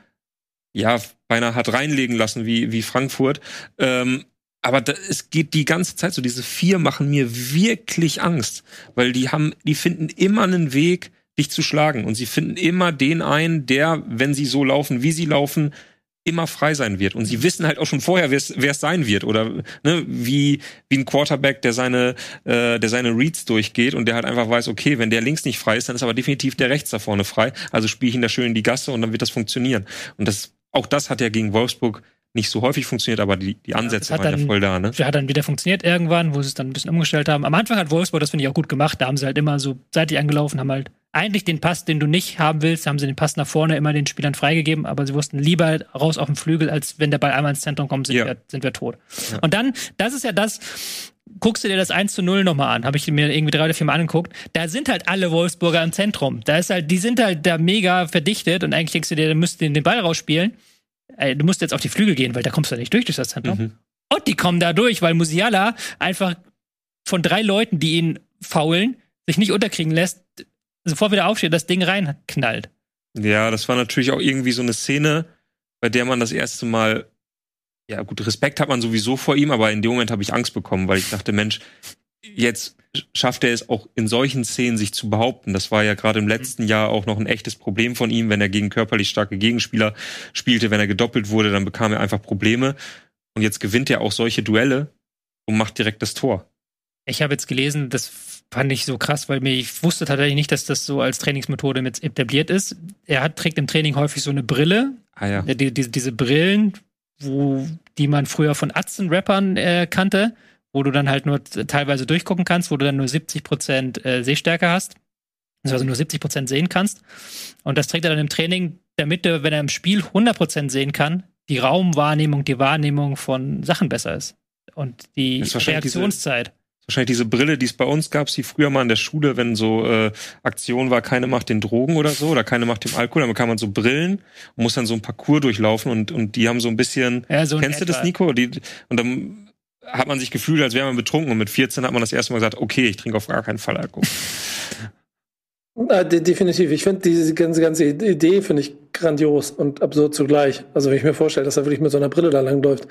ja beinahe hat reinlegen lassen wie wie Frankfurt. Ähm, aber da, es geht die ganze Zeit so, diese vier machen mir wirklich Angst, weil die haben, die finden immer einen Weg, dich zu schlagen und sie finden immer den einen, der, wenn sie so laufen, wie sie laufen, immer frei sein wird. Und sie wissen halt auch schon vorher, wer es sein wird. Oder ne, wie, wie ein Quarterback, der seine, äh, der seine Reads durchgeht und der halt einfach weiß, okay, wenn der links nicht frei ist, dann ist aber definitiv der rechts da vorne frei. Also spiele ich ihn da schön in die Gasse und dann wird das funktionieren. Und das, auch das hat ja gegen Wolfsburg nicht so häufig funktioniert, aber die, die Ansätze ja, waren dann, ja voll da, ne? Hat dann wieder funktioniert irgendwann, wo sie es dann ein bisschen umgestellt haben. Am Anfang hat Wolfsburg, das finde ich auch gut gemacht, da haben sie halt immer so seitlich angelaufen, haben halt eigentlich den Pass, den du nicht haben willst, haben sie den Pass nach vorne immer den Spielern freigegeben, aber sie wussten lieber raus auf den Flügel, als wenn der Ball einmal ins Zentrum kommt, sind, Ja. wir, sind wir tot. Ja. Und dann, das ist ja das, guckst du dir das 1 zu 0 nochmal an, habe ich mir irgendwie drei oder vier Mal angeguckt, da sind halt alle Wolfsburger im Zentrum. Da ist halt, die sind halt da mega verdichtet und eigentlich denkst du dir, du müsst den, den Ball rausspielen. Ey, du musst jetzt auf die Flügel gehen, weil da kommst du nicht durch durch das Zentrum. Mhm. Und die kommen da durch, weil Musiala einfach von drei Leuten, die ihn faulen, sich nicht unterkriegen lässt, sofort wieder aufsteht, das Ding reinknallt. Ja, das war natürlich auch irgendwie so eine Szene, bei der man das erste Mal, ja gut, Respekt hat man sowieso vor ihm, aber in dem Moment habe ich Angst bekommen, weil ich dachte, Mensch, jetzt schafft er es auch in solchen Szenen sich zu behaupten. Das war ja gerade im letzten Jahr auch noch ein echtes Problem von ihm, wenn er gegen körperlich starke Gegenspieler spielte, wenn er gedoppelt wurde, dann bekam er einfach Probleme. Und jetzt gewinnt er auch solche Duelle und macht direkt das Tor. Ich habe jetzt gelesen, das fand ich so krass, weil mir, ich wusste tatsächlich nicht, dass das so als Trainingsmethode mit etabliert ist. Er hat, trägt im Training häufig so eine Brille, Ah ja. Ja, die, die, diese Brillen, wo, die man früher von Atzen-Rappern äh, kannte, wo du dann halt nur teilweise durchgucken kannst, wo du dann nur 70% äh, Sehstärke hast. Also nur 70% sehen kannst. Und das trägt er dann im Training, damit er, wenn er im Spiel 100% sehen kann, die Raumwahrnehmung, die Wahrnehmung von Sachen besser ist. Und die wahrscheinlich diese- Reaktionszeit. Wahrscheinlich diese Brille, die es bei uns gab, die früher mal in der Schule, wenn so äh, Aktion war, keine macht den Drogen oder so, oder keine macht dem Alkohol, dann bekam man so Brillen und muss dann so ein Parcours durchlaufen und, und die haben so ein bisschen, Ja, so in kennst du das, etwa. Nico? Die, und dann hat man sich gefühlt, als wäre man betrunken und mit 14 hat man das erste Mal gesagt, okay, ich trinke auf gar keinen Fall Alkohol. Äh, de definitiv. Ich finde diese ganze, ganze Idee finde ich grandios und absurd zugleich. Also wenn ich mir vorstelle, dass er wirklich mit so einer Brille da langläuft.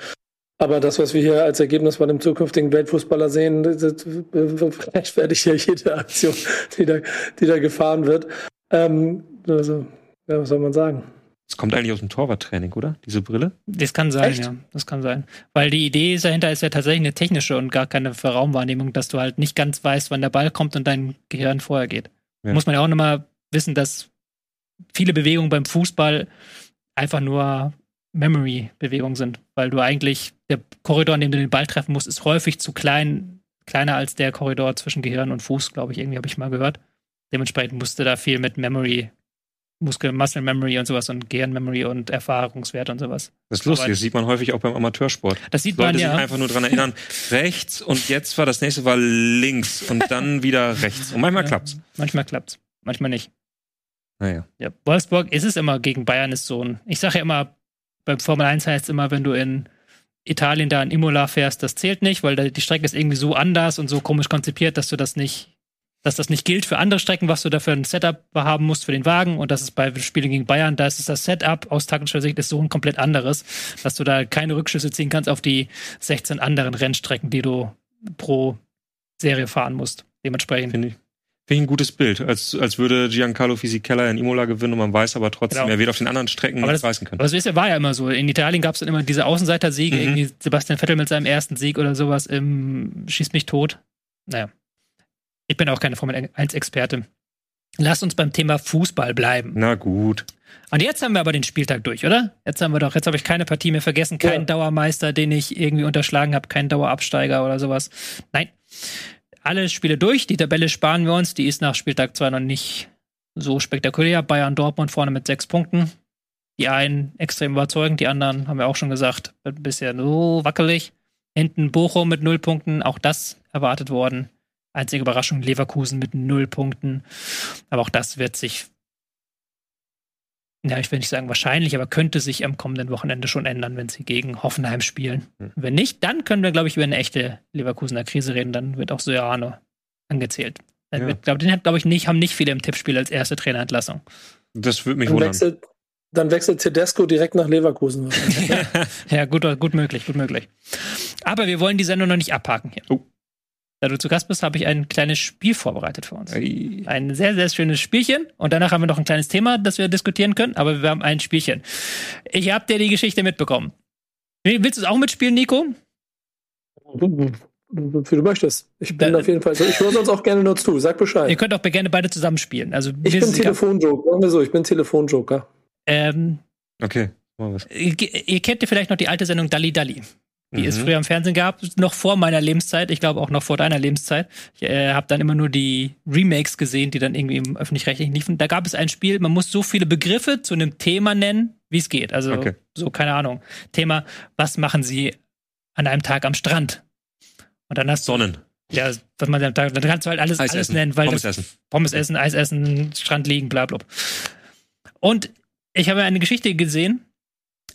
Aber das, was wir hier als Ergebnis bei dem zukünftigen Weltfußballer sehen, rechtfertigt ja jede Aktion, die da, die da gefahren wird. Ähm, also, ja, was soll man sagen? Das kommt eigentlich aus dem Torwarttraining, oder? Diese Brille? Das kann sein, Echt? ja. Das kann sein. Weil die Idee dahinter ist ja tatsächlich eine technische und gar keine für Raumwahrnehmung, dass du halt nicht ganz weißt, wann der Ball kommt und dein Gehirn vorher geht. Ja. Muss man ja auch nochmal wissen, dass viele Bewegungen beim Fußball einfach nur Memory-Bewegungen sind, weil du eigentlich, der Korridor, in dem du den Ball treffen musst, ist häufig zu klein, kleiner als der Korridor zwischen Gehirn und Fuß, glaube ich, irgendwie habe ich mal gehört. Dementsprechend musste da viel mit Memory, Muskel, Muscle Memory und sowas und Gehirn-Memory und Erfahrungswert und sowas. Das ist lustig, Aber- das sieht man häufig auch beim Amateursport. Das sieht Leute man ja. sich einfach nur dran erinnern, rechts und jetzt war das nächste war links und dann wieder rechts. Und manchmal Ja. klappt's. Manchmal klappt's, manchmal nicht. Naja. Ja, Wolfsburg ist es immer gegen Bayern ist so ein. Ich sage ja immer, beim Formel 1 heißt es immer, wenn du in Italien da in Imola fährst, das zählt nicht, weil die Strecke ist irgendwie so anders und so komisch konzipiert, dass du das nicht, dass das nicht gilt für andere Strecken, was du dafür ein Setup haben musst für den Wagen. Und das ist bei Spielen gegen Bayern, da ist das Setup aus taktischer Sicht ist so ein komplett anderes, dass du da keine Rückschlüsse ziehen kannst auf die 16 anderen Rennstrecken, die du pro Serie fahren musst. Dementsprechend. Finde ich, finde ich ein gutes Bild. Als, als würde Giancarlo Fisichella in Imola gewinnen und man weiß aber trotzdem, Genau. er wird auf den anderen Strecken Aber nicht das- reißen können. Aber das ist ja, war ja immer so. In Italien gab es dann immer diese Außenseiter-Siege, Mhm. irgendwie Sebastian Vettel mit seinem ersten Sieg oder sowas im Schieß mich tot. Naja. Ich bin auch keine Formel 1-Experte. Lasst uns beim Thema Fußball bleiben. Na gut. Und jetzt haben wir aber den Spieltag durch, oder? Jetzt haben wir doch, jetzt habe ich keine Partie mehr vergessen, keinen Ja. Dauermeister, den ich irgendwie unterschlagen habe, keinen Dauerabsteiger oder sowas. Nein. Alle Spiele durch, die Tabelle sparen wir uns, die ist nach Spieltag 2 noch nicht so spektakulär. Bayern Dortmund vorne mit sechs Punkten. Die einen extrem überzeugend, die anderen haben wir auch schon gesagt, bisher so wackelig. Hinten Bochum mit null Punkten, auch das erwartet worden. Einzige Überraschung, Leverkusen mit null Punkten. Aber auch das wird sich ja, ich will nicht sagen wahrscheinlich, aber könnte sich am kommenden Wochenende schon ändern, wenn sie gegen Hoffenheim spielen. Hm. Wenn nicht, dann können wir, glaube ich, über eine echte Leverkusener Krise reden. Dann wird auch Sojano angezählt. Dann Ja. wird, glaub, den hat, glaube ich, nicht, haben nicht viele im Tippspiel als erste Trainerentlassung. Das würde mich Dann wundern. wechselt, dann wechselt Tedesco direkt nach Leverkusen. ja, gut, gut möglich, gut möglich. Aber wir wollen die Sendung noch nicht abhaken hier. Oh. Da du zu Gast bist, habe ich ein kleines Spiel vorbereitet für uns. Ei. Ein sehr, sehr schönes Spielchen. Und danach haben wir noch ein kleines Thema, das wir diskutieren können. Aber wir haben ein Spielchen. Ich habe dir die Geschichte mitbekommen. Willst du es auch mitspielen, Nico? Wie du möchtest. Ich bin Da- auf jeden Fall so. Ich höre sonst auch gerne nur zu. Sag Ihr Bescheid. könnt auch gerne beide zusammen spielen. Also, Ich bin. Telefonjoker. Sagen wir so, ich bin Telefonjoker. ähm, Okay, ihr, ihr kennt ja vielleicht noch die alte Sendung Dalli Dalli. Die es Mhm. früher im Fernsehen gab, noch vor meiner Lebenszeit, ich glaube auch noch vor deiner Lebenszeit. Ich äh, habe dann immer nur die Remakes gesehen, die dann irgendwie im öffentlich-rechtlichen liefen. Da gab es ein Spiel, man muss so viele Begriffe zu einem Thema nennen, wie es geht. Also Okay. so, keine Ahnung. Thema, was machen sie an einem Tag am Strand? Und dann hast du, Sonnen. ja, was man am Tag, dann kannst du halt alles, Eis alles essen. nennen, weil Pommes das, essen. Pommes essen, Eis essen, Strand liegen, bla bla. Und ich habe eine Geschichte gesehen,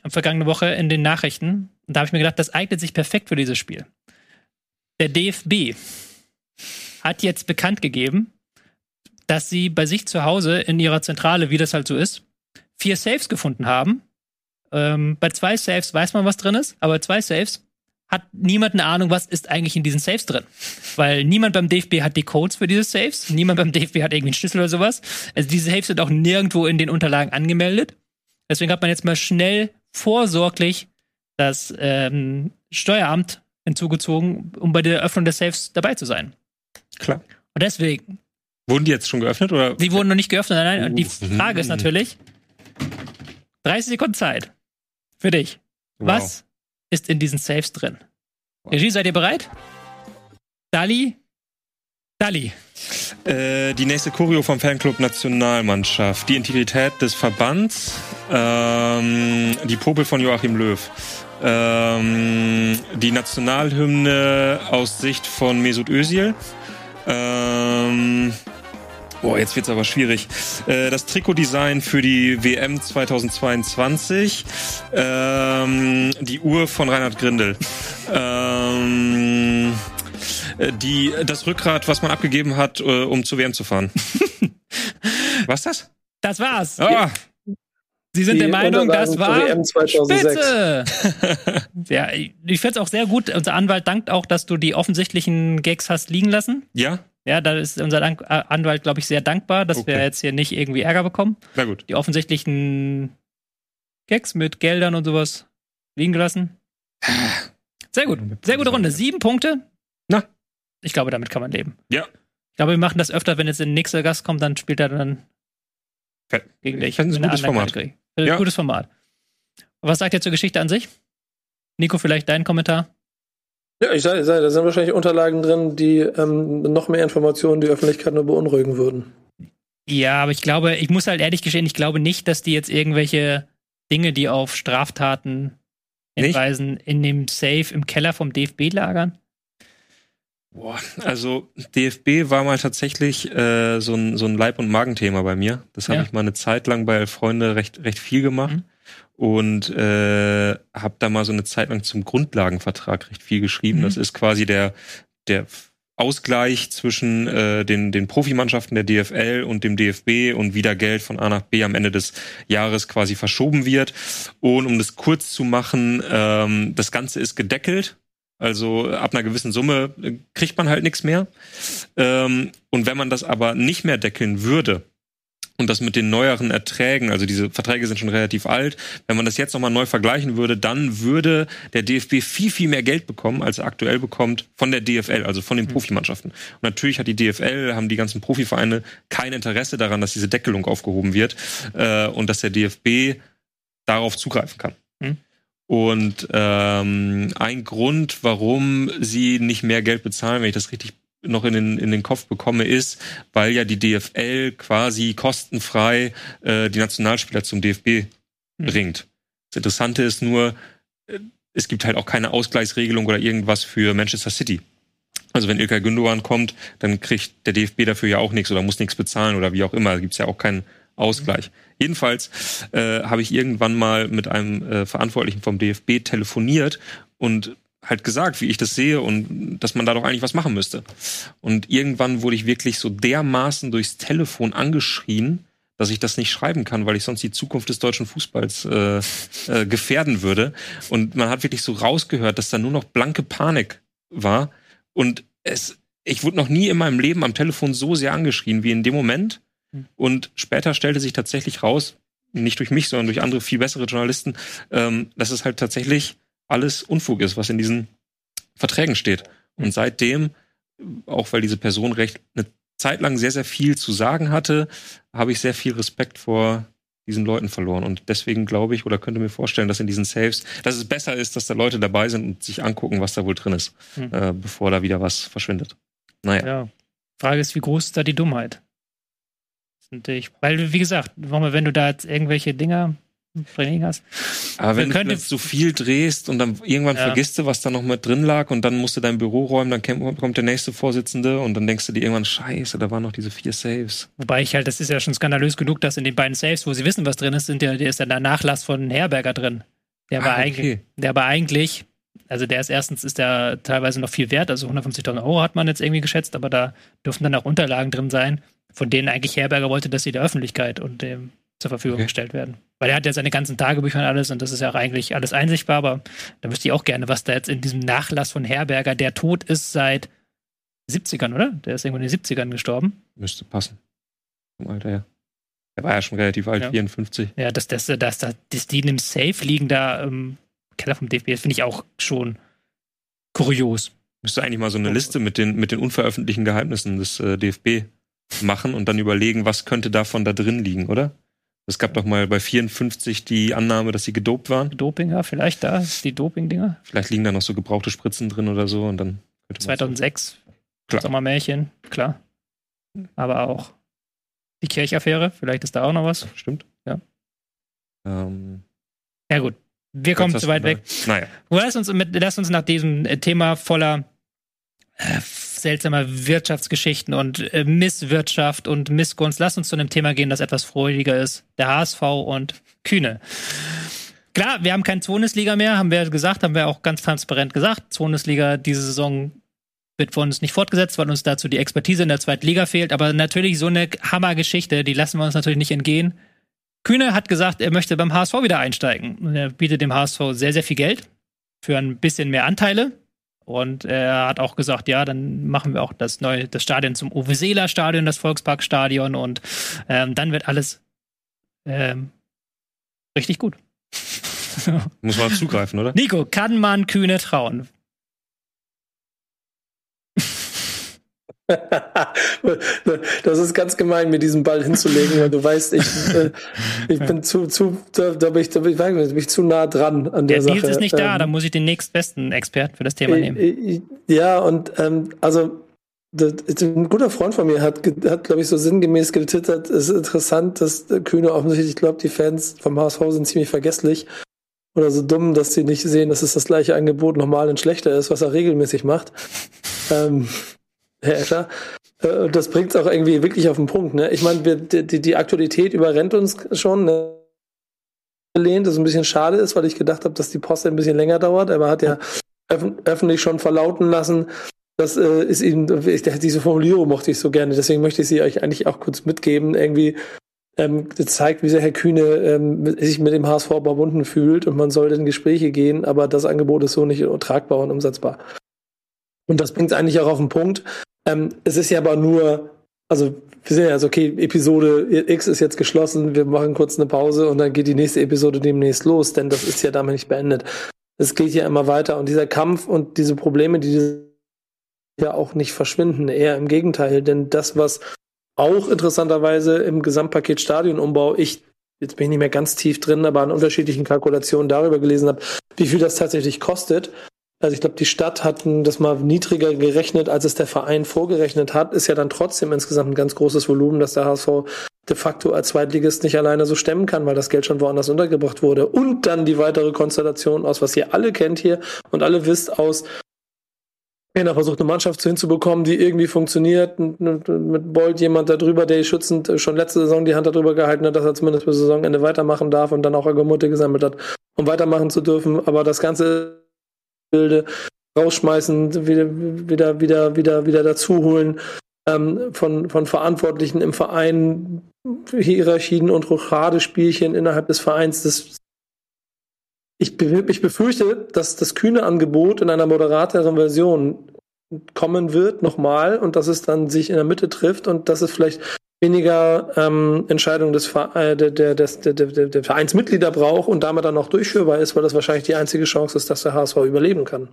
am vergangene Woche in den Nachrichten. Und da habe ich mir gedacht, das eignet sich perfekt für dieses Spiel. Der DFB hat jetzt bekannt gegeben, dass sie bei sich zu Hause in ihrer Zentrale, wie das halt so ist, vier Saves gefunden haben. Ähm, bei zwei Saves weiß man, was drin ist, aber bei zwei Saves hat niemand eine Ahnung, was ist eigentlich in diesen Saves drin. Weil niemand beim DFB hat die Codes für diese Saves, niemand beim DFB hat irgendwie einen Schlüssel oder sowas. Also diese Saves sind auch nirgendwo in den Unterlagen angemeldet. Deswegen hat man jetzt mal schnell vorsorglich das ähm, Steueramt hinzugezogen, um bei der Öffnung des Safes dabei zu sein. Klar. Und deswegen, Wurden die jetzt schon geöffnet oder? die wurden noch nicht geöffnet. Nein, nein. Und die Uh. Frage ist natürlich: 30 Sekunden Zeit für dich. Was ist in diesen Safes drin? Regie, seid ihr bereit? Dali? Dali. Äh, die nächste Choreo vom Fanclub Nationalmannschaft, die Integrität des Verbands, ähm, die Popel von Joachim Löw, ähm, die Nationalhymne aus Sicht von Mesut Özil, ähm, Boah, jetzt wird's aber schwierig. Äh, das Trikotdesign für die WM 2022. Ähm, die Uhr von Reinhard Grindel. Ähm, äh, die, das Rückgrat, was man abgegeben hat, äh, um zur WM zu fahren. was das? Das war's. Ah, Sie sind der Meinung, das war WM 2006. Spitze. ja, ich finde es auch sehr gut. Unser Anwalt dankt auch, dass du die offensichtlichen Gags hast liegen lassen. ja? Ja, da ist unser Dank äh, Anwalt, glaube ich, sehr dankbar, dass wir Okay. jetzt hier nicht irgendwie Ärger bekommen. Na gut. Die offensichtlichen Gags mit Geldern und sowas liegen gelassen. Sehr gut. Sehr gute Runde. Sieben Punkte. Na. Ich glaube, damit kann man leben. Ja. Ich glaube, wir machen das öfter, wenn jetzt ein nächster Gast kommt, dann spielt er dann gegen dich. Ich fände es ein gutes anderen Format. Kategorie. Äh, Ja. Gutes Format. Was sagt ihr zur Geschichte an sich? Nico, vielleicht dein Kommentar? Ja, ich sage, da sind wahrscheinlich Unterlagen drin, die ähm, noch mehr Informationen die Öffentlichkeit nur beunruhigen würden. Ja, aber ich glaube, ich muss halt ehrlich gestehen, ich glaube nicht, dass die jetzt irgendwelche Dinge, die auf Straftaten Nicht? hinweisen, in dem Safe im Keller vom DFB lagern. Boah, also DFB war mal tatsächlich äh, so, ein, so ein Leib- und Magenthema bei mir. Das habe Ja. ich mal eine Zeit lang bei Freunde recht, recht viel gemacht. Mhm. Und äh, habe da mal so eine Zeit lang zum Grundlagenvertrag recht viel geschrieben. Mhm. Das ist quasi der, der Ausgleich zwischen äh, den, den Profimannschaften der DFL und dem DFB und wie da Geld von A nach B am Ende des Jahres quasi verschoben wird. Und um das kurz zu machen, ähm, das Ganze ist gedeckelt. Also ab einer gewissen Summe äh, kriegt man halt nichts mehr. Ähm, und wenn man das aber nicht mehr deckeln würde und das mit den neueren Erträgen, also diese Verträge sind schon relativ alt, wenn man das jetzt nochmal neu vergleichen würde, dann würde der DFB viel, viel mehr Geld bekommen, als er aktuell bekommt von der DFL, also von den Profimannschaften. Und natürlich hat die DFL, haben die ganzen Profivereine kein Interesse daran, dass diese Deckelung aufgehoben wird äh, und dass der DFB darauf zugreifen kann. Mhm. Und ähm, ein Grund, warum sie nicht mehr Geld bezahlen, wenn ich das richtig noch in den, in den Kopf bekomme, ist, weil ja die DFL quasi kostenfrei äh, die Nationalspieler zum DFB Mhm. bringt. Das Interessante ist nur, äh, es gibt halt auch keine Ausgleichsregelung oder irgendwas für Manchester City. Also wenn Ilkay Gündogan kommt, dann kriegt der DFB dafür ja auch nichts oder muss nichts bezahlen oder wie auch immer. Da gibt's ja auch keinen Ausgleich. Jedenfalls äh, habe ich irgendwann mal mit einem äh, Verantwortlichen vom DFB telefoniert und halt gesagt, wie ich das sehe und dass man da doch eigentlich was machen müsste. Und irgendwann wurde ich wirklich so dermaßen durchs Telefon angeschrien, dass ich das nicht schreiben kann, weil ich sonst die Zukunft des deutschen Fußballs äh, äh, gefährden würde. Und man hat wirklich so rausgehört, dass da nur noch blanke Panik war. Und es ich wurde noch nie in meinem Leben am Telefon so sehr angeschrien wie in dem Moment. Und später stellte sich tatsächlich raus, nicht durch mich, sondern durch andere viel bessere Journalisten, ähm, dass es halt tatsächlich alles Unfug ist, was in diesen Verträgen steht. Und seitdem, auch weil diese Person recht eine Zeit lang sehr, sehr viel zu sagen hatte, habe ich sehr viel Respekt vor diesen Leuten verloren. Und deswegen glaube ich oder könnte mir vorstellen, dass in diesen Saves, dass es besser ist, dass da Leute dabei sind und sich angucken, was da wohl drin ist, Hm. äh, bevor da wieder was verschwindet. Naja. Ja. Frage ist, wie groß ist da die Dummheit? Natürlich, weil, wie gesagt, wenn du da jetzt irgendwelche Dinger Training hast, Aber wenn du so viel drehst und dann irgendwann Ja. vergisst du, was da noch mit drin lag und dann musst du dein Büro räumen, dann kommt der nächste Vorsitzende und dann denkst du dir irgendwann, scheiße, da waren noch diese vier Saves. wobei ich halt, das ist ja schon skandalös genug, dass in den beiden Saves, wo sie wissen, was drin ist, sind ja, der ist ja der Nachlass von Herberger drin. Der war Ah, okay. eigentlich, der war eigentlich, also der ist erstens ist der teilweise noch viel wert, also 150.000 Euro hat man jetzt irgendwie geschätzt, aber da dürften dann auch Unterlagen drin sein, von denen eigentlich Herberger wollte, dass sie der Öffentlichkeit und dem zur Verfügung Okay. gestellt werden. Weil er hat ja seine ganzen Tagebücher und alles und das ist ja auch eigentlich alles einsichtbar, aber da wüsste ich auch gerne, was da jetzt in diesem Nachlass von Herberger, der tot ist seit 70ern, oder? Der ist irgendwo in den 70ern gestorben. Müsste passen. Vom Alter her. Der war ja schon relativ alt, Ja. 54. Ja, dass, dass, dass, dass, die in einem Safe liegen da im Keller vom DFB, das finde ich auch schon kurios. Müsste eigentlich mal so eine. Liste mit den, mit den unveröffentlichten Geheimnissen des äh, DFB machen und dann überlegen, was könnte davon da drin liegen, oder? Es gab doch mal bei 54 die Annahme, dass sie gedopt waren. Dopinger, vielleicht da, die Doping-Dinger. Vielleicht liegen da noch so gebrauchte Spritzen drin oder so und dann könnte man 2006, Klar. Sommermärchen, klar. Aber auch die Kirchaffäre, vielleicht ist da auch noch was. Stimmt. Ja. Ähm, Ja gut, wir kommen zu weit weg. Naja. Lass uns, mit, lass uns nach diesem äh, Thema voller äh, seltsamer Wirtschaftsgeschichten und äh, Misswirtschaft und Missgunst, lass uns zu einem Thema gehen, das etwas freudiger ist. Der HSV und Kühne. Klar, wir haben keine Bundesliga mehr, haben wir gesagt, haben wir auch ganz transparent gesagt. Bundesliga diese Saison wird von uns nicht fortgesetzt, weil uns dazu die Expertise in der zweiten Liga fehlt. Aber natürlich so eine Hammergeschichte, die lassen wir uns natürlich nicht entgehen. Kühne hat gesagt, er möchte beim HSV wieder einsteigen. Er bietet dem HSV sehr, sehr viel Geld für ein bisschen mehr Anteile. Und er hat auch gesagt, ja, dann machen wir auch das neue, das Stadion zum Uwe Seeler Stadion, das Volksparkstadion und ähm, dann wird alles ähm, richtig gut. Muss man zugreifen, oder? Nico, kann man Kühne trauen? das ist ganz gemein, mir diesen Ball hinzulegen, weil du weißt, ich, äh, ich bin zu, zu, da, da, bin ich, da bin ich, da bin ich zu nah dran an der, Der Sache. Nils ist nicht da, Ähm, da muss ich den nächstbesten Experten für das Thema nehmen. Äh, äh, Ja, und ähm, also ein guter Freund von mir hat, hat glaube ich, so sinngemäß getwittert, es ist interessant, dass der Kühne offensichtlich, ich glaube, die Fans vom HSV sind ziemlich vergesslich oder so dumm, dass sie nicht sehen, dass es das gleiche Angebot nochmal und schlechter ist, was er regelmäßig macht. ähm, Herr Escher. Äh, Das bringt es auch irgendwie wirklich auf den Punkt. Ne? Ich meine, die, die, Aktualität überrennt uns schon. Ne? Gelehnt, das ein bisschen schade ist, weil ich gedacht habe, dass die Post ein bisschen länger dauert. Aber er hat ja öff öffentlich schon verlauten lassen, das äh, ist ihm, ich, diese Formulierung mochte ich so gerne, deswegen möchte ich sie euch eigentlich auch kurz mitgeben. Irgendwie ähm, zeigt, wie sehr Herr Kühne ähm, sich mit dem HSV verbunden fühlt und man sollte in Gespräche gehen, aber das Angebot ist so nicht tragbar und umsetzbar. Und das bringt es eigentlich auch auf den Punkt. Ähm, es ist ja aber nur, also wir sehen ja also, okay, Episode X ist jetzt geschlossen, wir machen kurz eine Pause und dann geht die nächste Episode demnächst los, denn das ist ja damit nicht beendet. Es geht ja immer weiter und dieser Kampf und diese Probleme, die ja auch nicht verschwinden, eher im Gegenteil, denn das, was auch interessanterweise im Gesamtpaket Stadionumbau ich jetzt bin ich nicht mehr ganz tief drin, aber an unterschiedlichen Kalkulationen darüber gelesen habe, wie viel das tatsächlich kostet. Also ich glaube, die Stadt hat das mal niedriger gerechnet, als es der Verein vorgerechnet hat, ist ja dann trotzdem insgesamt ein ganz großes Volumen, das der HSV de facto als Zweitligist nicht alleine so stemmen kann, weil das Geld schon woanders untergebracht wurde. Und dann die weitere Konstellation aus, was ihr alle kennt hier und alle wisst aus, Trainer versucht eine Mannschaft hinzubekommen, die irgendwie funktioniert. Mit Bolt jemand darüber, der schützend schon letzte Saison die Hand darüber gehalten hat, dass er zumindest bis Saisonende weitermachen darf und dann auch Argumente gesammelt hat, um weitermachen zu dürfen. Aber das ganze Bilde rausschmeißen, wieder, wieder, wieder, wieder, wieder dazuholen ähm, von, von Verantwortlichen im Verein, Hierarchien und Rochadespielchen innerhalb des Vereins. Das, ich, ich befürchte, dass das kühne Angebot in einer moderateren Version kommen wird, nochmal, und dass es dann sich in der Mitte trifft und dass es vielleicht weniger ähm, Entscheidungen des, äh, der, der, des, der, der, der Vereinsmitglieder braucht und damit dann auch durchführbar ist, weil das wahrscheinlich die einzige Chance ist, dass der HSV überleben kann.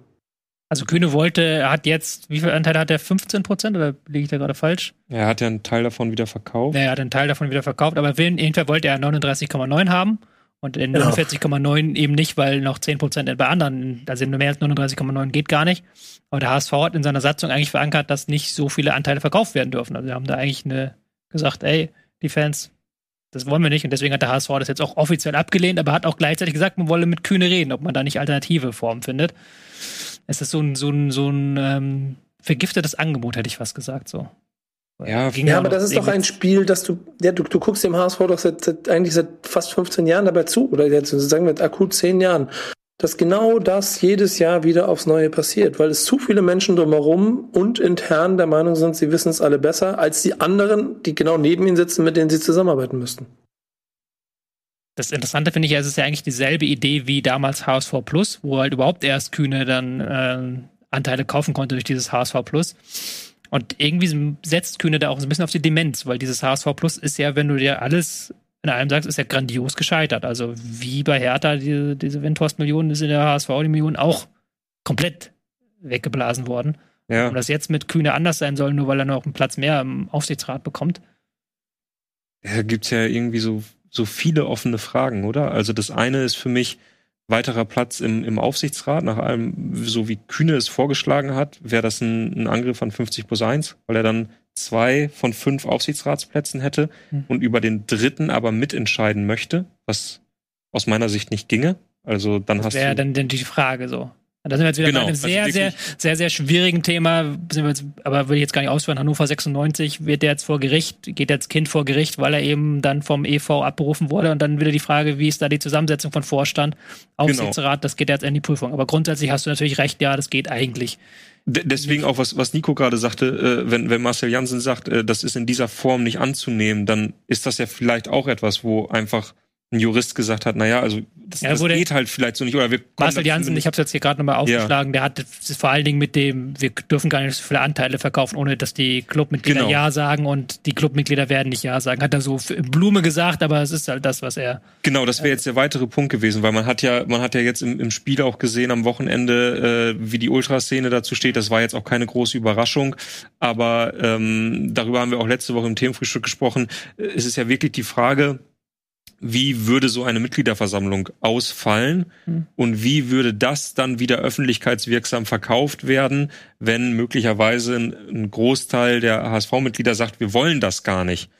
Also Kühne wollte, er hat jetzt, wie viel Anteile hat er? 15 Prozent oder liege ich da gerade falsch? Er hat ja einen Teil davon wieder verkauft. Ja, er hat einen Teil davon wieder verkauft, aber jedenfalls wollte er 39,9 haben und in Genau. 49,9 eben nicht, weil noch 10 Prozent bei anderen, also mehr als 39,9 geht gar nicht. Aber der HSV hat in seiner Satzung eigentlich verankert, dass nicht so viele Anteile verkauft werden dürfen. Also wir haben da eigentlich eine, gesagt, ey, die Fans, das wollen wir nicht. Und deswegen hat der HSV das jetzt auch offiziell abgelehnt, aber hat auch gleichzeitig gesagt, man wolle mit Kühne reden, ob man da nicht alternative Formen findet. Es ist so ein, so ein, so ein ähm, vergiftetes Angebot, hätte ich fast gesagt. So. Ja, Ging Ja, aber das ist doch ein Spiel, dass du, ja, du, du guckst dem HSV doch seit, seit, eigentlich seit fast 15 Jahren dabei zu, oder jetzt sagen wir akut 10 Jahren, dass genau das jedes Jahr wieder aufs Neue passiert, weil es zu viele Menschen drumherum und intern der Meinung sind, sie wissen es alle besser, als die anderen, die genau neben ihnen sitzen, mit denen sie zusammenarbeiten müssten. Das Interessante finde ich, es ist ja eigentlich dieselbe Idee wie damals HSV Plus, wo halt überhaupt erst Kühne dann ähm, Anteile kaufen konnte durch dieses HSV Plus. Und irgendwie setzt Kühne da auch so ein bisschen auf die Demenz, weil dieses HSV Plus ist ja, wenn du dir alles in allem sagst, ist ja grandios gescheitert. Also wie bei Hertha diese, diese Windhorst-Millionen ist in der HSV die Millionen auch komplett weggeblasen worden. ja. Und das jetzt mit Kühne anders sein soll, nur weil er noch einen Platz mehr im Aufsichtsrat bekommt. Da gibt's ja irgendwie so, so viele offene Fragen, oder? Also das eine ist für mich weiterer Platz im, im Aufsichtsrat. Nach allem, so wie Kühne es vorgeschlagen hat, wäre das ein, ein Angriff an 50 plus 1, weil er dann zwei von fünf Aufsichtsratsplätzen hätte Hm. und über den dritten aber mitentscheiden möchte, was aus meiner Sicht nicht ginge. Also dann Das hast wäre du. dann, dann die Frage so. Da sind wir jetzt wieder Genau, bei einem also sehr, sehr, sehr, sehr schwierigen Thema. Jetzt, aber will ich jetzt gar nicht ausführen. Hannover 96 wird jetzt vor Gericht, geht jetzt Kind vor Gericht, weil er eben dann vom EV abberufen wurde. Und dann wieder die Frage, wie ist da die Zusammensetzung von Vorstand, Aufsichtsrat, das geht jetzt in die Prüfung. Aber grundsätzlich hast du natürlich recht, ja, das geht eigentlich. De- Deswegen auch, was, was Nico gerade sagte, äh, wenn, wenn Marcel Janssen sagt, äh, das ist in dieser Form nicht anzunehmen, dann ist das ja vielleicht auch etwas, wo einfach ein Jurist gesagt hat, naja, also das, Ja, das geht halt vielleicht so nicht. Oder wir Marcel Janssen, ich habe es jetzt hier gerade nochmal aufgeschlagen, der hat vor allen Dingen mit dem, wir dürfen gar nicht so viele Anteile verkaufen, ohne dass die Clubmitglieder Genau. Ja sagen und die Clubmitglieder werden nicht Ja sagen. Hat er so Blume gesagt, aber es ist halt das, was er. Genau, das wäre jetzt der weitere Punkt gewesen, weil man hat ja, man hat ja jetzt im, im Spiel auch gesehen am Wochenende, äh, wie die Ultraszene dazu steht. Das war jetzt auch keine große Überraschung, aber ähm, darüber haben wir auch letzte Woche im Themenfrühstück gesprochen. Äh, Es ist ja wirklich die Frage, wie würde so eine Mitgliederversammlung ausfallen Hm. und wie würde das dann wieder öffentlichkeitswirksam verkauft werden, wenn möglicherweise ein, ein Großteil der HSV-Mitglieder sagt, wir wollen das gar nicht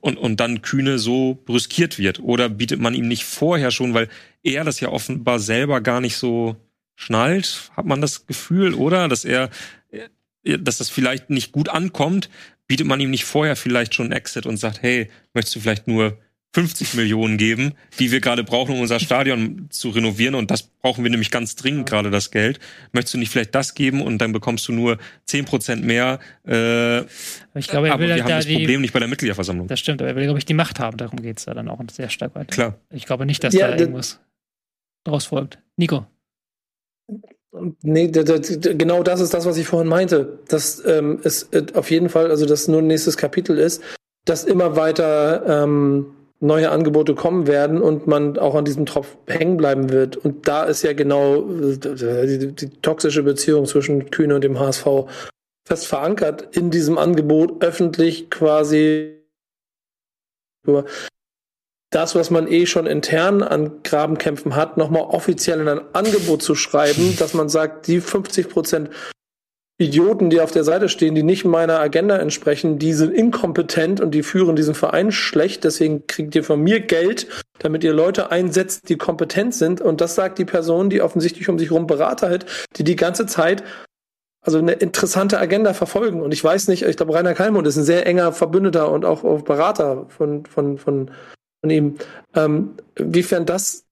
und, und dann Kühne so brüskiert wird? Oder bietet man ihm nicht vorher schon, weil er das ja offenbar selber gar nicht so schnallt, hat man das Gefühl, oder? Dass er, äh, dass das vielleicht nicht gut ankommt, bietet man ihm nicht vorher vielleicht schon einen Exit und sagt, hey, möchtest du vielleicht nur 50 Millionen geben, die wir gerade brauchen, um unser Stadion zu renovieren. Und das brauchen wir nämlich ganz dringend gerade das Geld. Möchtest du nicht vielleicht das geben und dann bekommst du nur 10 Prozent mehr? Äh, Ich glaube, er aber will wir halt haben da das die. Problem nicht bei der Mitgliederversammlung. Das stimmt, aber er will, glaube ich, die Macht haben. Darum geht's da dann auch sehr stark weiter. Klar. Ich glaube nicht, dass Ja, da irgendwas draus folgt. Nico. Nee, genau das ist das, was ich vorhin meinte. Dass ähm, es äh, auf jeden Fall, also das nur ein nächstes Kapitel ist, dass immer weiter ähm, neue Angebote kommen werden und man auch an diesem Tropf hängen bleiben wird. Und da ist ja genau äh, die, die toxische Beziehung zwischen Kühne und dem HSV fest verankert in diesem Angebot, öffentlich quasi das, was man eh schon intern an Grabenkämpfen hat, nochmal offiziell in ein Angebot zu schreiben, dass man sagt, die 50 Prozent Idioten, die auf der Seite stehen, die nicht meiner Agenda entsprechen, die sind inkompetent und die führen diesen Verein schlecht. Deswegen kriegt ihr von mir Geld, damit ihr Leute einsetzt, die kompetent sind. Und das sagt die Person, die offensichtlich um sich herum Berater hat, die die ganze Zeit also eine interessante Agenda verfolgen. Und ich weiß nicht, ich glaube, Rainer Kalmund ist ein sehr enger Verbündeter und auch, auch Berater von, von, von, von ihm. Ähm, inwiefern das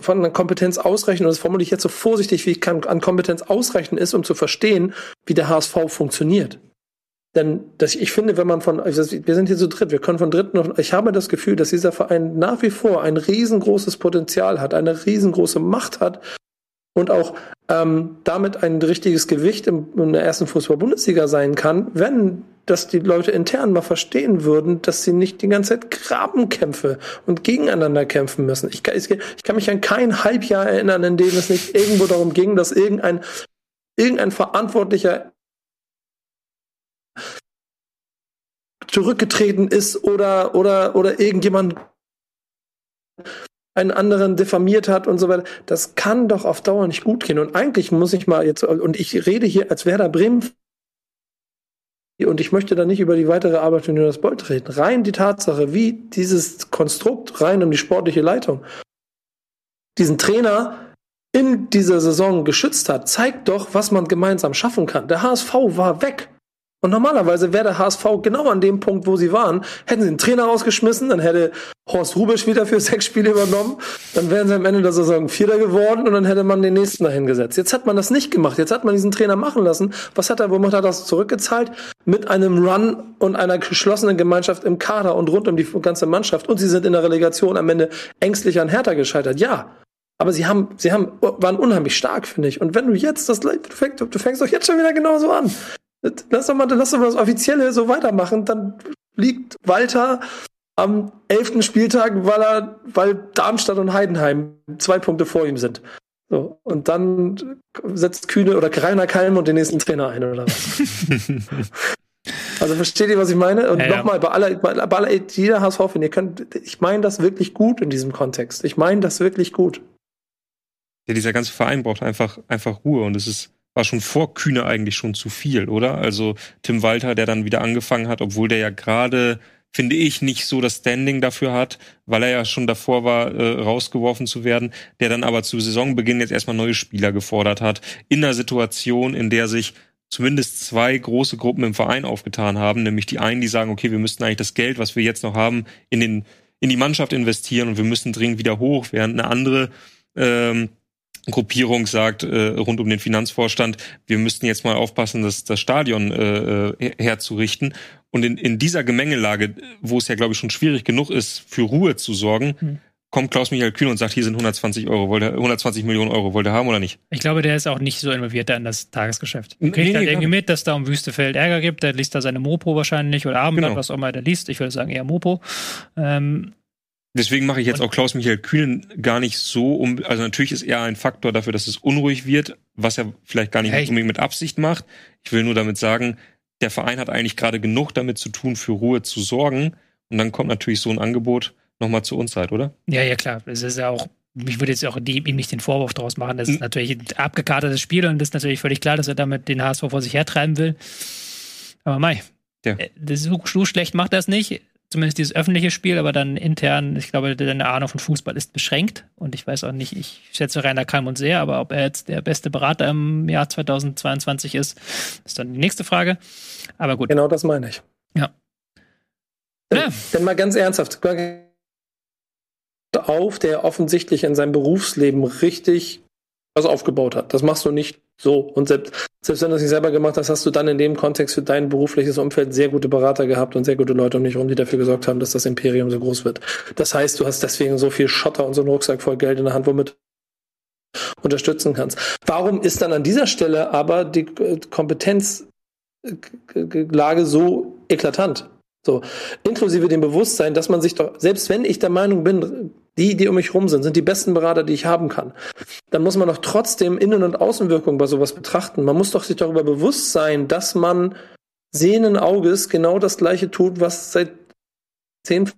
von der Kompetenz ausrechnen, und das formuliere ich jetzt so vorsichtig, wie ich kann, an Kompetenz ausrechnen ist, um zu verstehen, wie der HSV funktioniert. Denn das, ich finde, wenn man von, also wir sind hier zu dritt, wir können von dritten noch, ich habe das Gefühl, dass dieser Verein nach wie vor ein riesengroßes Potenzial hat, eine riesengroße Macht hat, und auch ähm, damit ein richtiges Gewicht im, in der ersten Fußball-Bundesliga sein kann, wenn dass die Leute intern mal verstehen würden, dass sie nicht die ganze Zeit Grabenkämpfe und gegeneinander kämpfen müssen. Ich kann, ich kann mich an kein Halbjahr erinnern, in dem es nicht irgendwo darum ging, dass irgendein, irgendein Verantwortlicher zurückgetreten ist oder, oder, oder irgendjemand einen anderen diffamiert hat und so weiter. Das kann doch auf Dauer nicht gut gehen. Und eigentlich muss ich mal jetzt, und ich rede hier als Werder Bremen und ich möchte da nicht über die weitere Arbeit von Jonas Bolt reden. Rein die Tatsache, wie dieses Konstrukt rein um die sportliche Leitung diesen Trainer in dieser Saison geschützt hat, zeigt doch, was man gemeinsam schaffen kann. Der HSV war weg. Und normalerweise wäre der HSV genau an dem Punkt, wo sie waren, hätten sie den Trainer rausgeschmissen, dann hätte Horst Rubisch wieder für sechs Spiele übernommen, dann wären sie am Ende der Saison Vierter geworden und dann hätte man den nächsten dahin gesetzt. Jetzt hat man das nicht gemacht. Jetzt hat man diesen Trainer machen lassen. Was hat er, womit hat er das zurückgezahlt? Mit einem Run und einer geschlossenen Gemeinschaft im Kader und rund um die ganze Mannschaft. Und sie sind in der Relegation am Ende ängstlich an Hertha gescheitert. Ja. Aber sie haben, sie haben, waren unheimlich stark, finde ich. Und wenn du jetzt das, du fängst, du fängst doch jetzt schon wieder genauso an. Lass doch mal, lass doch mal das Offizielle so weitermachen. Dann liegt Walter am elften Spieltag, weil er, weil Darmstadt und Heidenheim zwei Punkte vor ihm sind. So, und dann setzt Kühne oder Rainer Kalm und den nächsten Trainer ein, oder was? also versteht ihr, was ich meine? Und ja, nochmal, bei aller, bei aller, jeder HSV-Fan, ihr könnt, ich meine das wirklich gut in diesem Kontext. Ich meine das wirklich gut. Ja, dieser ganze Verein braucht einfach, einfach Ruhe und es ist, war schon vor Kühne eigentlich schon zu viel, oder? Also Tim Walter, der dann wieder angefangen hat, obwohl der ja gerade, finde ich, nicht so das Standing dafür hat, weil er ja schon davor war, äh, rausgeworfen zu werden, der dann aber zu Saisonbeginn jetzt erstmal neue Spieler gefordert hat, in einer Situation, in der sich zumindest zwei große Gruppen im Verein aufgetan haben, nämlich die einen, die sagen, okay, wir müssten eigentlich das Geld, was wir jetzt noch haben, in den in die Mannschaft investieren und wir müssen dringend wieder hoch, während eine andere ähm, Gruppierung sagt äh, rund um den Finanzvorstand, wir müssten jetzt mal aufpassen, das, das Stadion äh, äh herzurichten. Und in, in dieser Gemengelage, wo es ja, glaube ich, schon schwierig genug ist, für Ruhe zu sorgen, hm. kommt Klaus-Michael Kühn und sagt, hier sind 120 Euro, wollt ihr, 120 Millionen Euro, wollt ihr haben oder nicht? Ich glaube, der ist auch nicht so involviert da in das Tagesgeschäft. Er kriegt nee, halt irgendwie mit, dass da um Wüstefeld Ärger gibt, der liest da seine Mopo wahrscheinlich oder Abendblatt, genau. was auch immer der liest. Ich würde sagen eher Mopo. Ähm, Deswegen mache ich jetzt auch Klaus-Michael Kühn gar nicht so um. Also natürlich ist er ein Faktor dafür, dass es unruhig wird, was er vielleicht gar nicht hey. unbedingt mit Absicht macht. Ich will nur damit sagen, der Verein hat eigentlich gerade genug damit zu tun, für Ruhe zu sorgen. Und dann kommt natürlich so ein Angebot nochmal zur Unzeit, oder? Ja, ja, klar. Es ist ja auch, ich würde jetzt auch ihm nicht den Vorwurf daraus machen. Das ist natürlich ein abgekartetes Spiel und das ist natürlich völlig klar, dass er damit den HSV vor sich hertreiben will. Aber Mai, ja. Äh, das ist so, so schlecht macht er es nicht zumindest dieses öffentliche Spiel, aber dann intern, ich glaube, deine Ahnung von Fußball ist beschränkt. Und ich weiß auch nicht, ich schätze Rainer Kalmund sehr, aber ob er jetzt der beste Berater im Jahr 2022 ist, ist dann die nächste Frage. Aber gut. Genau das meine ich. Ja. ja. Denn mal ganz ernsthaft, auf, der offensichtlich in seinem Berufsleben richtig was aufgebaut hat. Das machst du nicht so. Und selbst, selbst wenn du es nicht selber gemacht hast, hast du dann in dem Kontext für dein berufliches Umfeld sehr gute Berater gehabt und sehr gute Leute um dich herum, die dafür gesorgt haben, dass das Imperium so groß wird. Das heißt, du hast deswegen so viel Schotter und so einen Rucksack voll Geld in der Hand, womit unterstützen kannst. Warum ist dann an dieser Stelle aber die Kompetenzlage so eklatant? So, inklusive dem Bewusstsein, dass man sich doch, selbst wenn ich der Meinung bin, die, die um mich rum sind, sind die besten Berater, die ich haben kann, dann muss man doch trotzdem Innen- und Außenwirkungen bei sowas betrachten. Man muss doch sich darüber bewusst sein, dass man sehenden Auges genau das Gleiche tut, was seit zehn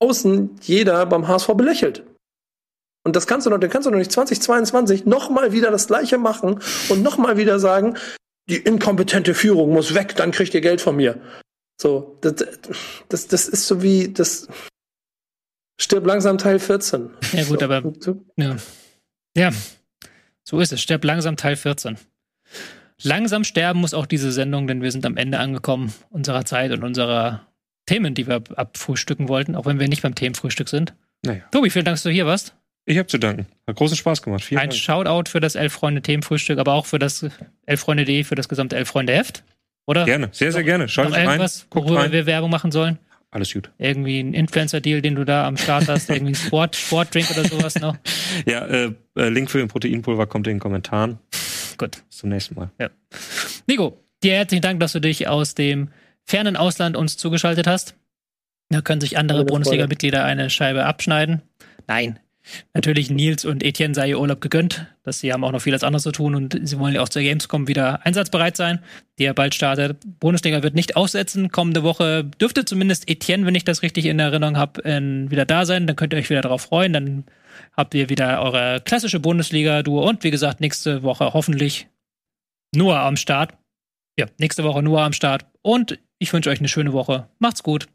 außen jeder beim HSV belächelt. Und das kannst du noch, dann kannst du noch nicht 2022 nochmal wieder das Gleiche machen und nochmal wieder sagen, die inkompetente Führung muss weg, dann kriegt ihr Geld von mir. So, das, das, das ist so wie das Stirb langsam Teil 14. Ja, gut, so. aber. Ja. ja, so ist es. Stirb langsam Teil 14. Langsam sterben muss auch diese Sendung, denn wir sind am Ende angekommen unserer Zeit und unserer Themen, die wir abfrühstücken wollten, auch wenn wir nicht beim Themenfrühstück sind. Naja. Tobi, vielen Dank, dass du hier warst. Ich habe zu danken. Hat großen Spaß gemacht. Vielen Ein Dank. Shoutout für das Elf-Freunde-Themenfrühstück, aber auch für das Elf-Freunde.de, für das gesamte Elf-Freunde-Heft. Oder? Gerne, sehr, sehr gerne. Schaut rein. Guckt worüber rein. wir Werbung machen sollen? Alles gut. Irgendwie ein Influencer-Deal, den du da am Start hast, irgendwie ein Sport, Sportdrink oder sowas noch. Ja, äh, äh, Link für den Proteinpulver kommt in den Kommentaren. Gut. Bis zum nächsten Mal. Nico, dir herzlichen Dank, dass du dich aus dem fernen Ausland uns zugeschaltet hast. Da können sich andere. Bundesliga-Mitglieder eine Scheibe abschneiden. Nein. Natürlich Nils und Etienne sei ihr Urlaub gegönnt, dass sie haben auch noch vieles anderes zu tun und sie wollen ja auch zur Gamescom wieder einsatzbereit sein, die ja bald startet. Bundesliga wird nicht aussetzen. Kommende Woche dürfte zumindest Etienne, wenn ich das richtig in Erinnerung habe, wieder da sein. Dann könnt ihr euch wieder darauf freuen. Dann habt ihr wieder eure klassische Bundesliga-Duo und wie gesagt, nächste Woche hoffentlich Noah am Start. Ja, nächste Woche Noah am Start. Und ich wünsche euch eine schöne Woche. Macht's gut.